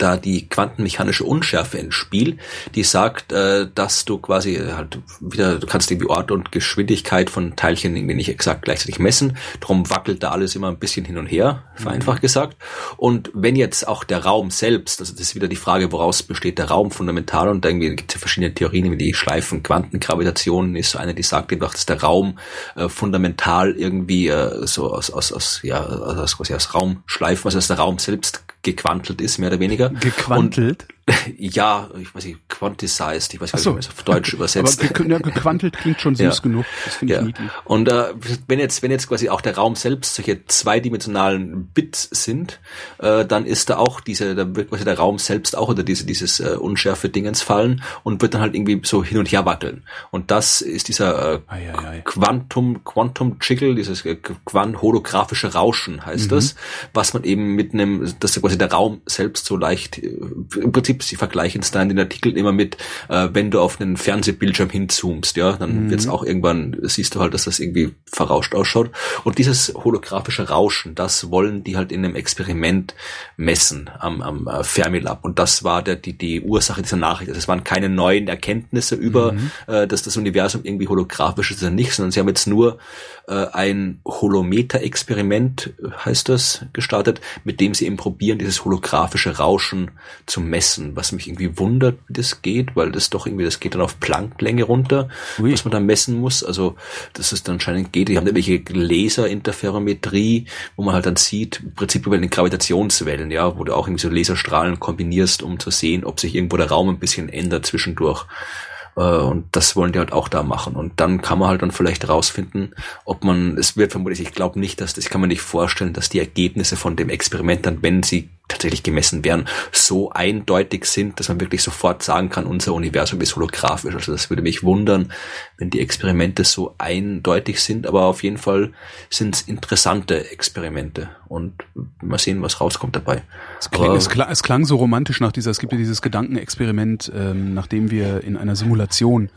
da die quantenmechanische Unschärfe ins Spiel, die sagt, äh, dass du quasi halt wieder, du kannst irgendwie Ort und Geschwindigkeit von Teilchen irgendwie nicht exakt gleichzeitig messen. Drum wackelt da alles immer ein bisschen hin und her, vereinfacht mhm. gesagt. Und wenn jetzt auch der Raum selbst, also das ist wieder die Frage, woraus besteht der Raum fundamental und irgendwie gibt es ja verschiedene Theorien, wie die Schleifen, Quantengravitation ist so eine, die sagt einfach, dass der Raum äh, fundamental irgendwie äh, so aus, aus, aus, ja, aus, quasi aus Raumschleifen, also dass der Raum selbst gequantelt ist, mehr oder weniger. Gequantelt? Und, (laughs) ja, ich weiß nicht, quantized, ich weiß nicht, so. wie man es auf Deutsch übersetzt. Aber ge ja, gequantelt klingt schon (laughs) süß ja. genug. Das finde ich ja. niedlich. Und äh, wenn jetzt, wenn jetzt quasi auch der Raum selbst solche zweidimensionalen Bits sind, äh, dann ist da auch diese, da wird quasi der Raum selbst auch unter diese, dieses äh, unschärfe Dingens fallen und wird dann halt irgendwie so hin und her wackeln. Und das ist dieser äh, ei, ei, ei. Quantum, Quantum Jiggle, dieses äh, Quant holographische Rauschen heißt mhm. das, was man eben mit einem, dass quasi der Raum selbst so leicht, äh, im Prinzip, sie vergleichen es da in den Artikeln immer mit, äh, wenn du auf einen Fernsehbildschirm hinzoomst, ja, dann mhm. wird's auch irgendwann, siehst du halt, dass das irgendwie verrauscht ausschaut. Und dieses holographische Rauschen, das wollen die halt in einem Experiment messen am, am äh, Fermilab. Und das war der, die, die Ursache dieser Nachricht. Also es waren keine neuen Erkenntnisse über, mhm. äh, dass das Universum irgendwie holographisch ist oder nicht, sondern sie haben jetzt nur äh, ein Holometer-Experiment, heißt das, gestartet, mit dem sie eben probieren, dieses holographische Rauschen zu messen messen, was mich irgendwie wundert, wie das geht, weil das doch irgendwie, das geht dann auf Plancklänge runter, Ui. was man da messen muss. Also, dass es dann anscheinend geht. Die haben irgendwelche Laserinterferometrie, wo man halt dann sieht, im Prinzip über den Gravitationswellen, ja, wo du auch irgendwie so Laserstrahlen kombinierst, um zu sehen, ob sich irgendwo der Raum ein bisschen ändert zwischendurch. Äh, und das wollen die halt auch da machen. Und dann kann man halt dann vielleicht rausfinden, ob man, es wird vermutlich, ich glaube nicht, dass das, ich kann mir nicht vorstellen, dass die Ergebnisse von dem Experiment dann, wenn sie tatsächlich gemessen werden, so eindeutig sind, dass man wirklich sofort sagen kann, unser Universum ist holographisch. Also das würde mich wundern, wenn die Experimente so eindeutig sind, aber auf jeden Fall sind es interessante Experimente und mal sehen, was rauskommt dabei. Es, kling, es, klang, es klang so romantisch nach dieser, es gibt ja dieses Gedankenexperiment, ähm, nachdem wir in einer Simulation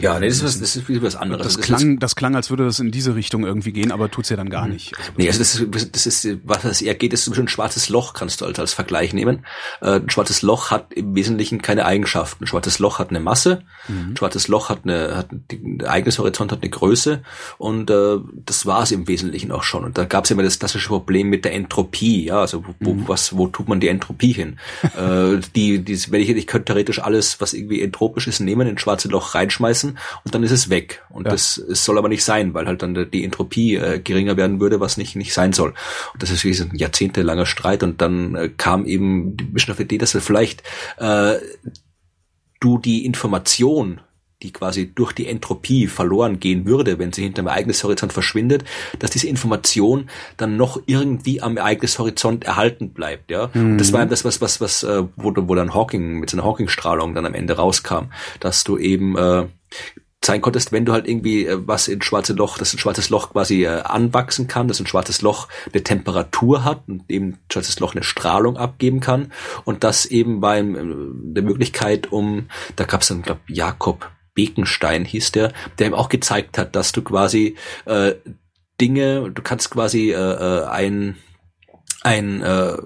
ja, nee, das ist, was, das ist was anderes. Das, das klang, das klang, als würde das in diese Richtung irgendwie gehen, aber tut's ja dann gar nicht. Also nee, also das ist, das ist, was das eher geht, ist ein schwarzes Loch, kannst du als, als Vergleich nehmen. Äh, ein schwarzes Loch hat im Wesentlichen keine Eigenschaften. Ein schwarzes Loch hat eine Masse, mhm. ein schwarzes Loch hat eine, hat ein eigenes Horizont, hat eine Größe und äh, das war's im Wesentlichen auch schon. Und da gab's immer das klassische Problem mit der Entropie, ja, also wo, mhm. was, wo tut man die Entropie hin? (laughs) äh, die, die, wenn ich, ich könnte theoretisch alles, was irgendwie entropisch ist, nehmen, in schwarze Loch rein reinschmeißen und dann ist es weg. Und ja. das, das soll aber nicht sein, weil halt dann die Entropie äh, geringer werden würde, was nicht, nicht sein soll. Und das ist wie ein jahrzehntelanger Streit und dann äh, kam eben die Idee, dass wir vielleicht äh, du die Information die quasi durch die Entropie verloren gehen würde, wenn sie hinter dem Ereignishorizont verschwindet, dass diese Information dann noch irgendwie am Ereignishorizont erhalten bleibt, ja. Mhm. Und das war das, was, was, was, äh, wo, wo dann Hawking mit seiner Hawking-Strahlung dann am Ende rauskam, dass du eben äh, zeigen konntest, wenn du halt irgendwie äh, was in schwarze Loch, dass ein schwarzes Loch quasi äh, anwachsen kann, dass ein schwarzes Loch eine Temperatur hat und eben ein schwarzes Loch eine Strahlung abgeben kann und das eben bei äh, der Möglichkeit um, da gab es dann, glaube Jakob Bekenstein hieß der, der ihm auch gezeigt hat, dass du quasi äh, Dinge, du kannst quasi äh, äh, ein ein äh,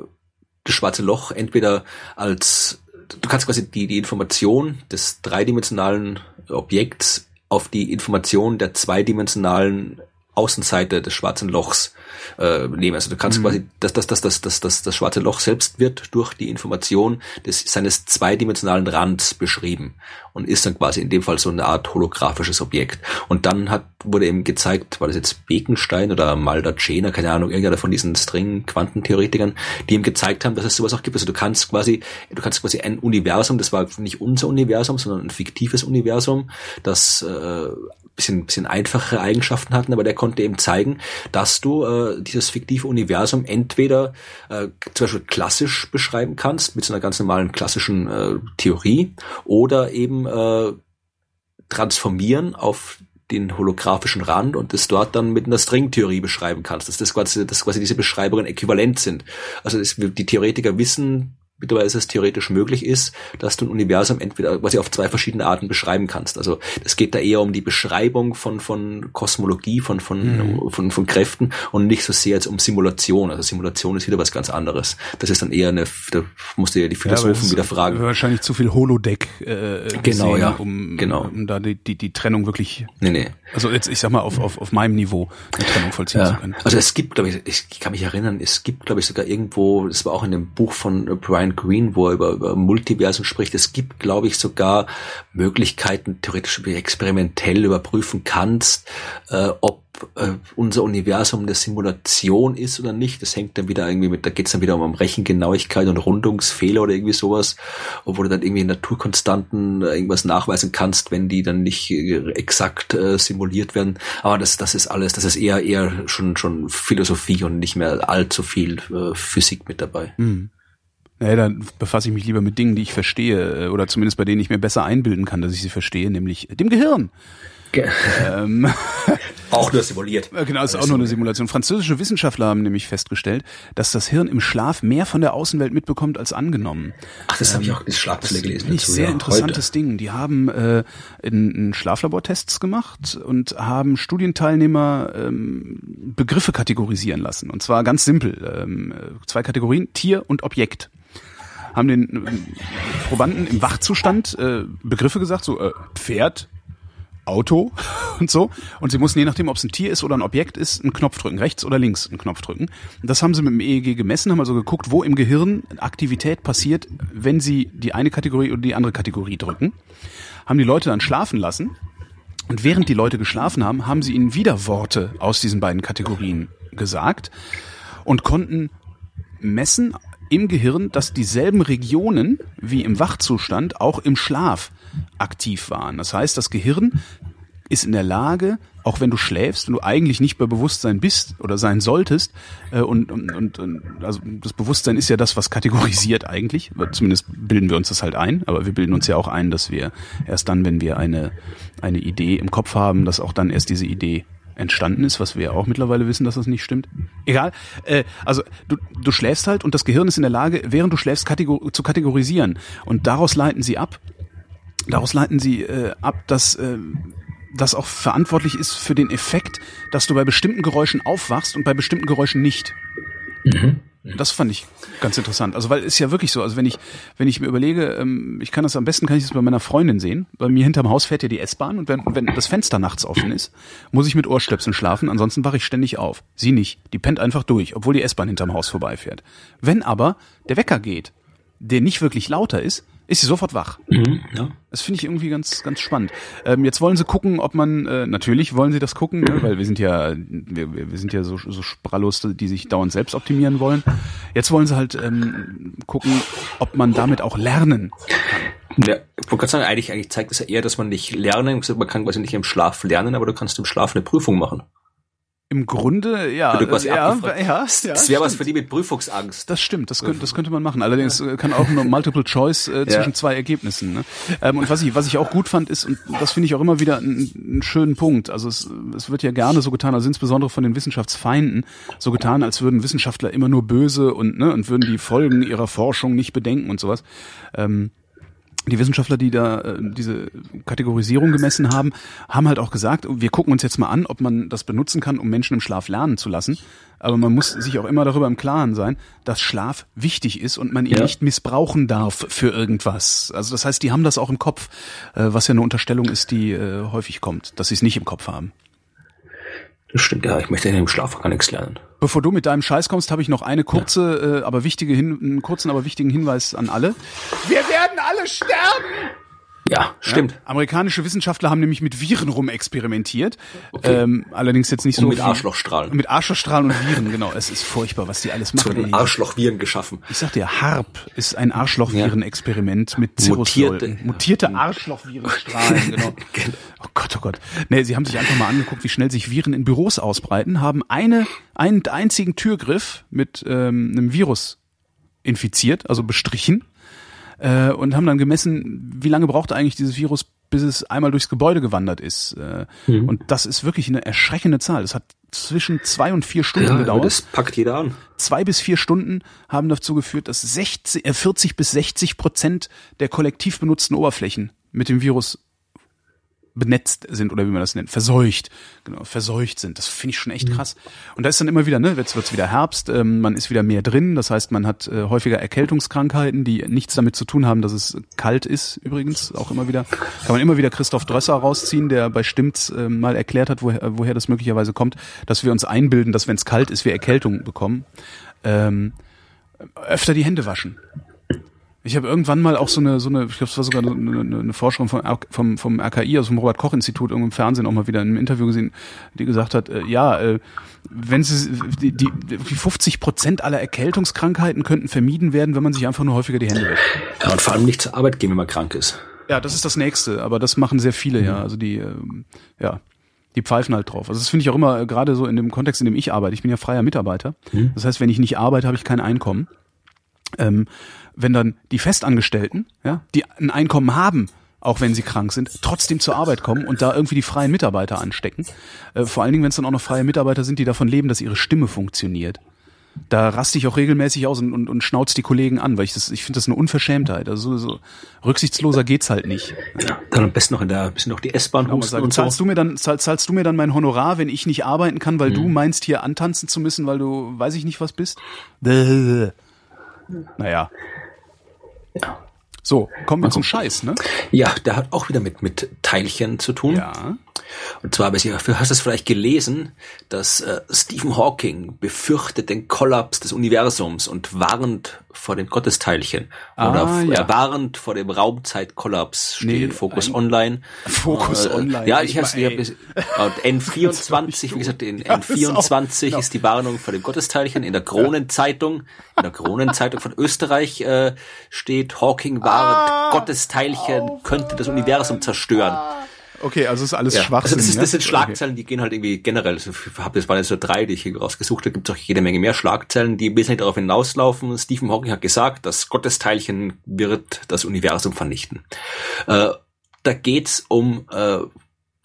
das schwarze Loch entweder als du kannst quasi die die Information des dreidimensionalen Objekts auf die Information der zweidimensionalen Außenseite des schwarzen Lochs äh, nehmen. Also du kannst mhm. quasi, das, das, das, das, das, das, das schwarze Loch selbst wird durch die Information des, seines zweidimensionalen Rands beschrieben und ist dann quasi in dem Fall so eine Art holographisches Objekt. Und dann hat, wurde eben gezeigt, war das jetzt Bekenstein oder Maldacena, keine Ahnung, irgendeiner von diesen String-Quantentheoretikern, die ihm gezeigt haben, dass es sowas auch gibt. Also du kannst quasi, du kannst quasi ein Universum, das war nicht unser Universum, sondern ein fiktives Universum, das äh, bisschen, bisschen einfachere Eigenschaften hatten, aber der konnte eben zeigen, dass du äh, dieses fiktive Universum entweder äh, zum Beispiel klassisch beschreiben kannst, mit so einer ganz normalen klassischen äh, Theorie, oder eben äh, transformieren auf den holographischen Rand und das dort dann mit einer Stringtheorie beschreiben kannst, dass das quasi, dass quasi diese Beschreibungen äquivalent sind. Also das, die Theoretiker wissen mittlerweile es theoretisch möglich ist, dass du ein Universum entweder quasi auf zwei verschiedene Arten beschreiben kannst. Also es geht da eher um die Beschreibung von von Kosmologie, von von mhm. von, von Kräften und nicht so sehr als um Simulation. Also Simulation ist wieder was ganz anderes. Das ist dann eher eine, da musst du ja die Philosophen ja, wieder fragen. Wahrscheinlich zu viel Holodeck. Äh, genau, gesehen, genau, ja, um, genau. um da die, die die Trennung wirklich. Nee, nee. Also jetzt ich sag mal auf auf, auf meinem Niveau die Trennung vollziehen ja. zu können. Also es gibt, glaube ich, ich kann mich erinnern, es gibt, glaube ich, sogar irgendwo, das war auch in dem Buch von Brian Green, wo er über, über Multiversen spricht. Es gibt, glaube ich, sogar Möglichkeiten, theoretisch experimentell überprüfen kannst, äh, ob äh, unser Universum eine Simulation ist oder nicht. Das hängt dann wieder irgendwie mit, da geht's dann wieder um Rechengenauigkeit und Rundungsfehler oder irgendwie sowas, wo du dann irgendwie Naturkonstanten irgendwas nachweisen kannst, wenn die dann nicht äh, exakt äh, simuliert werden. Aber das, das ist alles, das ist eher eher schon schon Philosophie und nicht mehr allzu viel äh, Physik mit dabei. Mhm. Naja, dann befasse ich mich lieber mit Dingen, die ich verstehe, äh, oder zumindest bei denen ich mir besser einbilden kann, dass ich sie verstehe, nämlich dem Gehirn. Ge ähm, (laughs) auch nur simuliert. Genau, ist auch nur eine Simulation. Französische Wissenschaftler haben nämlich festgestellt, dass das Hirn im Schlaf mehr von der Außenwelt mitbekommt als angenommen. Ach, das ähm, habe ich auch das Schlafzelle gelesen. Dazu, sehr ja, interessantes heute. Ding. Die haben äh, in, in Schlaflabortests gemacht und haben Studienteilnehmer ähm, Begriffe kategorisieren lassen. Und zwar ganz simpel. Ähm, zwei Kategorien, Tier und Objekt haben den äh, Probanden im Wachzustand äh, Begriffe gesagt, so äh, Pferd, Auto (laughs) und so. Und sie mussten, je nachdem, ob es ein Tier ist oder ein Objekt ist, einen Knopf drücken, rechts oder links einen Knopf drücken. Und das haben sie mit dem EEG gemessen, haben also geguckt, wo im Gehirn Aktivität passiert, wenn sie die eine Kategorie oder die andere Kategorie drücken. Haben die Leute dann schlafen lassen. Und während die Leute geschlafen haben, haben sie ihnen wieder Worte aus diesen beiden Kategorien gesagt und konnten messen im Gehirn, dass dieselben Regionen wie im Wachzustand auch im Schlaf aktiv waren. Das heißt, das Gehirn ist in der Lage, auch wenn du schläfst und du eigentlich nicht bei Bewusstsein bist oder sein solltest, äh, und, und, und, also das Bewusstsein ist ja das, was kategorisiert eigentlich, zumindest bilden wir uns das halt ein, aber wir bilden uns ja auch ein, dass wir erst dann, wenn wir eine, eine Idee im Kopf haben, dass auch dann erst diese Idee entstanden ist, was wir auch mittlerweile wissen, dass das nicht stimmt. Egal. Äh, also du, du schläfst halt und das Gehirn ist in der Lage, während du schläfst, kategor zu kategorisieren. Und daraus leiten sie ab. Daraus leiten sie äh, ab, dass äh, das auch verantwortlich ist für den Effekt, dass du bei bestimmten Geräuschen aufwachst und bei bestimmten Geräuschen nicht. Mhm. Das fand ich ganz interessant. Also weil es ist ja wirklich so, also wenn ich wenn ich mir überlege, ähm, ich kann das am besten kann ich das bei meiner Freundin sehen. Bei mir hinterm Haus fährt ja die S-Bahn und wenn wenn das Fenster nachts offen ist, muss ich mit Ohrstöpseln schlafen, ansonsten wache ich ständig auf. Sie nicht, die pennt einfach durch, obwohl die S-Bahn hinterm Haus vorbeifährt. Wenn aber der Wecker geht, der nicht wirklich lauter ist, ist sie sofort wach. Mhm, ja. Das finde ich irgendwie ganz, ganz spannend. Ähm, jetzt wollen sie gucken, ob man, äh, natürlich wollen sie das gucken, ne, weil wir sind ja, wir, wir sind ja so, so Sprallos, die sich dauernd selbst optimieren wollen. Jetzt wollen sie halt ähm, gucken, ob man damit auch lernen kann. Ja, ich wollte gerade sagen, eigentlich, eigentlich zeigt das ja eher, dass man nicht lernen, man kann quasi nicht im Schlaf lernen, aber du kannst im Schlaf eine Prüfung machen. Im Grunde, ja. Du quasi ja, ja, ja, das wäre was für die mit Prüfungsangst. Das stimmt, das könnte, das könnte man machen. Allerdings ja. kann auch nur Multiple Choice äh, zwischen ja. zwei Ergebnissen. Ne? Ähm, und was ich, was ich auch gut fand, ist, und das finde ich auch immer wieder einen, einen schönen Punkt, also es, es wird ja gerne so getan, also insbesondere von den Wissenschaftsfeinden, so getan, als würden Wissenschaftler immer nur böse und, ne, und würden die Folgen ihrer Forschung nicht bedenken und sowas. Ähm, die Wissenschaftler, die da äh, diese Kategorisierung gemessen haben, haben halt auch gesagt, wir gucken uns jetzt mal an, ob man das benutzen kann, um Menschen im Schlaf lernen zu lassen. Aber man muss sich auch immer darüber im Klaren sein, dass Schlaf wichtig ist und man ihn ja. nicht missbrauchen darf für irgendwas. Also das heißt, die haben das auch im Kopf, äh, was ja eine Unterstellung ist, die äh, häufig kommt, dass sie es nicht im Kopf haben. Das stimmt, ja. Ich möchte in dem Schlaf gar nichts lernen. Bevor du mit deinem Scheiß kommst, habe ich noch eine kurze, ja. äh, aber wichtige, hin, einen kurzen, aber wichtigen Hinweis an alle. Wir werden alle sterben! Ja, stimmt. Ja, amerikanische Wissenschaftler haben nämlich mit Viren rumexperimentiert. Okay. Ähm, allerdings jetzt nicht und so. mit viel, Arschlochstrahlen. Mit Arschlochstrahlen und Viren, genau. Es ist furchtbar, was die alles machen. Zu den Arschlochviren geschaffen. Ich sag dir, HARP ist ein Arschlochviren-Experiment mit Mutierte, mutierte Arschlochvirenstrahlen, genau. (laughs) Oh Gott, oh Gott. Nee, sie haben sich einfach mal angeguckt, wie schnell sich Viren in Büros ausbreiten, haben eine, einen einzigen Türgriff mit ähm, einem Virus infiziert, also bestrichen äh, und haben dann gemessen, wie lange braucht eigentlich dieses Virus, bis es einmal durchs Gebäude gewandert ist. Äh, mhm. Und das ist wirklich eine erschreckende Zahl. Das hat zwischen zwei und vier Stunden ja, gedauert. Das packt jeder an. Zwei bis vier Stunden haben dazu geführt, dass 60, äh, 40 bis 60 Prozent der kollektiv benutzten Oberflächen mit dem Virus benetzt sind oder wie man das nennt, verseucht, genau, verseucht sind. Das finde ich schon echt mhm. krass. Und da ist dann immer wieder, ne, jetzt wird's wieder Herbst, ähm, man ist wieder mehr drin, das heißt, man hat äh, häufiger Erkältungskrankheiten, die nichts damit zu tun haben, dass es kalt ist, übrigens auch immer wieder. Kann man immer wieder Christoph Drösser rausziehen, der bei Stimmt's äh, mal erklärt hat, woher, woher das möglicherweise kommt, dass wir uns einbilden, dass wenn es kalt ist, wir Erkältung bekommen. Ähm, öfter die Hände waschen. Ich habe irgendwann mal auch so eine, so eine, ich glaube, es war sogar eine, eine, Forscherin vom, vom, vom RKI, also vom Robert-Koch-Institut, irgendwo im Fernsehen auch mal wieder in einem Interview gesehen, die gesagt hat, äh, ja, äh, wenn sie, die, die, die 50 Prozent aller Erkältungskrankheiten könnten vermieden werden, wenn man sich einfach nur häufiger die Hände wäscht. Ja, und vor allem nicht zur Arbeit gehen, wenn man krank ist. Ja, das ist das Nächste, aber das machen sehr viele, mhm. ja. Also die, äh, ja, die pfeifen halt drauf. Also das finde ich auch immer, äh, gerade so in dem Kontext, in dem ich arbeite. Ich bin ja freier Mitarbeiter. Mhm. Das heißt, wenn ich nicht arbeite, habe ich kein Einkommen. Ähm, wenn dann die Festangestellten, ja, die ein Einkommen haben, auch wenn sie krank sind, trotzdem zur Arbeit kommen und da irgendwie die freien Mitarbeiter anstecken. Äh, vor allen Dingen, wenn es dann auch noch freie Mitarbeiter sind, die davon leben, dass ihre Stimme funktioniert. Da raste ich auch regelmäßig aus und, und, und schnauz die Kollegen an, weil ich das, ich finde das eine Unverschämtheit. Also so rücksichtsloser geht's halt nicht. Ja, dann am besten noch in der, bisschen noch die S-Bahn sagen, und zahlst so. du mir dann, zahl, zahlst du mir dann mein Honorar, wenn ich nicht arbeiten kann, weil mhm. du meinst hier antanzen zu müssen, weil du, weiß ich nicht was bist? Naja, ja. So, kommen wir zum Scheiß, ne? Ja, der hat auch wieder mit, mit Teilchen zu tun. Ja. Und zwar, du hast es vielleicht gelesen, dass äh, Stephen Hawking befürchtet den Kollaps des Universums und warnt vor den Gottesteilchen. Ah, Oder ja. er warnt vor dem Raumzeitkollaps, steht Nee, in Fokus ein- Online. Fokus Äh, Online. Ja, Ich ich ich hab, (laughs) und N24, wie gesagt, in Ja, ist N24 auch- ist die Warnung vor dem Gottesteilchen. In der Kronenzeitung, in der Kronenzeitung von Österreich äh, steht, Hawking warnt, Ah, Gottesteilchen könnte das Universum zerstören. Okay, also ist alles Ja, Schwachsinn. also das, ist, das ja? sind Schlagzeilen, die gehen halt irgendwie generell. Also das waren jetzt nur drei, die ich hier rausgesucht habe. Gibt auch jede Menge mehr Schlagzeilen, die wesentlich darauf hinauslaufen. Stephen Hawking hat gesagt, das Gottesteilchen wird das Universum vernichten. Äh, da geht's um äh,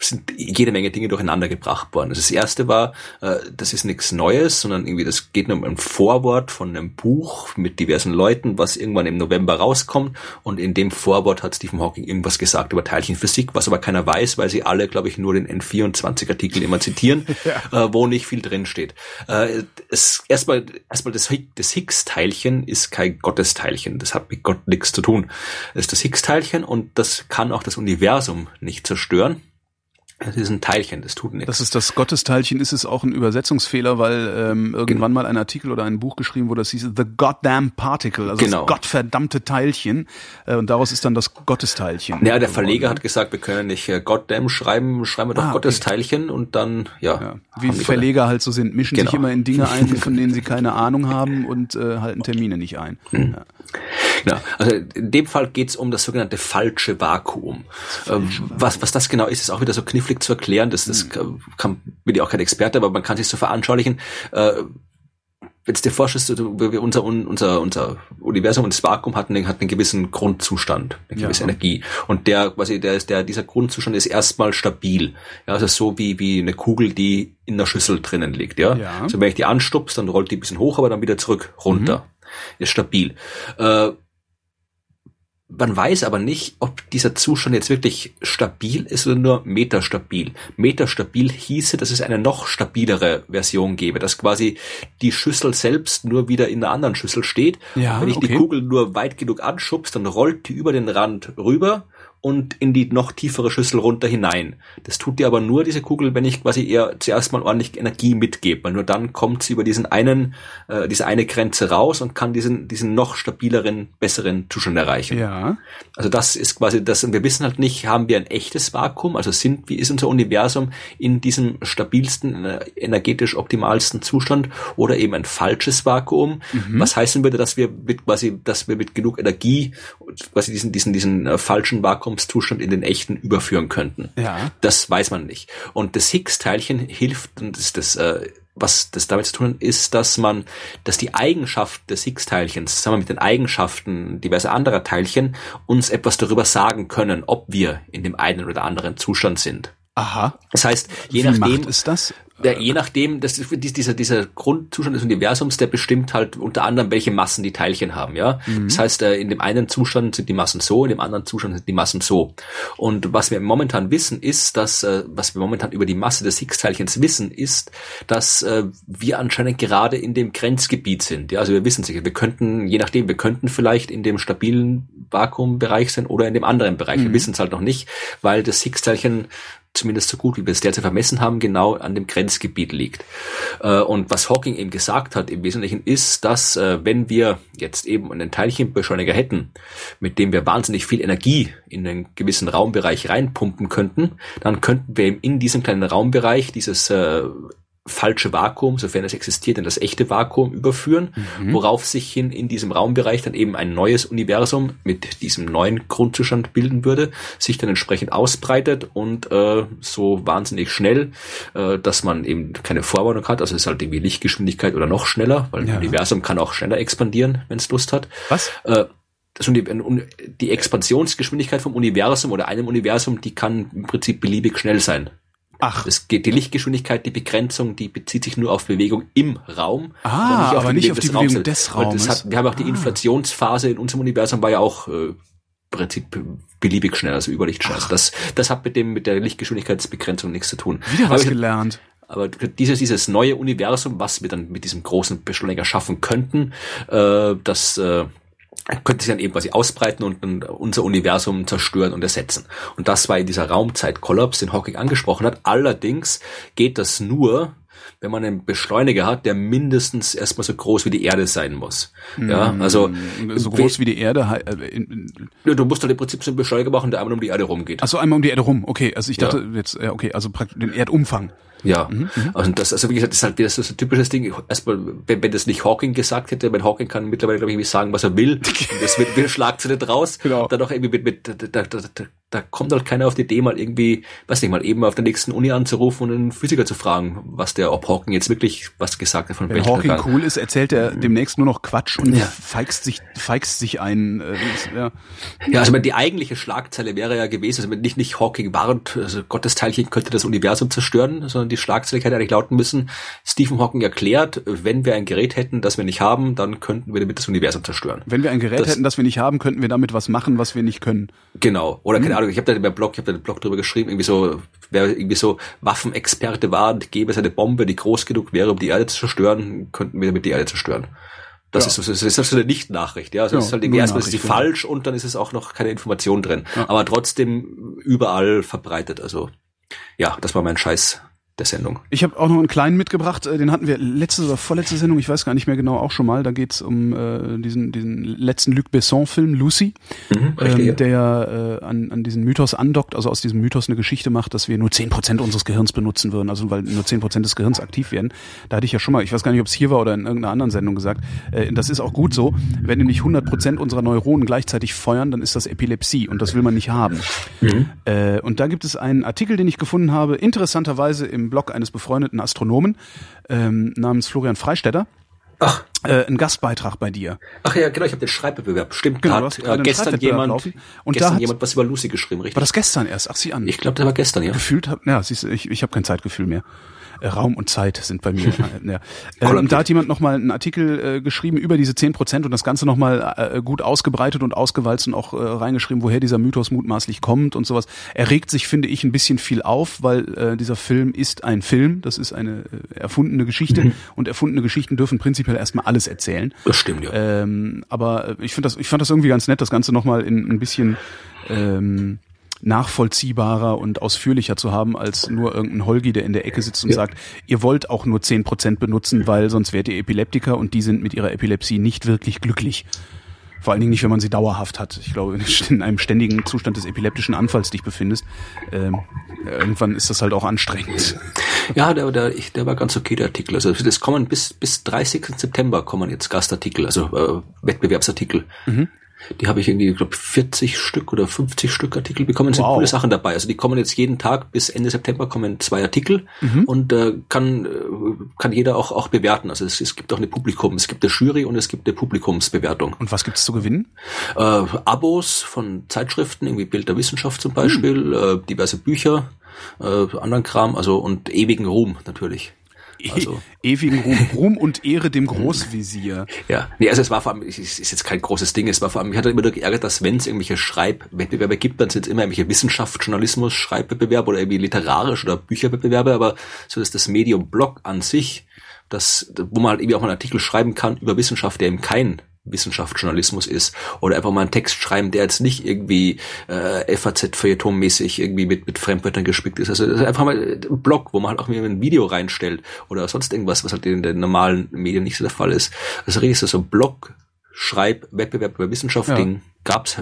sind jede Menge Dinge durcheinander gebracht worden. Also das erste war, äh, das ist nichts Neues, sondern irgendwie das geht nur um ein Vorwort von einem Buch mit diversen Leuten, was irgendwann im November rauskommt. Und in dem Vorwort hat Stephen Hawking irgendwas gesagt über Teilchenphysik, was aber keiner weiß, weil sie alle, glaube ich, nur den N24-Artikel immer zitieren, (laughs) äh, wo nicht viel drin steht. Äh, es, erstmal, erstmal das, das Higgs-Teilchen ist kein Gottesteilchen. Das hat mit Gott nichts zu tun. Das ist das Higgs-Teilchen und das kann auch das Universum nicht zerstören. Das ist ein Teilchen, das tut nichts. Das ist das Gottesteilchen, ist es auch ein Übersetzungsfehler, weil ähm, irgendwann mal ein Artikel oder ein Buch geschrieben wurde, das hieß The Goddamn Particle, also Genau. das gottverdammte Teilchen. Äh, und daraus ist dann das Gottesteilchen. Ja, der Verleger geworden. hat gesagt, wir können nicht äh, Goddamn schreiben, schreiben wir doch Ah, okay. Gottesteilchen und dann, ja. Ja, wie Verleger halt so sind, mischen sich Genau. immer in Dinge ein, (laughs) von denen sie keine Ahnung haben und äh, halten Termine nicht ein. Hm. Ja. Genau. Also in dem Fall geht's um das sogenannte falsche Vakuum. Ähm, was, was das genau ist, ist auch wieder so knifflig zu erklären. Das, das kann, kann, bin ich auch kein Experte, aber man kann sich so veranschaulichen. Äh, wenn du dir vorstellst, unser, unser, unser Universum und das Vakuum hat einen, hat einen gewissen Grundzustand, eine Ja. gewisse Energie. Und der, quasi, der ist, der, dieser Grundzustand ist erstmal stabil. Ja, also so wie, wie eine Kugel, die in der Schüssel drinnen liegt, ja. Ja. Also wenn ich die anstupst, dann rollt die ein bisschen hoch, aber dann wieder zurück, runter. Ist stabil. Äh, man weiß aber nicht, ob dieser Zustand jetzt wirklich stabil ist oder nur metastabil. Metastabil hieße, dass es eine noch stabilere Version gäbe, dass quasi die Schüssel selbst nur wieder in einer anderen Schüssel steht. Ja, Wenn ich die okay. Kugel nur weit genug anschubst, dann rollt die über den Rand rüber und in die noch tiefere Schüssel runter hinein. Das tut die aber nur, diese Kugel, wenn ich quasi ihr zuerst mal ordentlich Energie mitgebe, weil nur dann kommt sie über diesen einen, äh, diese eine Grenze raus und kann diesen, diesen noch stabileren, besseren Zustand erreichen. ja. Also das ist quasi das, und wir wissen halt nicht, haben wir ein echtes Vakuum, also sind, wie ist unser Universum in diesem stabilsten, äh, energetisch optimalsten Zustand oder eben ein falsches Vakuum? Was heißen würde, dass wir mit quasi, dass wir mit genug Energie quasi diesen, diesen, diesen äh, falschen Vakuumszustand in den echten überführen könnten? Ja. Das weiß man nicht. Und das Higgs-Teilchen hilft, und das, das, äh, was das damit zu tun hat, ist, dass man, dass die Eigenschaft des Higgs-Teilchens zusammen mit den Eigenschaften diverser anderer Teilchen uns etwas darüber sagen können, ob wir in dem einen oder anderen Zustand sind. Aha. Das heißt, je Wie nachdem, macht es das? Ja, je nachdem, das ist, dieser, dieser Grundzustand des Universums, der bestimmt halt unter anderem, welche Massen die Teilchen haben, ja. Das heißt, äh, in dem einen Zustand sind die Massen so, in dem anderen Zustand sind die Massen so. Und was wir momentan wissen, ist, dass, äh, was wir momentan über die Masse des Higgs-Teilchens wissen, ist, dass äh, wir anscheinend gerade in dem Grenzgebiet sind. Ja, also wir wissen sicher, wir könnten, je nachdem, wir könnten vielleicht in dem stabilen Vakuumbereich sein oder in dem anderen Bereich. Wir wissen es halt noch nicht, weil das Higgs-Teilchen zumindest so gut wie wir es derzeit vermessen haben, genau an dem Grenzgebiet liegt. Äh, Und was Hawking eben gesagt hat im Wesentlichen ist, dass äh, wenn wir jetzt eben einen Teilchenbeschleuniger hätten, mit dem wir wahnsinnig viel Energie in einen gewissen Raumbereich reinpumpen könnten, dann könnten wir eben in diesem kleinen Raumbereich dieses äh, falsche Vakuum, sofern es existiert, in das echte Vakuum überführen, worauf sich hin in diesem Raumbereich dann eben ein neues Universum mit diesem neuen Grundzustand bilden würde, sich dann entsprechend ausbreitet und äh, so wahnsinnig schnell, äh, dass man eben keine Vorwarnung hat, also es ist halt irgendwie Lichtgeschwindigkeit oder noch schneller, weil Ja. ein Universum kann auch schneller expandieren, wenn es Lust hat. Was? Äh, Uni- ein- die Expansionsgeschwindigkeit vom Universum oder einem Universum, die kann im Prinzip beliebig schnell sein. Ach, Es geht die Lichtgeschwindigkeit, die Begrenzung, die bezieht sich nur auf Bewegung im Raum, Ah, aber nicht auf die Bewegung des Und Raumes. das hat, wir haben auch die Ah. Inflationsphase in unserem Universum war ja auch äh, Prinzip beliebig schnell, also Überlichtschnell. Also das, das hat mit dem mit der Lichtgeschwindigkeitsbegrenzung nichts zu tun. wieder Aber was ich- gelernt. aber dieses, dieses neue Universum, was wir dann mit diesem großen Beschleuniger schaffen könnten, äh, das äh, könnte sich dann eben quasi ausbreiten und dann unser Universum zerstören und ersetzen. Und das war in dieser Raumzeitkollaps, den Hawking angesprochen hat. Allerdings geht das nur, wenn man einen Beschleuniger hat, der mindestens erstmal so groß wie die Erde sein muss. Ja, Mm, also so groß wie die Erde. äh, ja, du musst halt im Prinzip so einen Beschleuniger machen, der einmal um die Erde rumgeht. Ach so, einmal um die Erde rum. Okay, also ich dachte jetzt, ja, okay, also praktisch den Erdumfang. Ja, also das, also wie gesagt, das ist halt wieder so so ein typisches Ding. Erstmal, wenn, wenn das nicht Hawking gesagt hätte, wenn Hawking kann mittlerweile, glaube ich, irgendwie sagen, was er will, (laughs) das wird wieder Schlagzeile draus, Genau. dann auch irgendwie mit, mit da, da, da, da, kommt halt keiner auf die Idee, mal irgendwie, weiß nicht, mal eben auf der nächsten Uni anzurufen und einen Physiker zu fragen, was der, ob Hawking jetzt wirklich was gesagt hat von Wenn Hawking Weltuntergang. cool ist, erzählt er demnächst nur noch Quatsch und Ja. feigst sich, feigst sich ein. Äh, ja. Ja, also die eigentliche Schlagzeile wäre ja gewesen, also wenn nicht, nicht Hawking warnt, also Gottes Teilchen könnte das Universum zerstören, sondern die Schlagzeile hätte eigentlich lauten müssen, Stephen Hawking erklärt, wenn wir ein Gerät hätten, das wir nicht haben, dann könnten wir damit das Universum zerstören. Wenn wir ein Gerät Das- hätten, das wir nicht haben, könnten wir damit was machen, was wir nicht können. Genau. Oder Hm. keine Ahnung, ich habe da meinem Blog, ich habe da einen Blog drüber geschrieben, irgendwie so, wer irgendwie so Waffenexperte war und gäbe es eine Bombe, die groß genug wäre, um die Erde zu zerstören, könnten wir damit die Erde zerstören. Das Ja. ist, so- das ist so eine Nicht-Nachricht, ja. Also Ja, das ist halt irgendwie erstmal ist sie falsch und dann ist es auch noch keine Information drin. Aber trotzdem überall verbreitet. Also ja, das war mein Scheiß der Sendung. Ich habe auch noch einen kleinen mitgebracht, äh, den hatten wir letzte oder vorletzte Sendung, ich weiß gar nicht mehr genau, auch schon mal. Da geht's um äh, diesen, diesen letzten Luc Besson-Film, Lucy, richtig, ähm, ja. der äh, an, an diesen Mythos andockt, also aus diesem Mythos eine Geschichte macht, dass wir nur 10% unseres Gehirns benutzen würden, also weil nur 10% des Gehirns aktiv werden. Da hatte ich ja schon mal, ich weiß gar nicht, ob es hier war oder in irgendeiner anderen Sendung gesagt, äh, das ist auch gut so. Wenn nämlich 100% unserer Neuronen gleichzeitig feuern, dann ist das Epilepsie und das will man nicht haben. Äh, und da gibt es einen Artikel, den ich gefunden habe, interessanterweise im Blog eines befreundeten Astronomen ähm, namens Florian Freistetter. Ach, Äh, ein Gastbeitrag bei dir. ach ja, genau, ich habe den Schreibwettbewerb. Stimmt, Genau, da hat äh, gestern jemand, laufen. Und da gestern hat- jemand was über Lucy geschrieben, richtig? War das gestern erst? Ach, sieh an. ich glaube, das war gestern, ja. gefühlt hab, ja, siehst ich, ich habe kein Zeitgefühl mehr. Raum und Zeit sind bei mir. (laughs) ja. äh, und da hat jemand nochmal einen Artikel äh, geschrieben über diese 10% und das Ganze nochmal äh, gut ausgebreitet und ausgewalzt und auch äh, reingeschrieben, woher dieser Mythos mutmaßlich kommt und sowas. Er regt sich, finde ich, ein bisschen viel auf, weil äh, dieser Film ist ein Film, das ist eine äh, erfundene Geschichte und erfundene Geschichten dürfen prinzipiell erstmal alles erzählen. Das stimmt, ja. Ähm, aber äh, ich finde das, ich fand das irgendwie ganz nett, das Ganze nochmal in ein bisschen ähm, nachvollziehbarer und ausführlicher zu haben, als nur irgendein Holgi, der in der Ecke sitzt und Ja. sagt, ihr wollt auch nur 10% benutzen, weil sonst werdet ihr Epileptiker und die sind mit ihrer Epilepsie nicht wirklich glücklich. Vor allen Dingen nicht, wenn man sie dauerhaft hat. Ich glaube, wenn du in einem ständigen Zustand des epileptischen Anfalls dich befindest, ähm, irgendwann ist das halt auch anstrengend. Ja, der, der, ich, der war ganz okay, der Artikel. Also das kommen bis, bis 30. September kommen jetzt Gastartikel, also äh, Wettbewerbsartikel. Mhm. Die habe ich irgendwie, ich glaube, 40 Stück oder 50 Stück Artikel bekommen. Sind Wow. coole Sachen dabei. Also die kommen jetzt jeden Tag bis Ende September kommen zwei Artikel Mhm. und äh, kann, äh, kann jeder auch, auch bewerten. Also es, es gibt auch eine Publikum, es gibt eine Jury und es gibt eine Publikumsbewertung. Und was gibt's zu gewinnen? Äh, Abos von Zeitschriften, irgendwie Bild der Wissenschaft zum Beispiel, äh, diverse Bücher, äh, anderen Kram, also und ewigen Ruhm natürlich. Also, E (laughs) ewigen Ruhm, Ruhm und Ehre dem Großvisier. ja. Nee, also es war vor allem, es ist jetzt kein großes Ding, es war vor allem, mich hat immer nur geärgert, dass wenn es irgendwelche Schreibwettbewerbe gibt, dann sind es immer irgendwelche Wissenschaft, Journalismus, Schreibwettbewerbe oder irgendwie literarisch oder Bücherwettbewerbe, aber so ist das Medium Blog an sich, das, wo man halt irgendwie auch mal einen Artikel schreiben kann über Wissenschaft, der eben kein Wissenschaftsjournalismus ist oder einfach mal einen Text schreiben, der jetzt nicht irgendwie äh, FAZ-Feuilleton-mäßig irgendwie mit, mit Fremdwörtern gespickt ist. Also das ist einfach mal ein Blog, wo man halt auch mir ein Video reinstellt oder sonst irgendwas, was halt in den normalen Medien nicht so der Fall ist. Also richtig so ein Blog, Schreib, Wettbewerb über Wissenschaft, Ja. Ding, gab's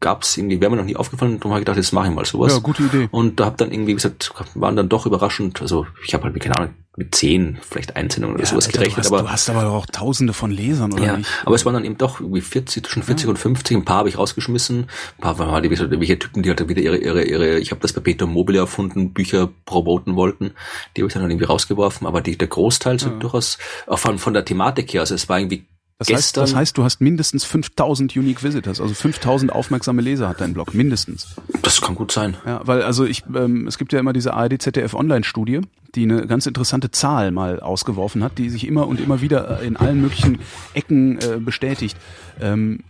gab's irgendwie, wäre mir noch nie aufgefallen, darum habe ich gedacht, jetzt mache ich mal sowas. Ja, gute Idee. Und da hab dann irgendwie wie gesagt, waren dann doch überraschend, also ich habe halt, keine Ahnung, mit zehn, vielleicht Einsendungen oder sowas Alter, gerechnet, du hast, aber du hast aber doch auch tausende von Lesern, oder ja, nicht? aber es waren dann eben doch irgendwie 40, zwischen 40 und 50. Ein paar habe ich rausgeschmissen. Ein paar waren halt so irgendwelche Typen, die halt wieder ihre, ihre, ihre, ich habe das Perpetuum mobile erfunden, Bücher promoten wollten. Die habe ich dann irgendwie rausgeworfen. Aber die, der Großteil sind durchaus, auch von, von der Thematik her, also es war irgendwie Das heißt, das heißt, du hast mindestens 5000 Unique Visitors, also 5000 aufmerksame Leser hat dein Blog, mindestens. das kann gut sein. Ja, weil also ich, ähm, es gibt ja immer diese ARD ZDF Online-Studie, die eine ganz interessante Zahl mal ausgeworfen hat, die sich immer und immer wieder in allen möglichen Ecken äh, bestätigt. Ähm,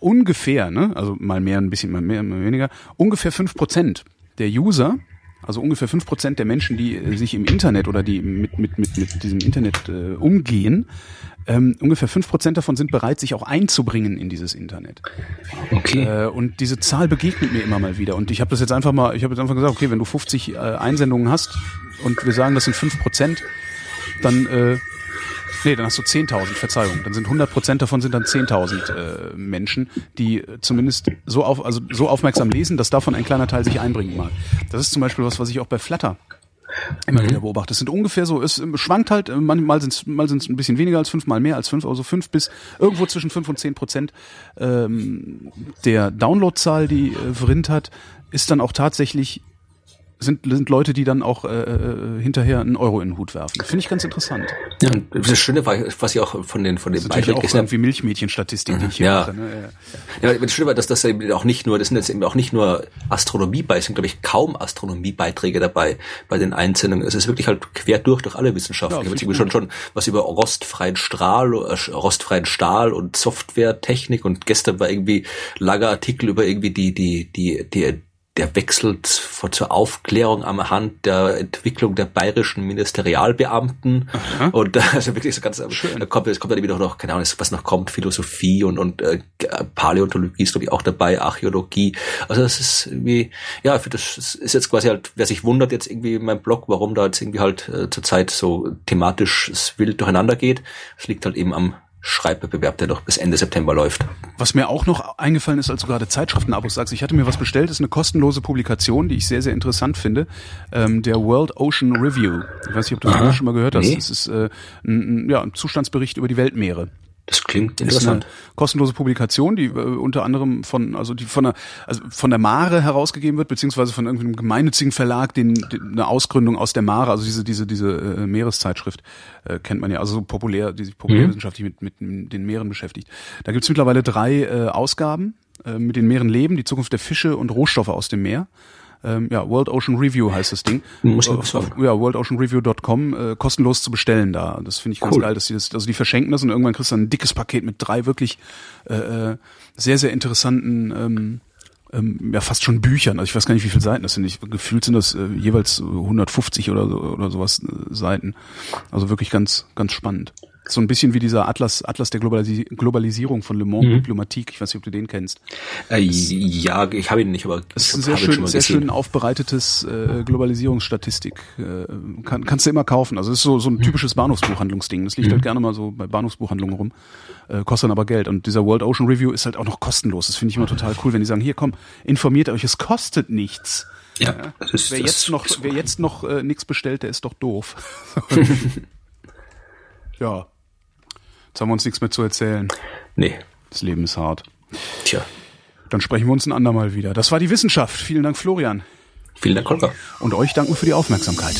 ungefähr, ne, also mal mehr, ein bisschen mal mehr, mal weniger, ungefähr fünf Prozent der User also ungefähr fünf Prozent der Menschen, die äh, sich im Internet oder die mit, mit, mit, mit diesem Internet äh, umgehen, ähm, ungefähr fünf Prozent davon sind bereit, sich auch einzubringen in dieses Internet. Okay. Äh, und diese Zahl begegnet mir immer mal wieder. Und ich habe das jetzt einfach mal, ich habe jetzt einfach gesagt, okay, wenn du 50 äh, Einsendungen hast und wir sagen, das sind fünf Prozent, dann äh, Nee, dann hast du 10.000, Verzeihung. Dann sind 100 Prozent davon sind dann 10.000 äh, Menschen, die zumindest so auf, also so aufmerksam lesen, dass davon ein kleiner Teil sich einbringen mag. Das ist zum Beispiel was, was ich auch bei Flatter immer wieder beobachte. Es sind ungefähr so, es schwankt halt, manchmal sind es mal sind's ein bisschen weniger als fünf, mal mehr als fünf, also fünf bis irgendwo zwischen fünf und zehn Prozent ähm, der Downloadzahl, die äh, Vrind hat, ist dann auch tatsächlich sind, sind Leute, die dann auch äh, äh, hinterher einen Euro in den Hut werfen. Finde ich ganz interessant. Ja, das Schöne war, was ich auch von den von den das ist natürlich auch irgendwie Milchmädchenstatistik, die ich hier ja. mache. Ne? Ja. ja, das Schöne war, dass das eben auch nicht nur, das sind jetzt eben auch nicht nur Astronomie bei, es sind glaube ich kaum Astronomiebeiträge dabei bei den Einsendungen. Es ist wirklich halt quer durch durch alle Wissenschaften. Ja, ich schon schon was über rostfreien Strahl, äh, rostfreien Stahl und Softwaretechnik und gestern war irgendwie langer Artikel über irgendwie die die die die der wechselt zur Aufklärung am Hand der Entwicklung der bayerischen Ministerialbeamten Aha. und also wirklich so ganz Schön. da kommt es kommt dann wieder noch keine Ahnung was noch kommt Philosophie und und äh, Paläontologie ist glaube ich auch dabei Archäologie also das ist irgendwie ja für das ist jetzt quasi halt wer sich wundert jetzt irgendwie in meinem Blog warum da jetzt irgendwie halt äh, zurzeit so thematisch wild durcheinander geht es liegt halt eben am Schreibwettbewerb, der noch bis Ende September läuft. Was mir auch noch eingefallen ist, als du gerade Zeitschriftenabos sagst, ich hatte mir was bestellt, ist eine kostenlose Publikation, die ich sehr, sehr interessant finde, ähm, der World Ocean Review. Ich weiß nicht, ob du das schon mal gehört hast. Nee. Das ist äh, ein, ja, ein Zustandsbericht über die Weltmeere. Das klingt interessant. Ist eine kostenlose Publikation, die äh, unter anderem von, also die von der, also von der Mare herausgegeben wird, beziehungsweise von irgendeinem gemeinnützigen Verlag, den, den eine Ausgründung aus der Mare, also diese diese diese äh, Meereszeitschrift äh, kennt man ja, also so populär, die sich populärwissenschaftlich mhm. mit mit den Meeren beschäftigt. Da gibt's mittlerweile drei äh, Ausgaben äh, mit den Meeren leben, die Zukunft der Fische und Rohstoffe aus dem Meer. Ähm, ja, World Ocean Review heißt das Ding. Muss ich äh, ja, worldoceanreview.com, äh, kostenlos zu bestellen da. Das finde ich ganz cool. geil, dass die das, also die verschenken das und irgendwann kriegst du ein dickes Paket mit drei wirklich äh, äh, sehr, sehr interessanten ähm, ähm, ja fast schon Büchern. Also ich weiß gar nicht, wie viele Seiten das sind. Ich, gefühlt sind das äh, jeweils 150 oder so, oder sowas äh, Seiten. Also wirklich ganz ganz spannend. So ein bisschen wie dieser Atlas, Atlas der Globalisi Globalisierung von Le Monde mhm. Diplomatique. Ich weiß nicht, ob du den kennst. Äh, ja, ich habe ihn nicht, aber es ist ein sehr schön, sehr schön aufbereitetes äh, Globalisierungsstatistik. Äh, kann, kannst du immer kaufen. Also es ist so, so ein typisches Bahnhofsbuchhandlungsding. Das liegt mhm. halt gerne mal so bei Bahnhofsbuchhandlungen rum. Äh, kostet dann aber Geld. Und dieser World Ocean Review ist halt auch noch kostenlos. Das finde ich immer total cool, wenn die sagen, hier komm, informiert euch, es kostet nichts. Ja, das ist, wer, das jetzt noch, wer jetzt noch äh, nichts bestellt, der ist doch doof. (laughs) ja. Jetzt haben wir uns nichts mehr zu erzählen. Nee. Das Leben ist hart. Tja. Dann sprechen wir uns ein andermal wieder. Das war die Wissenschaft. Vielen Dank, Florian. Vielen Dank, Holger. Und euch danken für die Aufmerksamkeit.